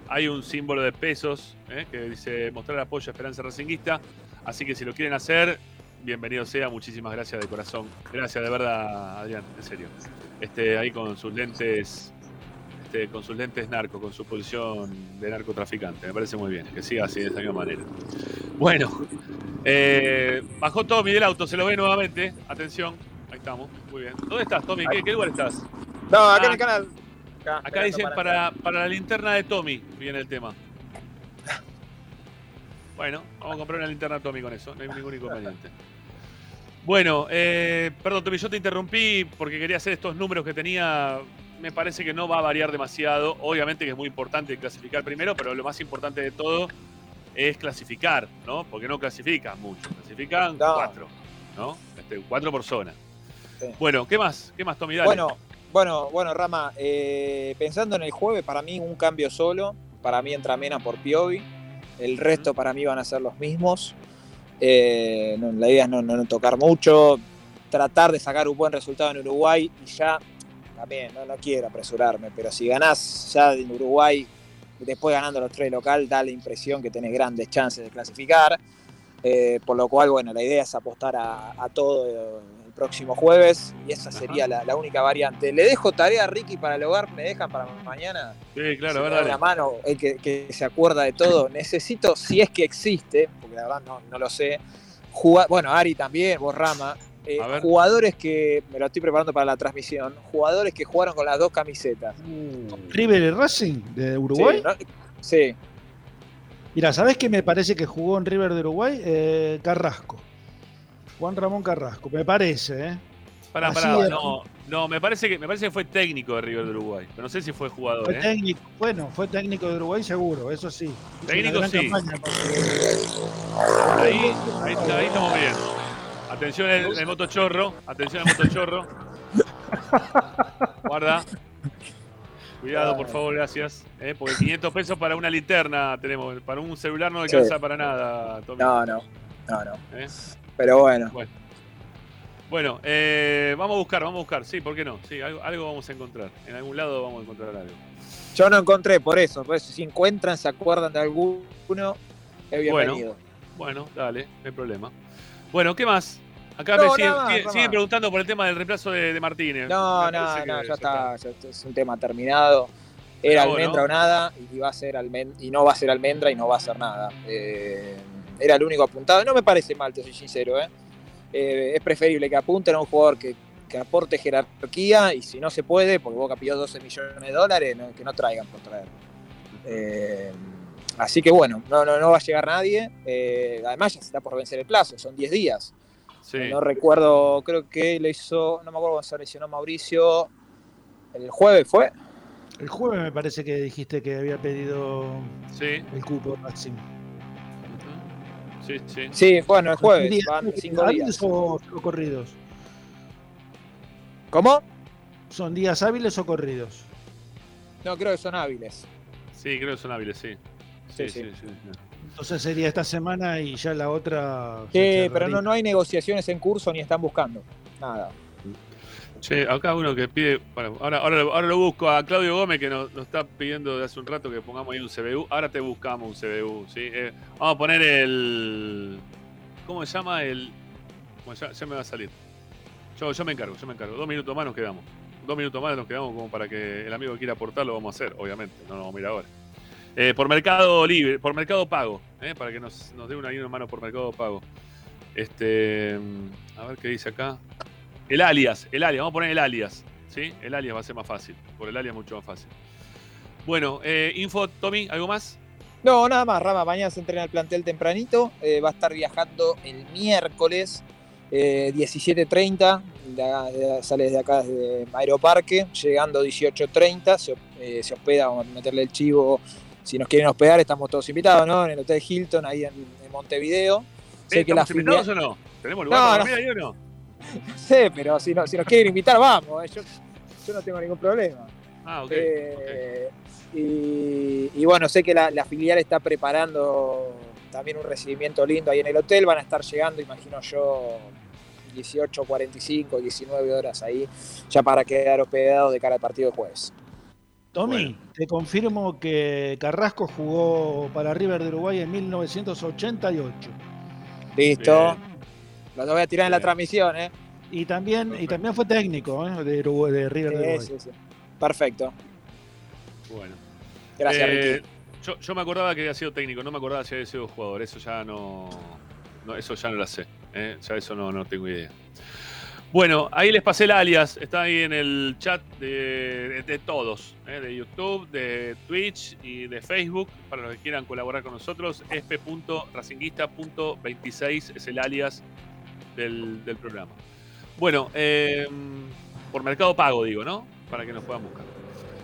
hay un símbolo de pesos eh, que dice mostrar apoyo a Esperanza Racinguista. Así que si lo quieren hacer, bienvenido sea. Muchísimas gracias de corazón. Gracias de verdad, Adrián, en serio. Este, ahí con sus lentes, este, con sus lentes narco, con su posición de narcotraficante. Me parece muy bien, que siga así de esa misma manera. Bueno, eh, bajó Tommy del auto, se lo ve nuevamente. Atención, ahí estamos, muy bien. ¿Dónde estás, Tommy? ¿Qué, qué lugar estás? No, acá Ah, en el canal. Acá, dicen para, para la linterna de Tommy, viene el tema. Bueno, vamos a comprar una linterna Tommy con eso, no hay ningún inconveniente. Bueno, eh, perdón Tommy, yo te interrumpí porque quería hacer estos números que tenía. Me parece que no va a variar demasiado. Obviamente que es muy importante clasificar primero, pero lo más importante de todo es clasificar, ¿no? Porque no clasifican mucho, clasifican No. cuatro, ¿no? Este, cuatro por zona. Bueno, ¿qué más? ¿Qué más, Tommy? Dale. Bueno, bueno, bueno, Rama, eh, pensando en el jueves, para mí un cambio solo. Para mí entra Mena por Piovi. El resto para mí van a ser los mismos. Eh, no, la idea es no, no- no tocar mucho. Tratar de sacar un buen resultado en Uruguay y ya, también, no, no quiero apresurarme, pero si ganás ya en Uruguay, después ganando los tres local, da la impresión que tenés grandes chances de clasificar. Eh, por lo cual, bueno, la idea es apostar a, a todo próximo jueves y esa sería la, la única variante. Le dejo tarea a Ricky para el hogar, me dejan para mañana. Sí, claro, Si a ver, me da dale. una mano, el que, que se acuerda de todo. Necesito, si es que existe, porque la verdad no, no lo sé, juga- bueno, Ari también, vos Rama, eh, jugadores que, me lo estoy preparando para la transmisión, jugadores que jugaron con las dos camisetas. River y Racing de Uruguay. Sí, ¿no? Sí. Mira, ¿sabés qué me parece que jugó en River de Uruguay? Eh, Carrasco. Juan Ramón Carrasco, me parece, ¿eh? Pará, pará, no, no, me parece que me parece que fue técnico de River de Uruguay, pero no sé si fue jugador, Fue ¿eh? técnico, bueno, fue técnico de Uruguay seguro, eso sí. Técnico sí. campaña. Ahí, ahí, ahí estamos bien. Atención el, el motochorro, atención al motochorro. Guarda. Cuidado, por favor, gracias. ¿eh? Porque 500 pesos para una linterna tenemos. Para un celular no alcanza Sí. para nada, Tommy. No, no, no, no. ¿Eh? Pero bueno. Bueno, Bueno, eh, vamos a buscar, vamos a buscar. Sí, ¿por qué no? Sí, algo, algo vamos a encontrar. En algún lado vamos a encontrar algo. Yo no encontré por eso, por eso si encuentran, se acuerdan de alguno, es bienvenido. Bueno, dale, no hay problema. Bueno, ¿qué más? Acá No, me siguen, más, preguntando por el tema del reemplazo de, de Martínez. No, Me no, no, ya está, ya está, es un tema terminado. Era almendra ¿no? o nada y va a ser almen- y no va a ser almendra y no va a ser nada. Eh, era el único apuntado. No me parece mal, te soy sincero. ¿eh? Eh, es preferible que apunten a un jugador que, que aporte jerarquía y si no se puede, porque Boca pidió 12 millones de dólares, no- que no traigan por traer. Eh, así que bueno, no, no, no va a llegar nadie. Eh, además ya se está por vencer el plazo, son 10 días. Sí. No recuerdo, creo que lo hizo, no me acuerdo cuando se lesionó Mauricio. El jueves fue. El jueves me parece que dijiste que había pedido Sí. el cupo Racing. Sí, sí. Sí, bueno, el jueves, ¿Días van cinco hábiles días. o, o corridos? ¿Cómo? ¿Son días hábiles o corridos? No, creo que son hábiles. Sí, creo que son hábiles, sí. Sí, sí, Sí, sí. sí. Entonces sería esta semana y ya la otra. Sí, pero no, no hay negociaciones en curso ni están buscando. Nada. Che, acá uno que pide. Ahora, ahora, lo- ahora lo busco a Claudio Gómez que nos, está pidiendo de hace un rato que pongamos ahí un CBU. Ahora te buscamos un CBU. Eh, vamos a poner el. ¿Cómo se llama? El. Bueno, ya, me va a salir. Yo, yo me encargo, yo me encargo. Dos minutos más nos quedamos. Dos minutos más nos quedamos como para que el amigo que quiera aportar lo vamos a hacer, obviamente. No nos vamos a ir ahora. Eh, por Mercado Libre, por Mercado Pago, ¿eh? para que nos, nos dé una, una mano por Mercado Pago. Este. A ver qué dice acá. El alias, el alias, vamos a poner el alias. ¿Sí? El alias va a ser más fácil. Por el alias mucho más fácil. Bueno, eh, info, Tommy, ¿algo más? No, nada más, Rama. Mañana se entrena el plantel tempranito. eh, va a estar viajando el miércoles eh, 17.30. de de- sale desde acá, desde Aeroparque. Llegando 18.30. Se, eh, se hospeda, vamos a meterle el chivo. Si nos quieren hospedar, estamos todos invitados, ¿no? En el Hotel Hilton, ahí en, en Montevideo. ¿Estamos invitados o no? ¿Tenemos lugar No, para no. dormir ahí o no? no sé, pero si, no, si nos quieren invitar, vamos. eh, Yo, yo no tengo ningún problema. Ah, ok. Eh, y, y bueno, sé que la, la filial está preparando también un recibimiento lindo ahí en el hotel. Van a estar llegando, imagino yo, 18, 45, 19 horas ahí, ya para quedar hospedados de cara al partido de jueves. Tommy, te confirmo que Carrasco jugó para River de Uruguay en 1988. Listo. Lo voy a tirar en la transmisión, ¿eh? Y también, y también fue técnico ¿eh? de, Uruguay- de River de Sí, Uruguay. sí, sí. Perfecto. Bueno. Gracias, Eh, Ricky. yo, yo me acordaba que había sido técnico, no me acordaba si había sido jugador. Eso ya no. no, eso ya no lo sé. ¿eh? Ya eso no, no tengo idea. Bueno, ahí les pasé el alias. Está ahí en el chat de, de- de todos: ¿eh? de YouTube, de Twitch y de Facebook. Para los que quieran colaborar con nosotros, esp.racinguista.26 es el alias del, del programa. Bueno, eh, por Mercado Pago, digo, ¿no? Para que nos puedan buscar.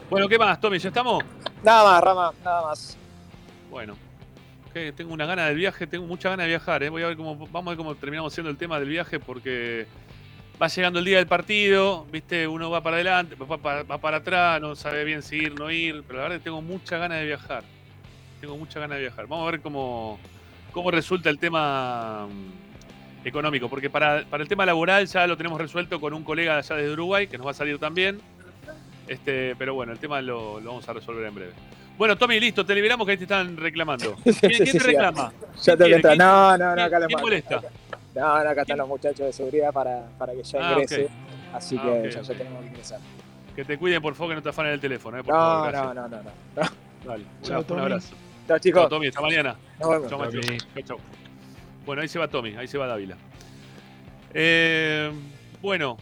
Bueno, ¿qué más, Tommy? ¿Ya estamos? Nada más, Rama, nada más. Bueno, que tengo una gana del viaje, tengo mucha gana de viajar, ¿eh? Voy a ver cómo, vamos a ver cómo terminamos haciendo el tema del viaje porque va llegando el día del partido, viste, uno va para adelante, va para, va para atrás, no sabe bien si ir, no ir, pero la verdad que tengo mucha gana de viajar. Tengo mucha gana de viajar. Vamos a ver cómo, cómo resulta el tema económico, porque para, para el tema laboral ya lo tenemos resuelto con un colega de allá desde Uruguay, que nos va a salir también. Este, pero bueno, el tema lo, lo vamos a resolver en breve. Bueno, Tommy, listo, te liberamos que ahí te están reclamando. ¿Quién, quién Sí, sí, te reclama? Ya tengo que entrar. No, no, no, ¿Quién- acá le quién molesta? No, no, acá están los muchachos de seguridad para, para que ya Ah, ingrese. Así Ah, que ya, tenemos que ingresar. Que te cuiden, por favor, que no te afanen el teléfono. Eh, por No, favor, no, no, no, no. Dale, Chao, un, abrazo. Chao, chicos. Chao, Tommy, hasta mañana. Nos vemos. Chao, macho. Tommy. Chao, chao. Bueno, ahí se va Tommy, ahí se va Dávila. Eh, bueno,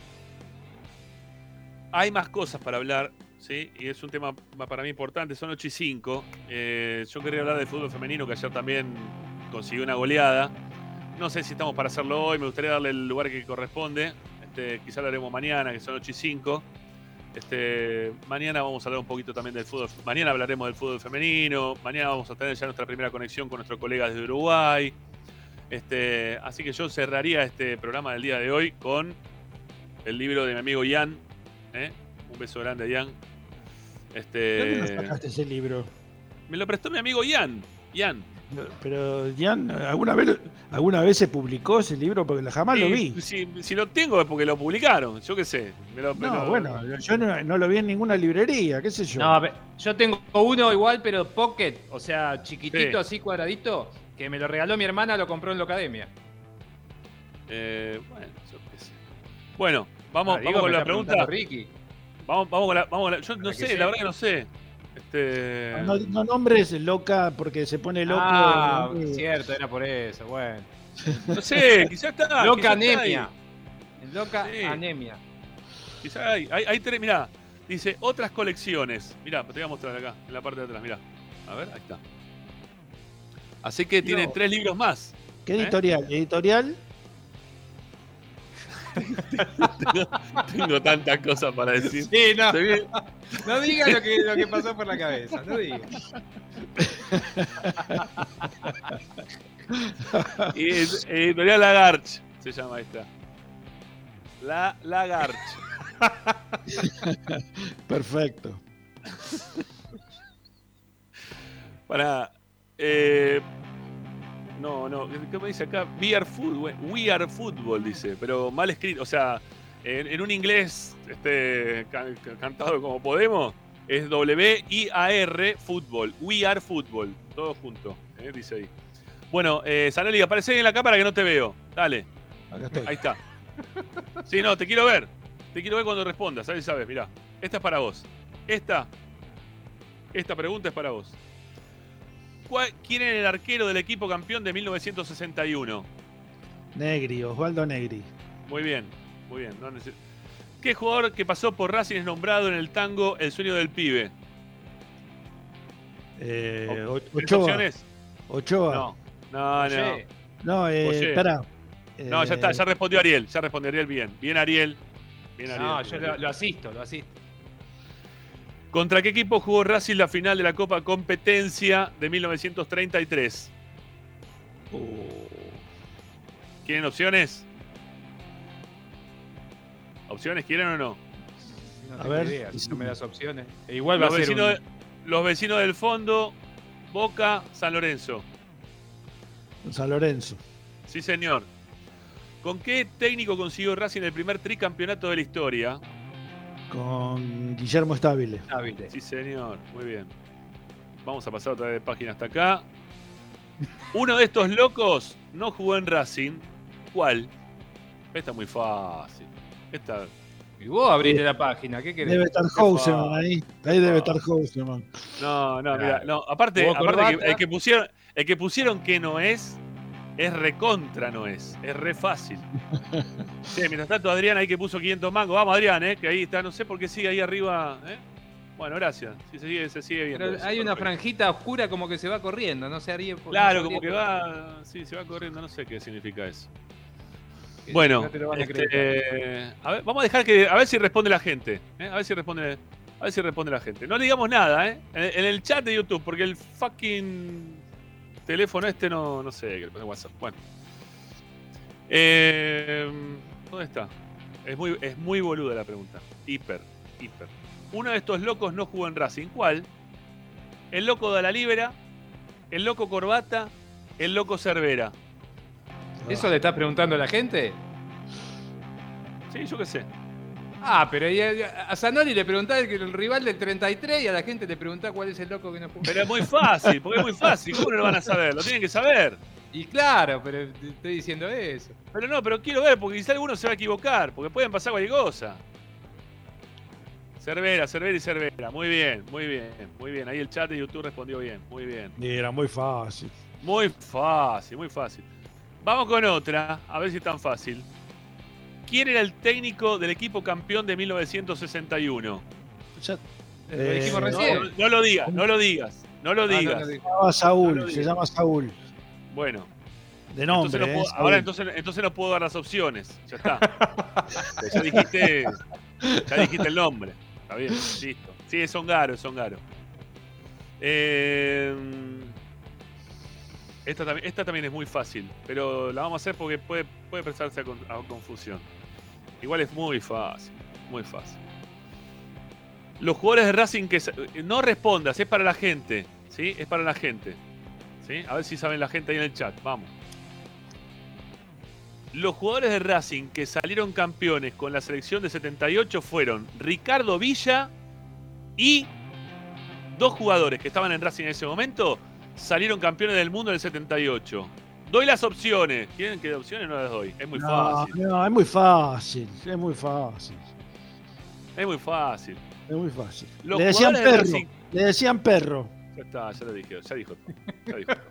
hay más cosas para hablar, ¿sí? Y es un tema ma- para mí importante, son 8 y 5. Eh, yo quería hablar del fútbol femenino, que ayer también consiguió una goleada. No sé si estamos para hacerlo hoy, me gustaría darle el lugar que corresponde. Este, quizá lo haremos mañana, que son 8 y 5. Este, mañana vamos a hablar un poquito también del fútbol. Mañana hablaremos del fútbol femenino. Mañana vamos a tener ya nuestra primera conexión con nuestro colega desde Uruguay. Este, así que yo cerraría este programa del día de hoy con el libro de mi amigo Ian. ¿eh? Un beso grande a Ian. ¿De ¿Dónde Este, sacaste ese libro? me lo prestó mi amigo Ian. Ian. Pero, Jan, ¿alguna vez, ¿alguna vez se publicó ese libro? Porque jamás lo vi. Si, si lo tengo es porque lo publicaron. Yo qué sé. Me lo- me No, lo- bueno, yo no, no lo vi en ninguna librería, qué sé yo. No, yo tengo uno igual, pero pocket, o sea, chiquitito, Sí. así cuadradito, que me lo regaló mi hermana, lo compró en la academia. Eh, bueno, yo qué sé. Bueno, vamos, Ah, digo, vamos con la pregunta. Ricky. Vamos, vamos con la, vamos con la- Yo no Para sé, la verdad que no sé. Este, No, no nombres loca porque se pone loco. Ah, cierto, era por eso, bueno. no sé, quizás está. Loca anemia. Loca Sí. anemia. Quizás hay. Hay, hay tres, mirá, dice otras colecciones. Mirá, te voy a mostrar acá, en la parte de atrás, mirá. A ver, ahí está. Así que tiene No. tres libros más. ¿Qué ¿eh? editorial? ¿Editorial? tengo, tengo tantas cosas para decir. Sí, no. No diga lo que, lo que pasó por la cabeza, no diga. Editorial Lagarch se llama esta. La Lagarch. Perfecto. Para. Eh, no, no. ¿Qué me dice acá? We are football. We are football, dice. Pero mal escrito. O sea, en, en un inglés este, can- can- cantado como podemos, es W-I-A-R fútbol. We are football. Todo junto. eh, dice ahí. Bueno, eh, Saneli, aparece en la cámara que no te veo. Dale. Acá estoy. Ahí está. Sí, no, te quiero ver. Te quiero ver cuando respondas. ¿Sabes? ¿Sabes? Mirá. Esta es para vos. Esta. Esta pregunta es para vos. ¿Cuál- ¿Quién era el arquero del equipo campeón de 1961? Negri, Osvaldo Negri. Muy bien, muy bien. no neces- ¿Qué jugador que pasó por Racing es nombrado en el tango El sueño del pibe? Eh, O- O- ¿Tenés Ochoa. opciones? Ochoa. No, no, no. Oye, No, eh, espera. No, ya Eh, está, ya respondió Ariel. Ya respondió Ariel bien. Bien, Ariel. Bien, Ariel. No, yo lo, lo asisto, lo asisto. ¿Contra qué equipo jugó Racing la final de la Copa Competencia de 1933? ¿Quieren opciones? ¿Opciones quieren o no? No A tengo ver, idea, si no me das opciones. E igual va Los a ser vecinos, un- los vecinos del fondo, Boca, San Lorenzo. San Lorenzo. Sí, señor. ¿Con qué técnico consiguió Racing el primer tricampeonato de la historia? Con Guillermo Estabile. Sí, señor. Muy bien. Vamos a pasar otra vez de página hasta acá. Uno de estos locos no jugó en Racing. ¿Cuál? Esta es muy fácil. Esta. Y vos abriste la página, ¿qué querés? Debe estar Houseman ahí. Ahí debe estar Houseman. No, no, mira, no. Aparte, aparte que el que pusieron, el que pusieron que no es, es recontra no es. Es re fácil. Sí, mientras tanto, Adrián ahí que puso 500 mangos. Vamos, Adrián, eh, que ahí está. No sé por qué sigue ahí arriba. ¿eh? Bueno, gracias. Sí, se sigue, se sigue viendo. Pero eso, hay una perfecto. franjita oscura como que se va corriendo, no se haría por- Claro, no como que por- va. Sí, se va corriendo. No sé qué significa eso. que Bueno, no este, acreditar. a ver, vamos a dejar que. A ver si responde la gente. ¿eh? A ver si responde. A ver si responde la gente. No le digamos nada, ¿eh? En, en el chat de YouTube, porque el fucking teléfono este no, no sé, que le pone WhatsApp. Bueno. Eh, ¿Dónde está? Es muy, es muy boluda la pregunta. Hiper, hiper. Uno de estos locos no jugó en Racing. ¿Cuál? El loco de la Libera, el loco Corbata, el loco Cervera. ¿Eso le estás preguntando a la gente? Sí, yo qué sé. Ah, pero ahí a, a Zanoli le preguntás que el rival del 33 y a la gente le preguntás cuál es el loco que no jugó. Pero es muy fácil, porque es muy fácil. ¿Cómo no lo van a saber? Lo tienen que saber. Y claro, pero te estoy diciendo eso. Pero no, pero quiero ver, porque quizá alguno se va a equivocar, porque pueden pasar cualquier cosa. Cervera, Cervera y Cervera. Muy bien, muy bien, muy bien. Ahí el chat de YouTube respondió bien, muy bien. Y era muy fácil. Muy fácil, muy fácil. Vamos con otra, a ver si es tan fácil. ¿Quién era el técnico del equipo campeón de 1961? Ya, Lo dijimos Eh, recién. No, no lo digas, no lo digas, no lo Ah, no, digas. no se llama Saúl. No lo se llama Saúl. Bueno, De entonces nombre. no eh, puedo- ahora entonces, entonces no puedo dar las opciones. Ya está. ya dijiste, ya dijiste el nombre. Está bien, listo. Sí, es Ongaro, es Ongaro. Eh, esta, también, esta también es muy fácil, pero la vamos a hacer porque puede, puede prestarse a, con- a confusión. Igual es muy fácil, muy fácil. Los jugadores de Racing que... No respondas, es para la gente. ¿Sí? Es para la gente. ¿Sí? A ver si saben la gente ahí en el chat. Vamos. Los jugadores de Racing que salieron campeones con la selección de 78 fueron Ricardo Villa y dos jugadores que estaban en Racing en ese momento salieron campeones del mundo en el 78. Doy las opciones. ¿Quieren que dé opciones? No las doy. Es muy no, fácil. no, es muy fácil. Es muy fácil. Es muy fácil. Es muy fácil. Los Le decían de perro. Le decían perro. Ya está, ya lo dije, ya dijo. Ya dijo.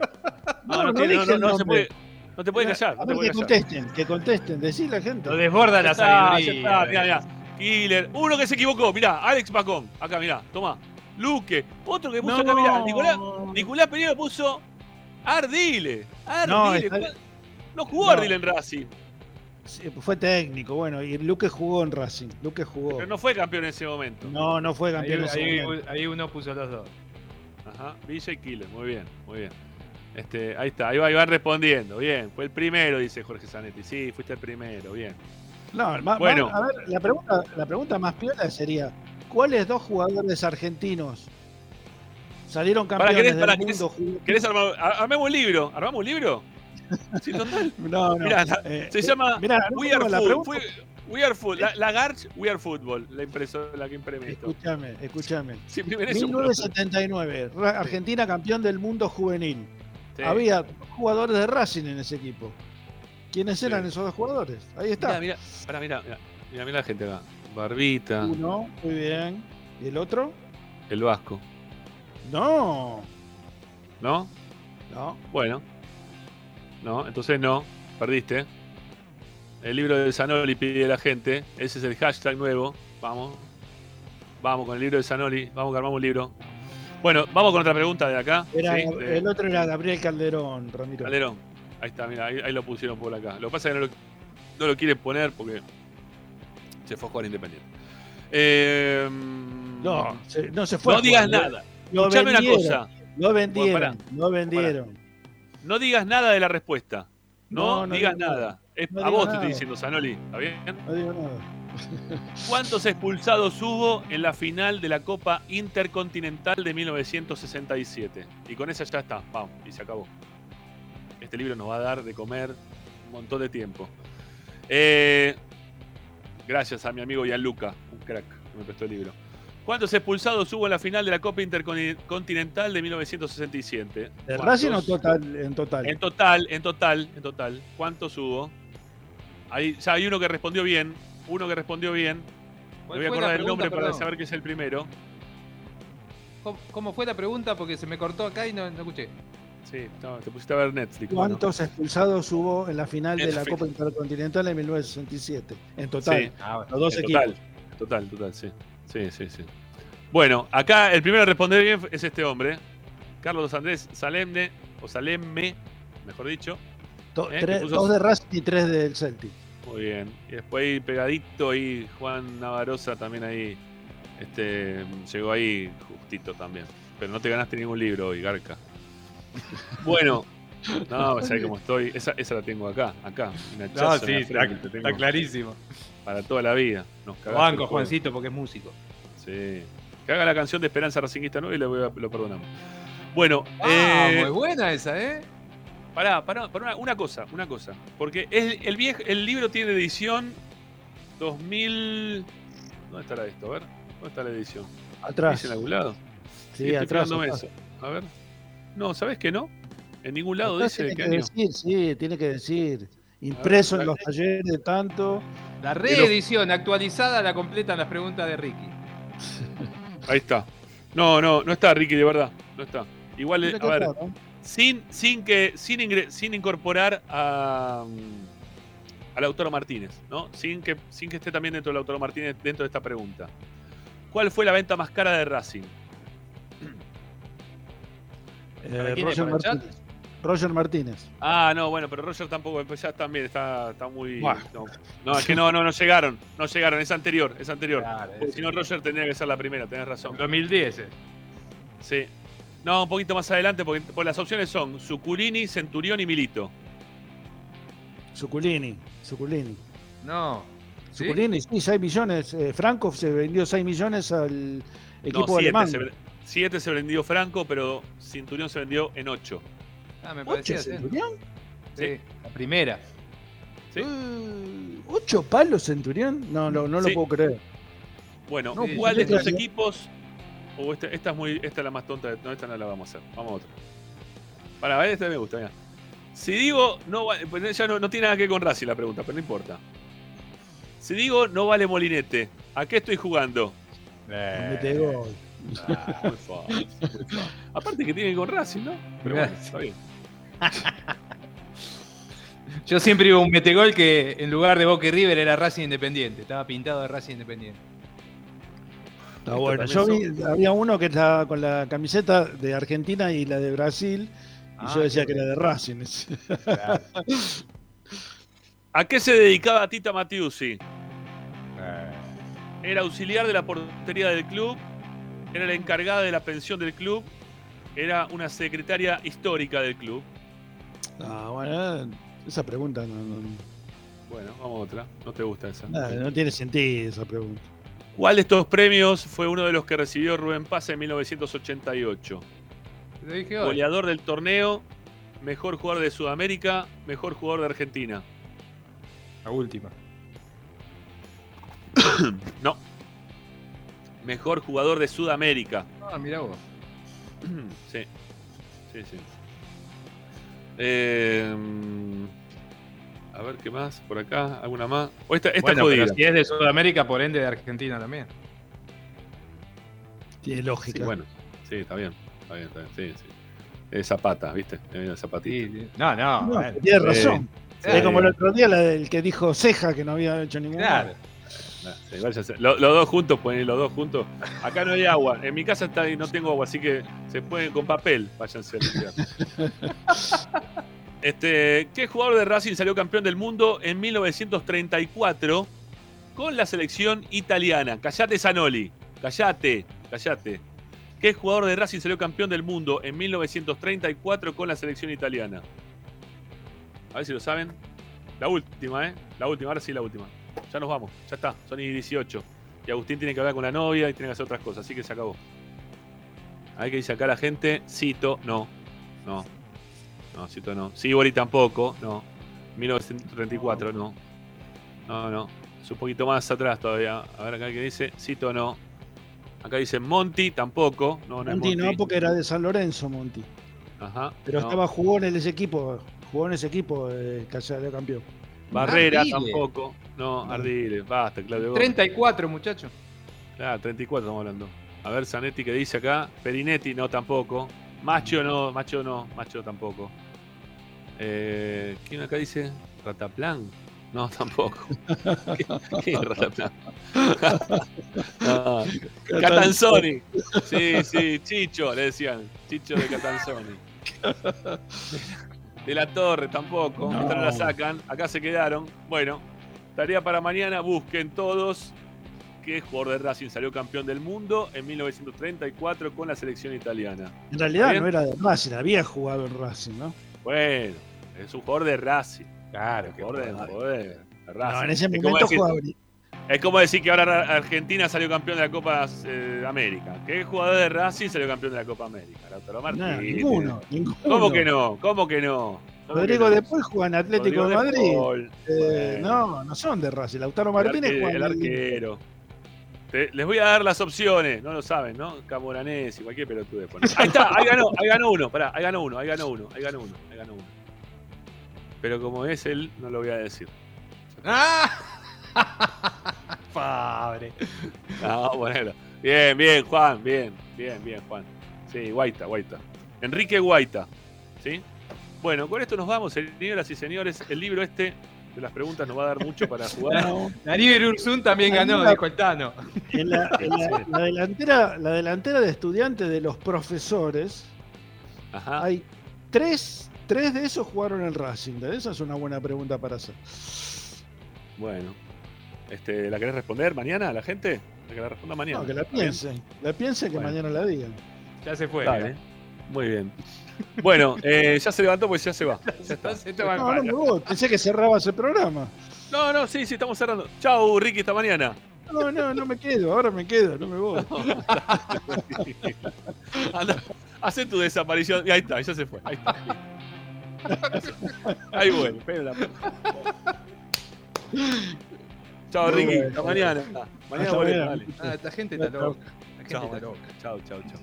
No, No, no, no tiene- no, dije no, el no se nombre. puede. No te puedes callar. A No te ver, que callar. contesten, que contesten, decir la gente. Lo desborda la sabiduría. mirá, mirá. Killer. Uno que se equivocó, mirá, Alex Pacón. Acá, mirá, toma. Luque. Otro que puso No. acá, mirá. Nicolás, Nicolás Pereira puso Ardile. No, Ardile. está- No, jugó No. Ardile en Racing. Sí, fue técnico, bueno, y Luque jugó en Racing. Luque jugó. Pero no fue campeón en ese momento. No, no fue Ahí, campeón en ese ahí- momento. ahí uno puso los dos. Ajá, Villa y Killer. Muy bien, muy bien. Este, ahí está, ahí, va, ahí van respondiendo. Bien, fue el primero, dice Jorge Zanetti. Sí, fuiste el primero, bien. No, Bueno. a ver, la pregunta, la pregunta más piola sería: ¿cuáles dos jugadores argentinos salieron Para, campeones ¿querés, del para, mundo? ¿querés, querés armar, ar- armemos un libro? ¿Armamos un libro? Sí, total. No, no. Mirá, la- eh, se eh, llama mirá, no, We no, Are la Food. We Are Food. La, la Garch, We Are Football. La impresora, la que imprime esto. Escúchame, escúchame. Sí, primero es un 1979, Ra- Argentina campeón del mundo juvenil. Había jugadores de Racing en ese equipo. ¿Quiénes eran esos dos jugadores? Ahí está. Mira, mira, mira, mira, mira la gente acá. Barbita, Uno, muy bien. ¿Y el otro? el Vasco. No, ¿No? no. Bueno. No, entonces no. Perdiste. El libro de Zanoli pide la gente. Ese es el hashtag nuevo. Vamos. Vamos con el libro de Zanoli. Vamos que armamos un libro. Bueno, vamos con otra pregunta de acá. Era, El otro era Gabriel Calderón, Ramiro. Calderón. Ahí está, mira, ahí, ahí lo pusieron por acá. Lo que pasa es que no lo, no lo quieren poner porque se fue a jugar independiente. Eh, No, se- no se fue. No a digas jugar, nada. Lo Escuchame una vendieron, cosa. Lo vendieron, Bueno, lo vendieron. No digas nada de la respuesta. No, No, no digas nada. nada. Es- No a vos te estoy diciendo, Zanoli. ¿Está bien? No digo nada. ¿Cuántos expulsados hubo en la final de la Copa Intercontinental de 1967? Y con esa ya está, vamos, y se acabó. Este libro nos va a dar de comer un montón de tiempo. Eh, gracias a mi amigo Gianluca, un crack, que me prestó el libro. ¿Cuántos expulsados hubo en la final de la Copa Intercontinental de 1967? ¿De. Racing o total, en total? En total, en total, en total. ¿Cuántos hubo? Ahí, ya hay uno que respondió bien. Uno que respondió bien. Me ¿Cuál voy a acordar el nombre para saber que es el primero. ¿Cómo, cómo fue la pregunta? Porque se me cortó acá y no, no escuché. Sí, no, te pusiste a ver Netflix. bueno. ¿Cuántos expulsados hubo en la final de la Copa Intercontinental en 1967? En total. Sí. Los dos En equipos. Total, total, total, sí. Sí, sí, sí. Bueno, acá el primero a responder bien es este hombre. Carlos Andrés Salemne, o Salemme, mejor dicho. To- Eh, que tres- puso- dos de Racing y tres del Celtic. Muy bien. Y después ahí pegadito ahí Juan Navarosa también ahí este llegó ahí justito también. Pero no te ganaste ningún libro hoy, Garca. Bueno, no, sabés cómo estoy. Esa, esa la tengo acá, acá. un hachazo No, sí, la está, frente, está clarísimo. Para toda la vida. Nos Banco. Juancito, porque es músico. Sí. Que haga la canción de Esperanza Racinguista 9 y le voy a- lo perdonamos. Bueno, Ah, eh, muy buena esa, ¿eh? Pará, pará, pará, una, una cosa, una cosa. Porque el, el, viejo, el libro tiene edición 2000. ¿Dónde estará esto? A ver, ¿dónde está la edición? Atrás. ¿Dice en algún lado? Sí, estoy atrás, eso. A ver. No, ¿sabes que no? En ningún lado Atrás dice tiene qué que año. decir, sí, tiene que decir. Impreso ver, en los talleres de tanto. La reedición actualizada la completan las preguntas de Ricky. Ahí está. No, no, no está Ricky, de verdad. No está. Igual, Tiene a ver, sin, sin que, sin, ingre- sin incorporar a, mm, al autor Martínez, ¿no? Sin que, sin que esté también dentro del autor Martínez dentro de esta pregunta. ¿Cuál fue la venta más cara de Racing? Eh, quién es? Roger ¿Para el chat? Roger Martínez. Ah, no, bueno, pero Roger tampoco, pues ya también está, está muy. No, no, es que no, no, no llegaron. No llegaron, es anterior, es anterior. Claro, Porque es si no, Roger tendría que ser la primera, tenés razón. 2010. eh. Sí. No, un poquito más adelante, porque, porque las opciones son Suculini, Centurión y Milito. Suculini. Suculini. No. Suculini, sí, 6 millones. Eh, Franco se vendió 6 millones al equipo no, siete alemán. se, ve- siete se vendió Franco, pero Centurión se vendió en 8. Ah, me ¿Ocho parecía. Centurión? Sí, la primera. Sí. Eh, ¿Ocho palos Centurión? No, no, no Sí. lo puedo creer. Bueno, No, ¿cuál de estos equipos? O esta, esta es muy, esta es la más tonta. de- No, esta no la vamos a hacer. Vamos a otra. Para ver, esta me gusta. mira. Si digo, no, pues ya no, no tiene nada que ver con Racing la pregunta, pero no importa. Si digo, no vale Molinete, ¿a qué estoy jugando? No mete gol. Ah, muy fácil, muy fácil. Aparte que tiene que ver con Racing, ¿no? Pero bueno, está bien. Yo siempre iba a un metegol que en lugar de Boca y River era Racing Independiente. Estaba pintado de Racing Independiente. Está bueno. Yo vi, había uno que estaba con la camiseta de Argentina y la de Brasil. Y Ah, yo decía que era de Racing. ¿A qué se dedicaba Tita Matiusi? Era auxiliar de la portería del club, era la encargada de la pensión del club, era una secretaria histórica del club. Ah, bueno, esa pregunta no, no- Bueno, vamos a otra. No te gusta esa. nada, no tiene sentido esa pregunta. ¿Cuál de estos premios fue uno de los que recibió Rubén Paz en 1988? Lo dije hoy. Goleador del torneo, mejor jugador de Sudamérica, mejor jugador de Argentina. La última. no. Mejor jugador de Sudamérica. Ah, mira vos. sí. Sí, sí. Eh, a ver qué más. Por acá, alguna más. O esta, esta bueno, jodida. pero si es de Sudamérica, por ende de Argentina también. Tiene lógica. Sí, bueno, sí, está bien. Está bien, está bien. Sí, sí. Es Zapata, ¿viste? Es Zapatita. No, no. No, tiene razón. Sí. Es como el otro día la del que dijo Ceja que no había hecho ningún Claro. gol. Sí, váyase. Lo- Los, dos juntos, pueden ir los dos juntos. Acá no hay agua. En mi casa está, no tengo agua, así que se pueden con papel. Váyanse a limpiar. Este, ¿Qué jugador de Racing salió campeón del mundo en 1934 con la selección italiana? Callate, Zanoli. Callate, callate. ¿Qué jugador de Racing salió campeón del mundo en 1934 con la selección italiana? A ver si lo saben. La última, ¿eh? La última, ahora sí la última. Ya nos vamos. Ya está. Son y 18. Y Agustín tiene que hablar con la novia y tiene que hacer otras cosas. Así que se acabó. Hay que dice acá la gente. Cito, no. No. No, Cito no. Sibori tampoco. No. 1934, no. No, no. Es un poquito más atrás todavía. A ver acá que dice. Cito no. Acá dice Monty tampoco. No, no Monti es no, Monty. porque era de San Lorenzo, Monti. Ajá. Pero no. estaba, jugó en ese equipo, jugó en ese equipo eh, que campeón. Barrera Ardile. tampoco. No, Ardile. Basta, Claudio. Gómez. 34, muchacho. Claro, 34 estamos hablando. A ver, Zanetti que dice acá. Perinetti, no, tampoco. Macho no, Macho no, Macho tampoco. Eh, ¿Quién acá dice? Rataplan. No, tampoco. ¿Qué- ¿Quién es Rataplan? no, Catanzoni. Sí, sí, Chicho, le decían. Chicho de Catanzoni. De la Torre tampoco. Esta no la sacan. Acá se quedaron. Bueno, tarea para mañana. Busquen todos que jugador de Racing salió campeón del mundo en 1934 con la selección italiana. En realidad ¿Está no era de Racing, había jugado en Racing, ¿no? Bueno, es un jugador de Racing. Claro, jugador de, jugador de Racing. No, en ese Es momento jugaba. Es como decir que ahora Ra- Argentina salió campeón de la Copa eh, América. ¿Qué jugador de Racing salió campeón de la Copa América? Lautaro Martínez. ninguno, ninguno. ¿Cómo que no? ¿Cómo que no? ¿Cómo Rodrigo que no? después juega en Atlético Rodrigo de Madrid. Paul. Eh, Bueno. No, no son de Racing. Lautaro Martínez arque- juega el en el- arquero. Te- les voy a dar las opciones, no lo saben, ¿no? Camoranesi, cualquier pelotude. pone. Ahí está, ahí ganó, ahí ganó uno, pará, ahí ganó uno, ahí ganó uno, ahí ganó uno, ahí ganó uno. Pero como es él, no lo voy a decir. Padre. No, bueno. Bien, bien, Juan, bien, bien, bien, Juan. Sí, Guaita, Guaita. Enrique Guaita. ¿Sí? Bueno, con esto nos vamos, señoras y señores. El libro este de las preguntas nos va a dar mucho para jugar. Darío Ursun también ganó, dijo el Tano. en la, en la- la delantera, la delantera de estudiantes de los profesores, Ajá. hay tres, tres de esos jugaron en Racing. Esa es una buena pregunta para hacer. Bueno. Este, ¿La querés responder mañana a la gente? La que la responda mañana. No, que la piensen. La piensen que Bueno. mañana la digan. Ya se fue. Dale. Muy bien. Bueno, eh, ya se levantó pues ya se va. Ya está. Se toma el No, no me voy. Pensé que cerraba ese programa. No, no, sí, sí, estamos cerrando. Chau, Ricky, hasta mañana. No, no, no me quedo. Ahora me quedo, no me voy. Anda, hacé tu desaparición. Y ahí está, ya se fue. Ahí está. Ahí bueno, pero la- Chao, Ricky. bueno. Hasta mañana. Mañana volvemos, dale. Ah, esta gente está loca. La gente Chao, está loca. chao, chao, chao.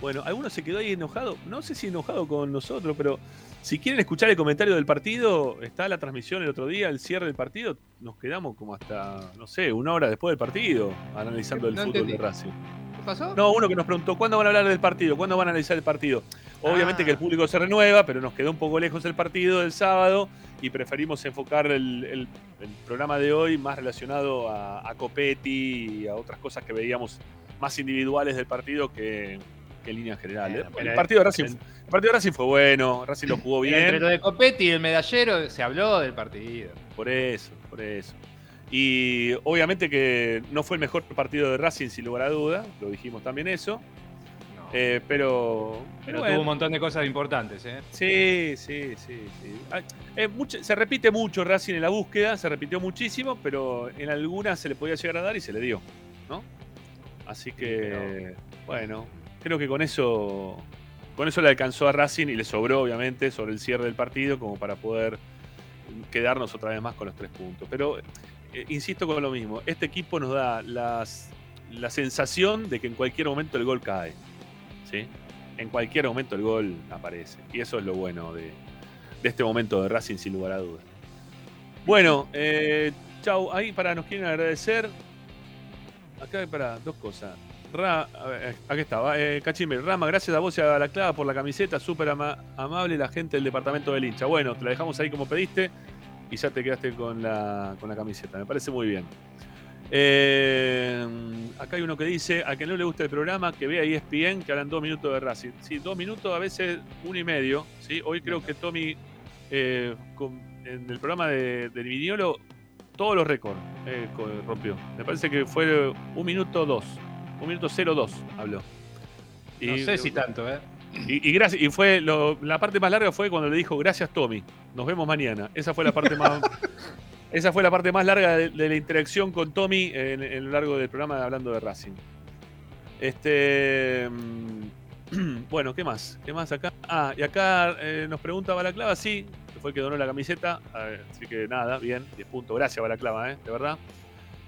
Bueno, alguno se quedó ahí enojado. No sé si enojado con nosotros, pero si quieren escuchar el comentario del partido, está la transmisión el otro día, el cierre del partido. Nos quedamos como hasta, no sé, una hora después del partido, analizando el No fútbol entendí. de Racing. ¿Qué pasó? No, uno que nos preguntó, ¿cuándo van a hablar del partido? ¿Cuándo van a analizar el partido? Obviamente Ah. que el público se renueva, pero nos quedó un poco lejos el partido del sábado y preferimos enfocar el, el- el programa de hoy más relacionado a, a Copetti y a otras cosas que veíamos más individuales del partido que, que en líneas generales. Bueno, pero el, partido de Racing, el partido de Racing fue bueno, Racing lo jugó Entre bien. lo de Copetti y el medallero se habló del partido. Por eso, por eso. Y obviamente que no fue el mejor partido de Racing, sin lugar a duda, lo dijimos también eso. Eh, pero, Pero bueno. tuvo un montón de cosas importantes, ¿eh? Sí, sí, sí. sí. Ay, eh, mucho- se repite mucho Racing en la búsqueda, se repitió muchísimo, pero en algunas se le podía llegar a dar y se le dio, ¿no? Así que, bueno, creo que con eso, con eso le alcanzó a Racing y le sobró, obviamente, sobre el cierre del partido, como para poder quedarnos otra vez más con los tres puntos. Pero, insisto con lo mismo, este equipo nos da las, la sensación de que en cualquier momento el gol cae, ¿sí? en cualquier momento el gol aparece. Y eso es lo bueno de, de este momento de Racing, sin lugar a dudas. Bueno, eh, chau. Ahí para nos quieren agradecer. Acá hay para dos cosas. Ra, a ver, eh, aquí está, eh, Cachimbe. Rama, gracias a vos y a la clava por la camiseta. Súper ama- amable la gente del departamento del hincha. Bueno, te la dejamos ahí como pediste y ya te quedaste con la, con la camiseta. Me parece muy bien. Eh, acá hay uno que dice, a quien no le gusta el programa, que vea ESPN, que hablan dos minutos de Racing. Sí, dos minutos, a veces uno y medio. ¿sí? Hoy creo que Tommy, eh, en el programa de, de Viniolo, todos los récords eh, rompió. Me parece que fue un minuto dos. Un minuto cero dos habló. No sé si tanto, ¿eh? Y, y gracias, y fue lo- la parte más larga fue cuando le dijo gracias Tommy, nos vemos mañana. Esa fue la parte más, Esa fue la parte más larga de, de la interacción con Tommy en, en lo largo del programa hablando de Racing. Este. mm, Bueno, ¿qué más? ¿Qué más acá? Ah, y acá eh, nos pregunta Balaclava, sí, que fue el que donó la camiseta. eh, Así que nada, bien, 10 puntos. Gracias, Balaclava, ¿eh? De verdad.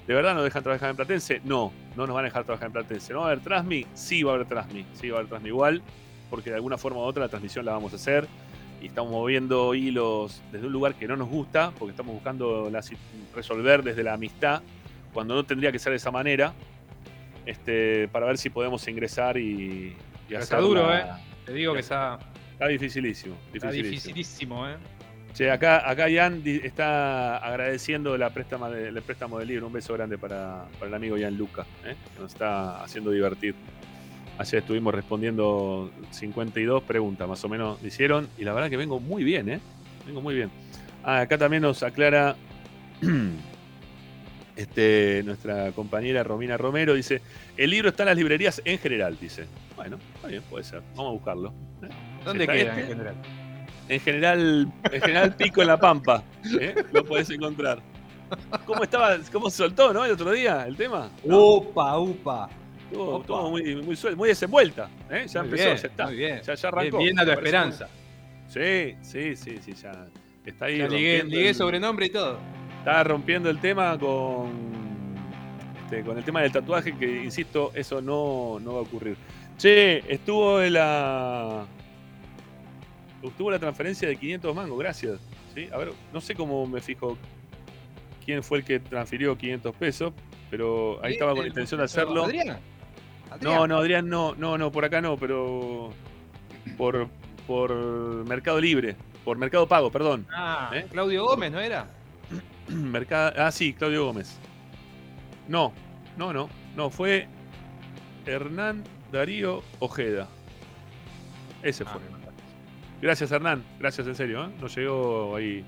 ¿De verdad no dejan trabajar en Platense? No, no nos van a dejar trabajar en Platense. ¿No va a haber Transmi? Sí va a haber Transmi. Sí va a haber Transmi igual, porque de alguna forma u otra la transmisión la vamos a hacer. Y estamos moviendo hilos desde un lugar que no nos gusta, porque estamos buscando la resolver desde la amistad, cuando no tendría que ser de esa manera, este, para ver si podemos ingresar y, y hacer está duro, ¿eh? Te digo que está, Está dificilísimo. está dificilísimo. dificilísimo, ¿eh? Che, acá, acá Ian está agradeciendo la préstamo de- el préstamo del libro. Un beso grande para, para el amigo Ian Luca, ¿eh? que nos está haciendo divertir. Ayer estuvimos respondiendo 52 preguntas, más o menos, hicieron. Y la verdad que vengo muy bien, ¿eh? Vengo muy bien. Ah, acá también nos aclara este, nuestra compañera Romina Romero. Dice, el libro está en las librerías en general, dice. Bueno, está bien, puede ser. Vamos a buscarlo. ¿eh? ¿Dónde queda este. en general? En general, en general Pico en la Pampa. ¿eh? Lo podés encontrar. ¿Cómo estaba? ¿Cómo se soltó, no? El otro día, el tema. Upa, upa. Estuvo, estuvo muy, muy, suel- muy desenvuelta. ¿eh? Ya Muy empezó, bien, ya está. muy bien. Ya, ya arrancó. Bien, bien a la esperanza. Sí, sí, sí, sí, ya. Está ahí. Ya ligué, rompiendo ligué el- sobrenombre y todo. Está rompiendo el tema con. este, con el tema del tatuaje, que insisto, eso no, no va a ocurrir. Che, estuvo en la. Estuvo la transferencia de 500 mangos, gracias. ¿Sí? A ver, no sé cómo me fijo quién fue el que transfirió 500 pesos, pero ahí estaba con la intención de hacerlo. ¿Adriana? No, no, Adrián, no, no, no, por acá no, pero por, por Mercado Libre, por Mercado Pago, perdón. Ah, ¿Eh? Claudio Gómez, ¿no era? Mercado, ah, sí, Claudio Gómez. No, no, no, no, fue Hernán Darío Ojeda. Ese fue. Gracias, Hernán, gracias en serio, ¿eh? Nos llegó ahí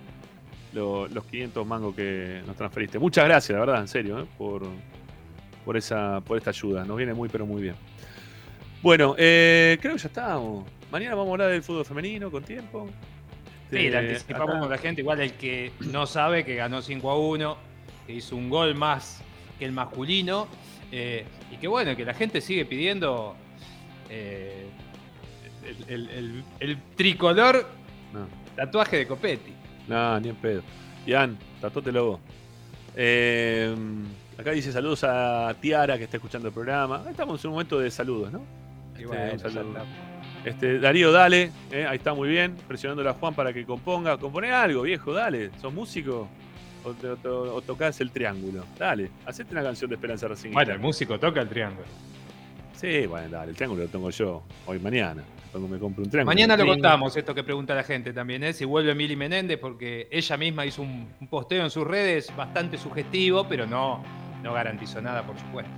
lo- los 500 mangos que nos transferiste. Muchas gracias, la verdad, en serio, ¿eh? por, por, esa, por esta ayuda. Nos viene muy, pero muy bien. Bueno, eh, creo que ya estamos. Mañana vamos a hablar del fútbol femenino con tiempo. Sí, Este, le anticipamos acá- a la gente. Igual el que no sabe que ganó 5 a 1, que hizo un gol más que el masculino. eh, y que bueno, que la gente sigue pidiendo eh, el, el- el- el tricolor No. tatuaje de Copetti. No, ni en pedo. Ian, tatótelo vos. Eh, acá dice saludos a Tiara que está escuchando el programa. Ahí estamos en un momento de saludos, ¿no? Y Este, bueno, saludo. Este, Darío, dale. eh, ahí está muy bien. Presionándole a Juan para que componga. Componé algo, viejo, dale. ¿Sos músico? O, te- o te- o tocás el triángulo. Dale, hacete una canción de Esperanza Racing. Bueno, el músico toca el triángulo. Sí, bueno, dale, el triángulo lo tengo yo. Hoy, mañana. Cuando me compro un triángulo. Mañana lo contamos, esto que pregunta la gente también, ¿eh? si vuelve Mili Menéndez, porque ella misma hizo un, un posteo en sus redes bastante sugestivo, pero no, no garantizó nada, por supuesto.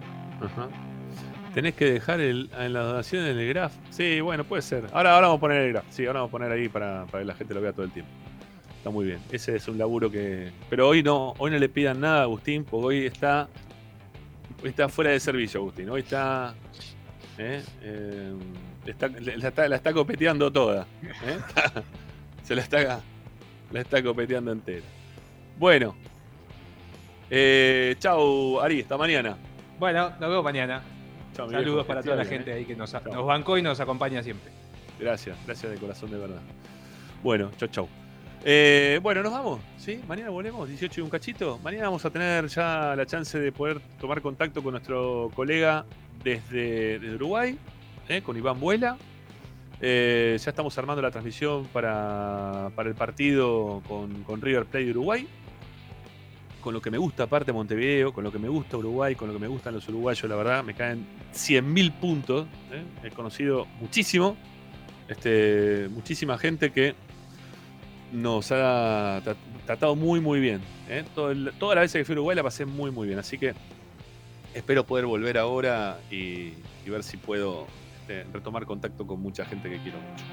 Tenés que dejar el, en las donaciones en el graph. Sí, bueno, puede ser. Ahora, ahora vamos a poner el graph. Sí, ahora vamos a poner ahí para, para que la gente lo vea todo el tiempo. Está muy bien. Ese es un laburo que. Pero hoy no, hoy no le pidan nada a Agustín, porque hoy está. Hoy está fuera de servicio, Agustín. Hoy está. ¿eh? Eh, está- la, está, la está copeteando toda. ¿eh? Se la está, la está copeteando entera. Bueno. Eh, chau, Ari, hasta mañana. Bueno, nos vemos mañana. Chau, Saludos viejo, para toda la bien, gente ¿eh? ahí que nos, Chau. nos bancó y nos acompaña siempre. Gracias, gracias de corazón de verdad. Bueno, chau, chau. Eh, bueno, nos vamos, ¿sí? Mañana volvemos, 18 y un cachito. Mañana vamos a tener ya la chance de poder tomar contacto con nuestro colega desde, desde Uruguay, ¿eh? con Iván Vuela. Eh, ya estamos armando la transmisión para, para el partido con, con River Plate de Uruguay. Con lo que me gusta, aparte Montevideo, con lo que me gusta Uruguay, con lo que me gustan los uruguayos, la verdad, me caen 100.000 puntos. ¿eh? He conocido muchísimo este, muchísima gente que nos ha tra- tratado muy muy bien. ¿eh? Todo las veces que fui a Uruguay la pasé muy muy bien. Así que espero poder volver ahora y, y ver si puedo este, retomar contacto con mucha gente que quiero mucho.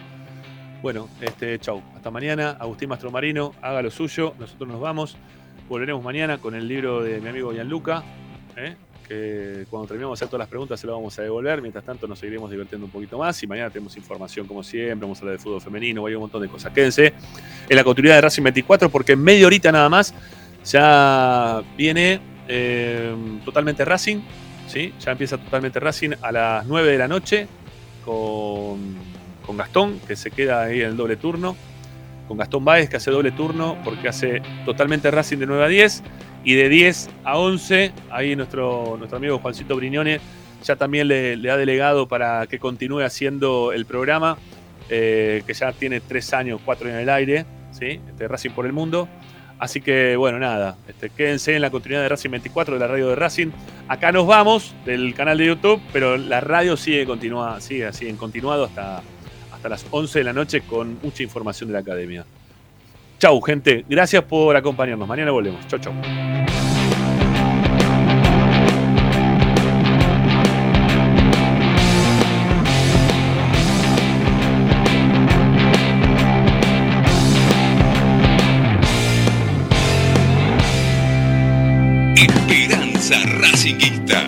Bueno, este, chau. Hasta mañana. Agustín Mastromarino, haga lo suyo. Nosotros nos vamos. Volveremos mañana con el libro de mi amigo Gianluca. ¿eh? Que cuando terminemos de hacer todas las preguntas se lo vamos a devolver. Mientras tanto, nos seguiremos divirtiendo un poquito más. Y mañana tenemos información, como siempre. Vamos a hablar de fútbol femenino. Hay un montón de cosas. Quédense en la continuidad de Racing 24 porque media horita nada más Ya viene eh, totalmente Racing, ¿sí? Ya empieza totalmente Racing a las 9 de la noche con, con Gastón, que se queda ahí en el doble turno. Con Gastón Báez, que hace doble turno, porque hace totalmente Racing de 9 a 10. Y de 10 a 11, ahí nuestro, nuestro amigo Juancito Briñone ya también le, ha delegado para que continúe haciendo el programa, eh, que ya tiene 3 años, 4 en el aire, ¿sí? Este, Racing por el Mundo. Así que, bueno, nada, este, quédense en la continuidad de Racing 24, de la radio de Racing. Acá nos vamos del canal de YouTube, pero la radio sigue, continua, sigue así en continuado hasta, hasta las 11 de la noche con mucha información de la academia. Chau, gente. Gracias por acompañarnos. Mañana volvemos. Chau, chau. Esperanza Racingista.